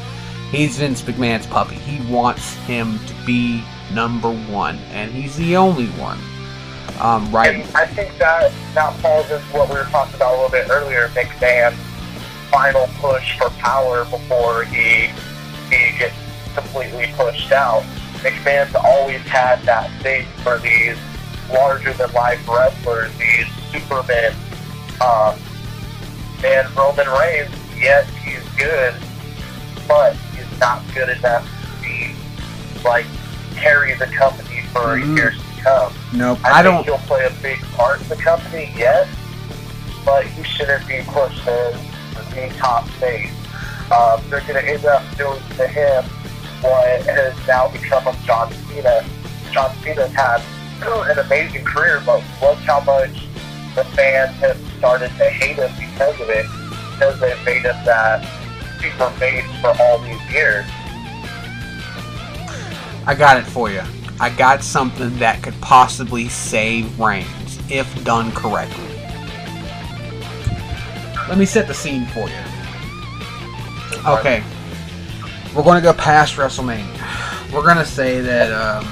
He's Vince McMahon's puppy. He wants him to be number one, and he's the only one. Um, right. And I think that that falls into what we were talking about a little bit earlier, McMahon's final push for power before he he gets completely pushed out. McMahon's always had that thing for these larger than life wrestlers, these supermen. Um, and Roman Reigns, yes, he's good, but he's not good enough to be like carry the company for Mhm. years to come. Nope. I, I think don't. he'll play a big part in the company, yes, but he shouldn't be pushed as top face. Um, they're going to end up doing to him what has now become of John Cena. John Cena's had an amazing career, but look how much the fans have started to hate him because of it, because they've made him that super face for all these years. I got it for you. I got something that could possibly save Reigns if done correctly. Let me set the scene for you. Okay. We're going to go past WrestleMania. We're going to say that um,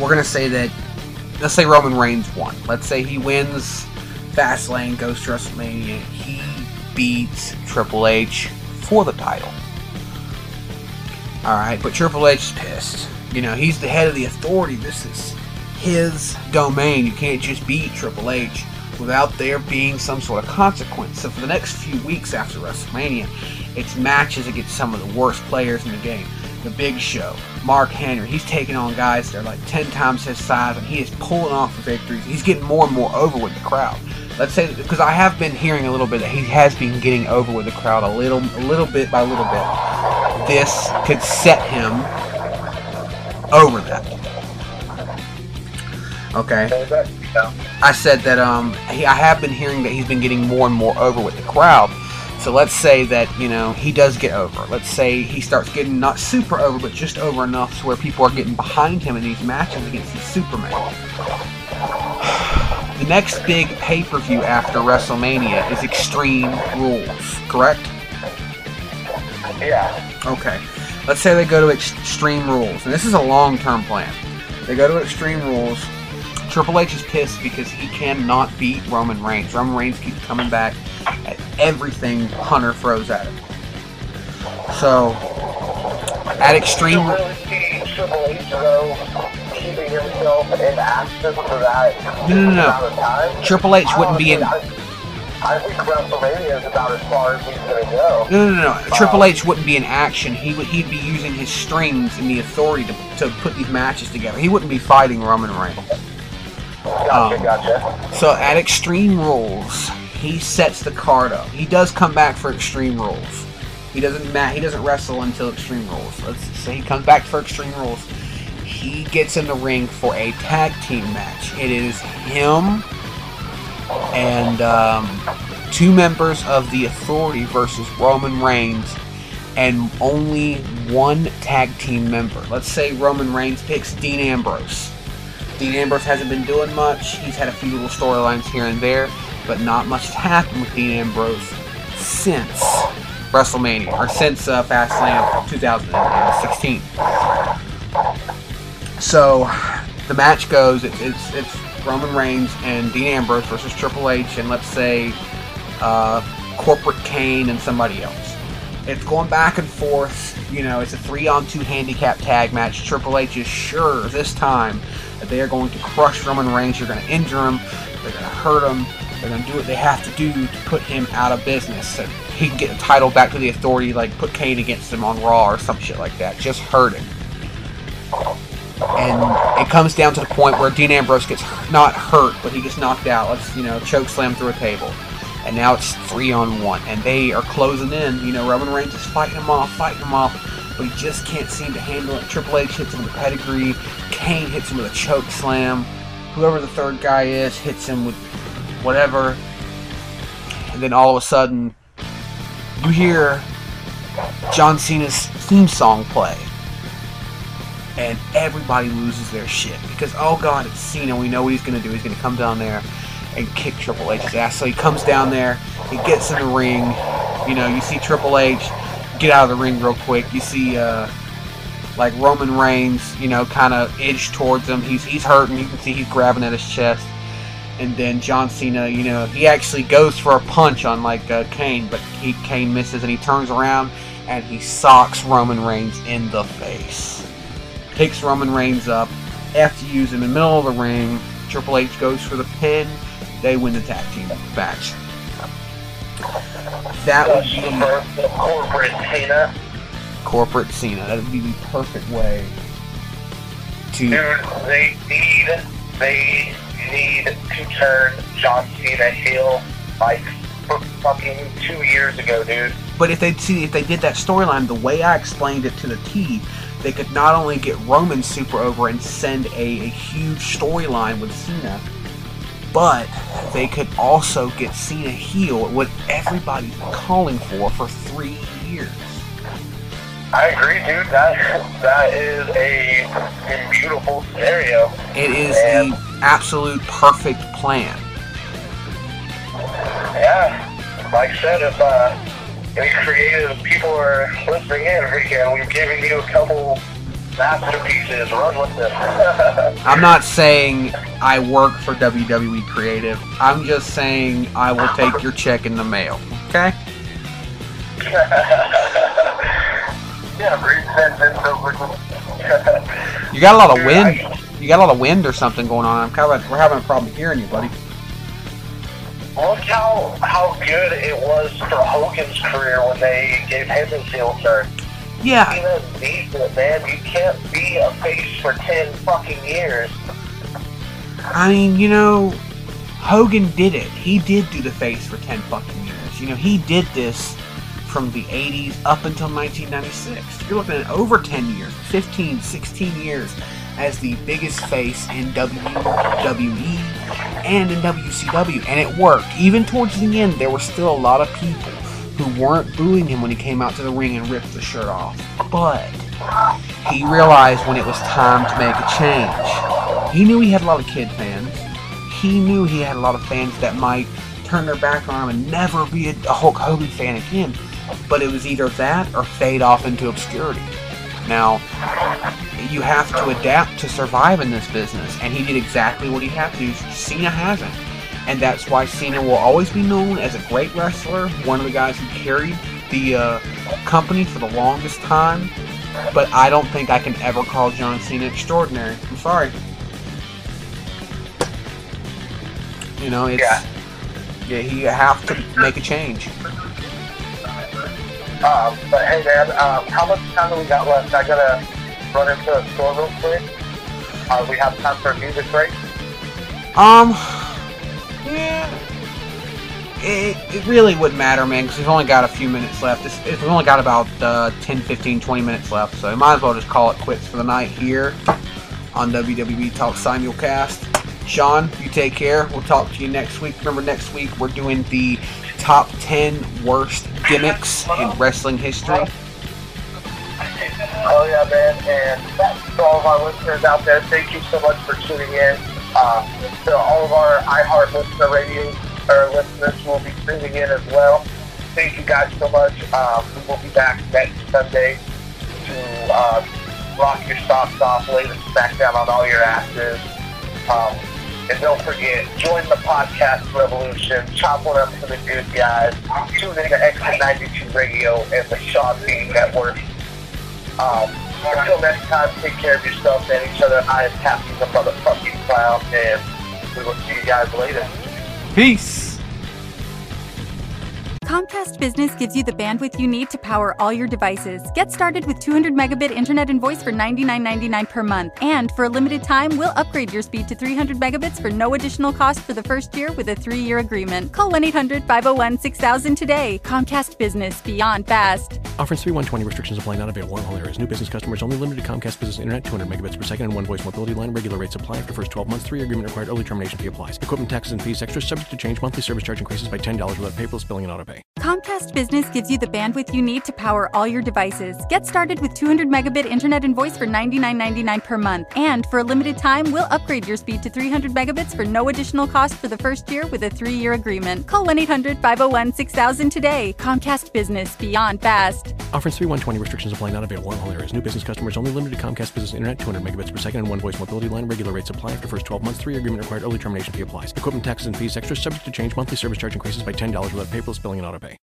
we're going to say that let's say Roman Reigns won. Let's say he wins Fastlane, goes to WrestleMania, he beats Triple H for the title. All right, but Triple H is pissed. You know, he's the head of the authority. This is his domain. You can't just beat Triple H without there being some sort of consequence. So for the next few weeks after WrestleMania, it's matches against some of the worst players in the game. The Big Show, Mark Henry, he's taking on guys that are like 10 times his size, and he is pulling off the victories. He's getting more and more over with the crowd. Let's say because I have been hearing a little bit that he has been getting over with the crowd a little, a little bit by little bit. This could set him over that. Okay. I said that um he, I have been hearing that he's been getting more and more over with the crowd. So let's say that you know he does get over. Let's say he starts getting not super over, but just over enough to where people are getting behind him in these matches against these Superman. The next big pay per view after WrestleMania is Extreme Rules, correct? Yeah. Okay. Let's say they go to Extreme Rules, and this is a long term plan. They go to Extreme Rules. Triple H is pissed because he cannot beat Roman Reigns. Roman Reigns keeps coming back at everything Hunter throws at him. So, at Extreme. You Triple H though keeping himself in action for that No, no, no, no. amount of time. Triple H wouldn't be in. I, think WrestleMania is about as far as he's gonna go. No, no, no, no. Um, Triple H wouldn't be in action. He would. He'd be using his strings and the authority to, to put these matches together. He wouldn't be fighting Roman Reigns. Gotcha, Um, gotcha. So at Extreme Rules, he sets the card up. He does come back for Extreme Rules. He doesn't ma- he doesn't wrestle until Extreme Rules. Let's say he comes back for Extreme Rules. He gets in the ring for a tag team match. It is him and um, two members of the Authority versus Roman Reigns, and only one tag team member. Let's say Roman Reigns picks Dean Ambrose. Dean Ambrose hasn't been doing much. He's had a few little storylines here and there, but not much has happened with Dean Ambrose since WrestleMania, or since uh, Fastlane 2016. So the match goes, it, it's it's Roman Reigns and Dean Ambrose versus Triple H, and let's say uh, Corporate Kane and somebody else. It's going back and forth. You know, it's a three-on-two handicap tag match. Triple H is sure this time that they are going to crush Roman Reigns. They're going to injure him. They're going to hurt him. They're going to do what they have to do to put him out of business so he can get the title back to the Authority, like put Kane against him on Raw or some shit like that. Just hurt him. And it comes down to the point where Dean Ambrose gets not hurt, but he gets knocked out. Let's you know choke slam through a table, and now it's three on one, and they are closing in. You know Roman Reigns is fighting them off, fighting them off, but he just can't seem to handle it. Triple H hits him with a pedigree. Kane hits him with a choke slam. Whoever the third guy is hits him with whatever, and then all of a sudden you hear John Cena's theme song play and everybody loses their shit because oh god, it's Cena. We know what he's gonna do. He's gonna come down there and kick Triple H's ass. So he comes down there, he gets in the ring. You know, you see Triple H get out of the ring real quick. You see uh, like Roman Reigns, you know, kind of edge towards him. He's he's hurting. You can see he's grabbing at his chest. And then John Cena, you know, he actually goes for a punch on like uh, Kane, but he Kane misses, and he turns around and he socks Roman Reigns in the face picks Roman Reigns up, FUs in the middle of the ring. Triple H goes for the pin. They win the tag team match. That would be the corporate Cena. corporate Cena. That would be the perfect way to. Dude, they need they need to turn John Cena heel like fucking two years ago, dude. But if they see if they did that storyline the way I explained it to the T, they could not only get Roman super over and send a, a huge storyline with Cena, but they could also get Cena heel, what everybody's been calling for for three years. I agree, dude. That that is a, beautiful scenario. It is the absolute perfect plan. Yeah, like I said, if uh, any creative people are listening in, freaking, we've given you a couple masterpieces. Run with them. I'm not saying I work for WWE Creative. I'm just saying I will take your check in the mail. Okay? yeah, bring that in over. You got a lot of wind. You got a lot of wind or something going on. I'm kind of we're having a problem hearing you, buddy. Look how how good it was for Hogan's career when they gave him his heel turn. Yeah. Needs man. You can't be a face for ten fucking years. I mean, you know, Hogan did it. He did do the face for 10 fucking years. You know, he did this from the 80s up until 1996. You're looking at over 10 years, 15, 16 years as the biggest face in WWE and in WCW. And it worked. Even towards the end, there were still a lot of people who weren't booing him when he came out to the ring and ripped the shirt off. But he realized when it was time to make a change. He knew he had a lot of kid fans. He knew he had a lot of fans that might turn their back on him and never be a Hulk Hogan fan again. But it was either that or fade off into obscurity. Now, you have to adapt to survive in this business, and he did exactly what he had to. Cena hasn't. And that's why Cena will always be known as a great wrestler, one of the guys who carried the uh, company for the longest time. But I don't think I can ever call John Cena extraordinary. I'm sorry. You know, it's Yeah. yeah, you have to make a change. Um, but hey, man, um, how much time do we got left? I gotta run into a store real quick. Uh, we have time for a music break. Um, it, it really wouldn't matter, man, because we've only got a few minutes left. It's, it's, we've only got about uh, 10, 15, 20 minutes left, so we might as well just call it quits for the night here on WWE Talk Simulcast. Sean, you take care. We'll talk to you next week. Remember, next week we're doing the top 10 worst gimmicks in wrestling history. Oh yeah, man, and that's all of our listeners out there. Thank you so much for tuning in. Uh, to all of our iHeart listener radio or listeners will be tuning in as well. Thank you guys so much. Um, we will be back next Sunday to uh, rock your socks off, lay the smack down on all your asses. Um, and don't forget, join the podcast revolution. Chop one up for the good guys. Tune in to X92 Radio and the Sean B Network. Um, until next time, take care of yourself and each other. I am Captain the motherfucking clown, and we will see you guys later. Peace. Comcast Business gives you the bandwidth you need to power all your devices. Get started with 200 megabit internet and voice for $99.99 per month. And for a limited time, we'll upgrade your speed to 300 megabits for no additional cost for the first year with a three year agreement. Call 1 800 501 6000 today. Comcast Business Beyond Fast. Offers 3120 restrictions apply not available in all areas. New business customers only limited to Comcast Business Internet 200 megabits per second and one voice mobility line. Regular rates apply after first 12 months. Three year agreement required. Early termination fee applies. Equipment taxes and fees extra subject to change. Monthly service charge increases by $10 without paperless billing and auto Comcast Business gives you the bandwidth you need to power all your devices. Get started with 200 megabit internet and voice for $99.99 per month. And for a limited time, we'll upgrade your speed to 300 megabits for no additional cost for the first year with a three year agreement. Call 1 800 501 6000 today. Comcast Business Beyond Fast. Offers 3120 restrictions apply not available in all areas. New business customers only limited to Comcast Business Internet 200 megabits per second and one voice mobility line. Regular rates apply after first 12 months. Three year agreement required. Early termination fee applies. Equipment taxes and fees extra subject to change. Monthly service charge increases by $10 without paperless billing and auto pay.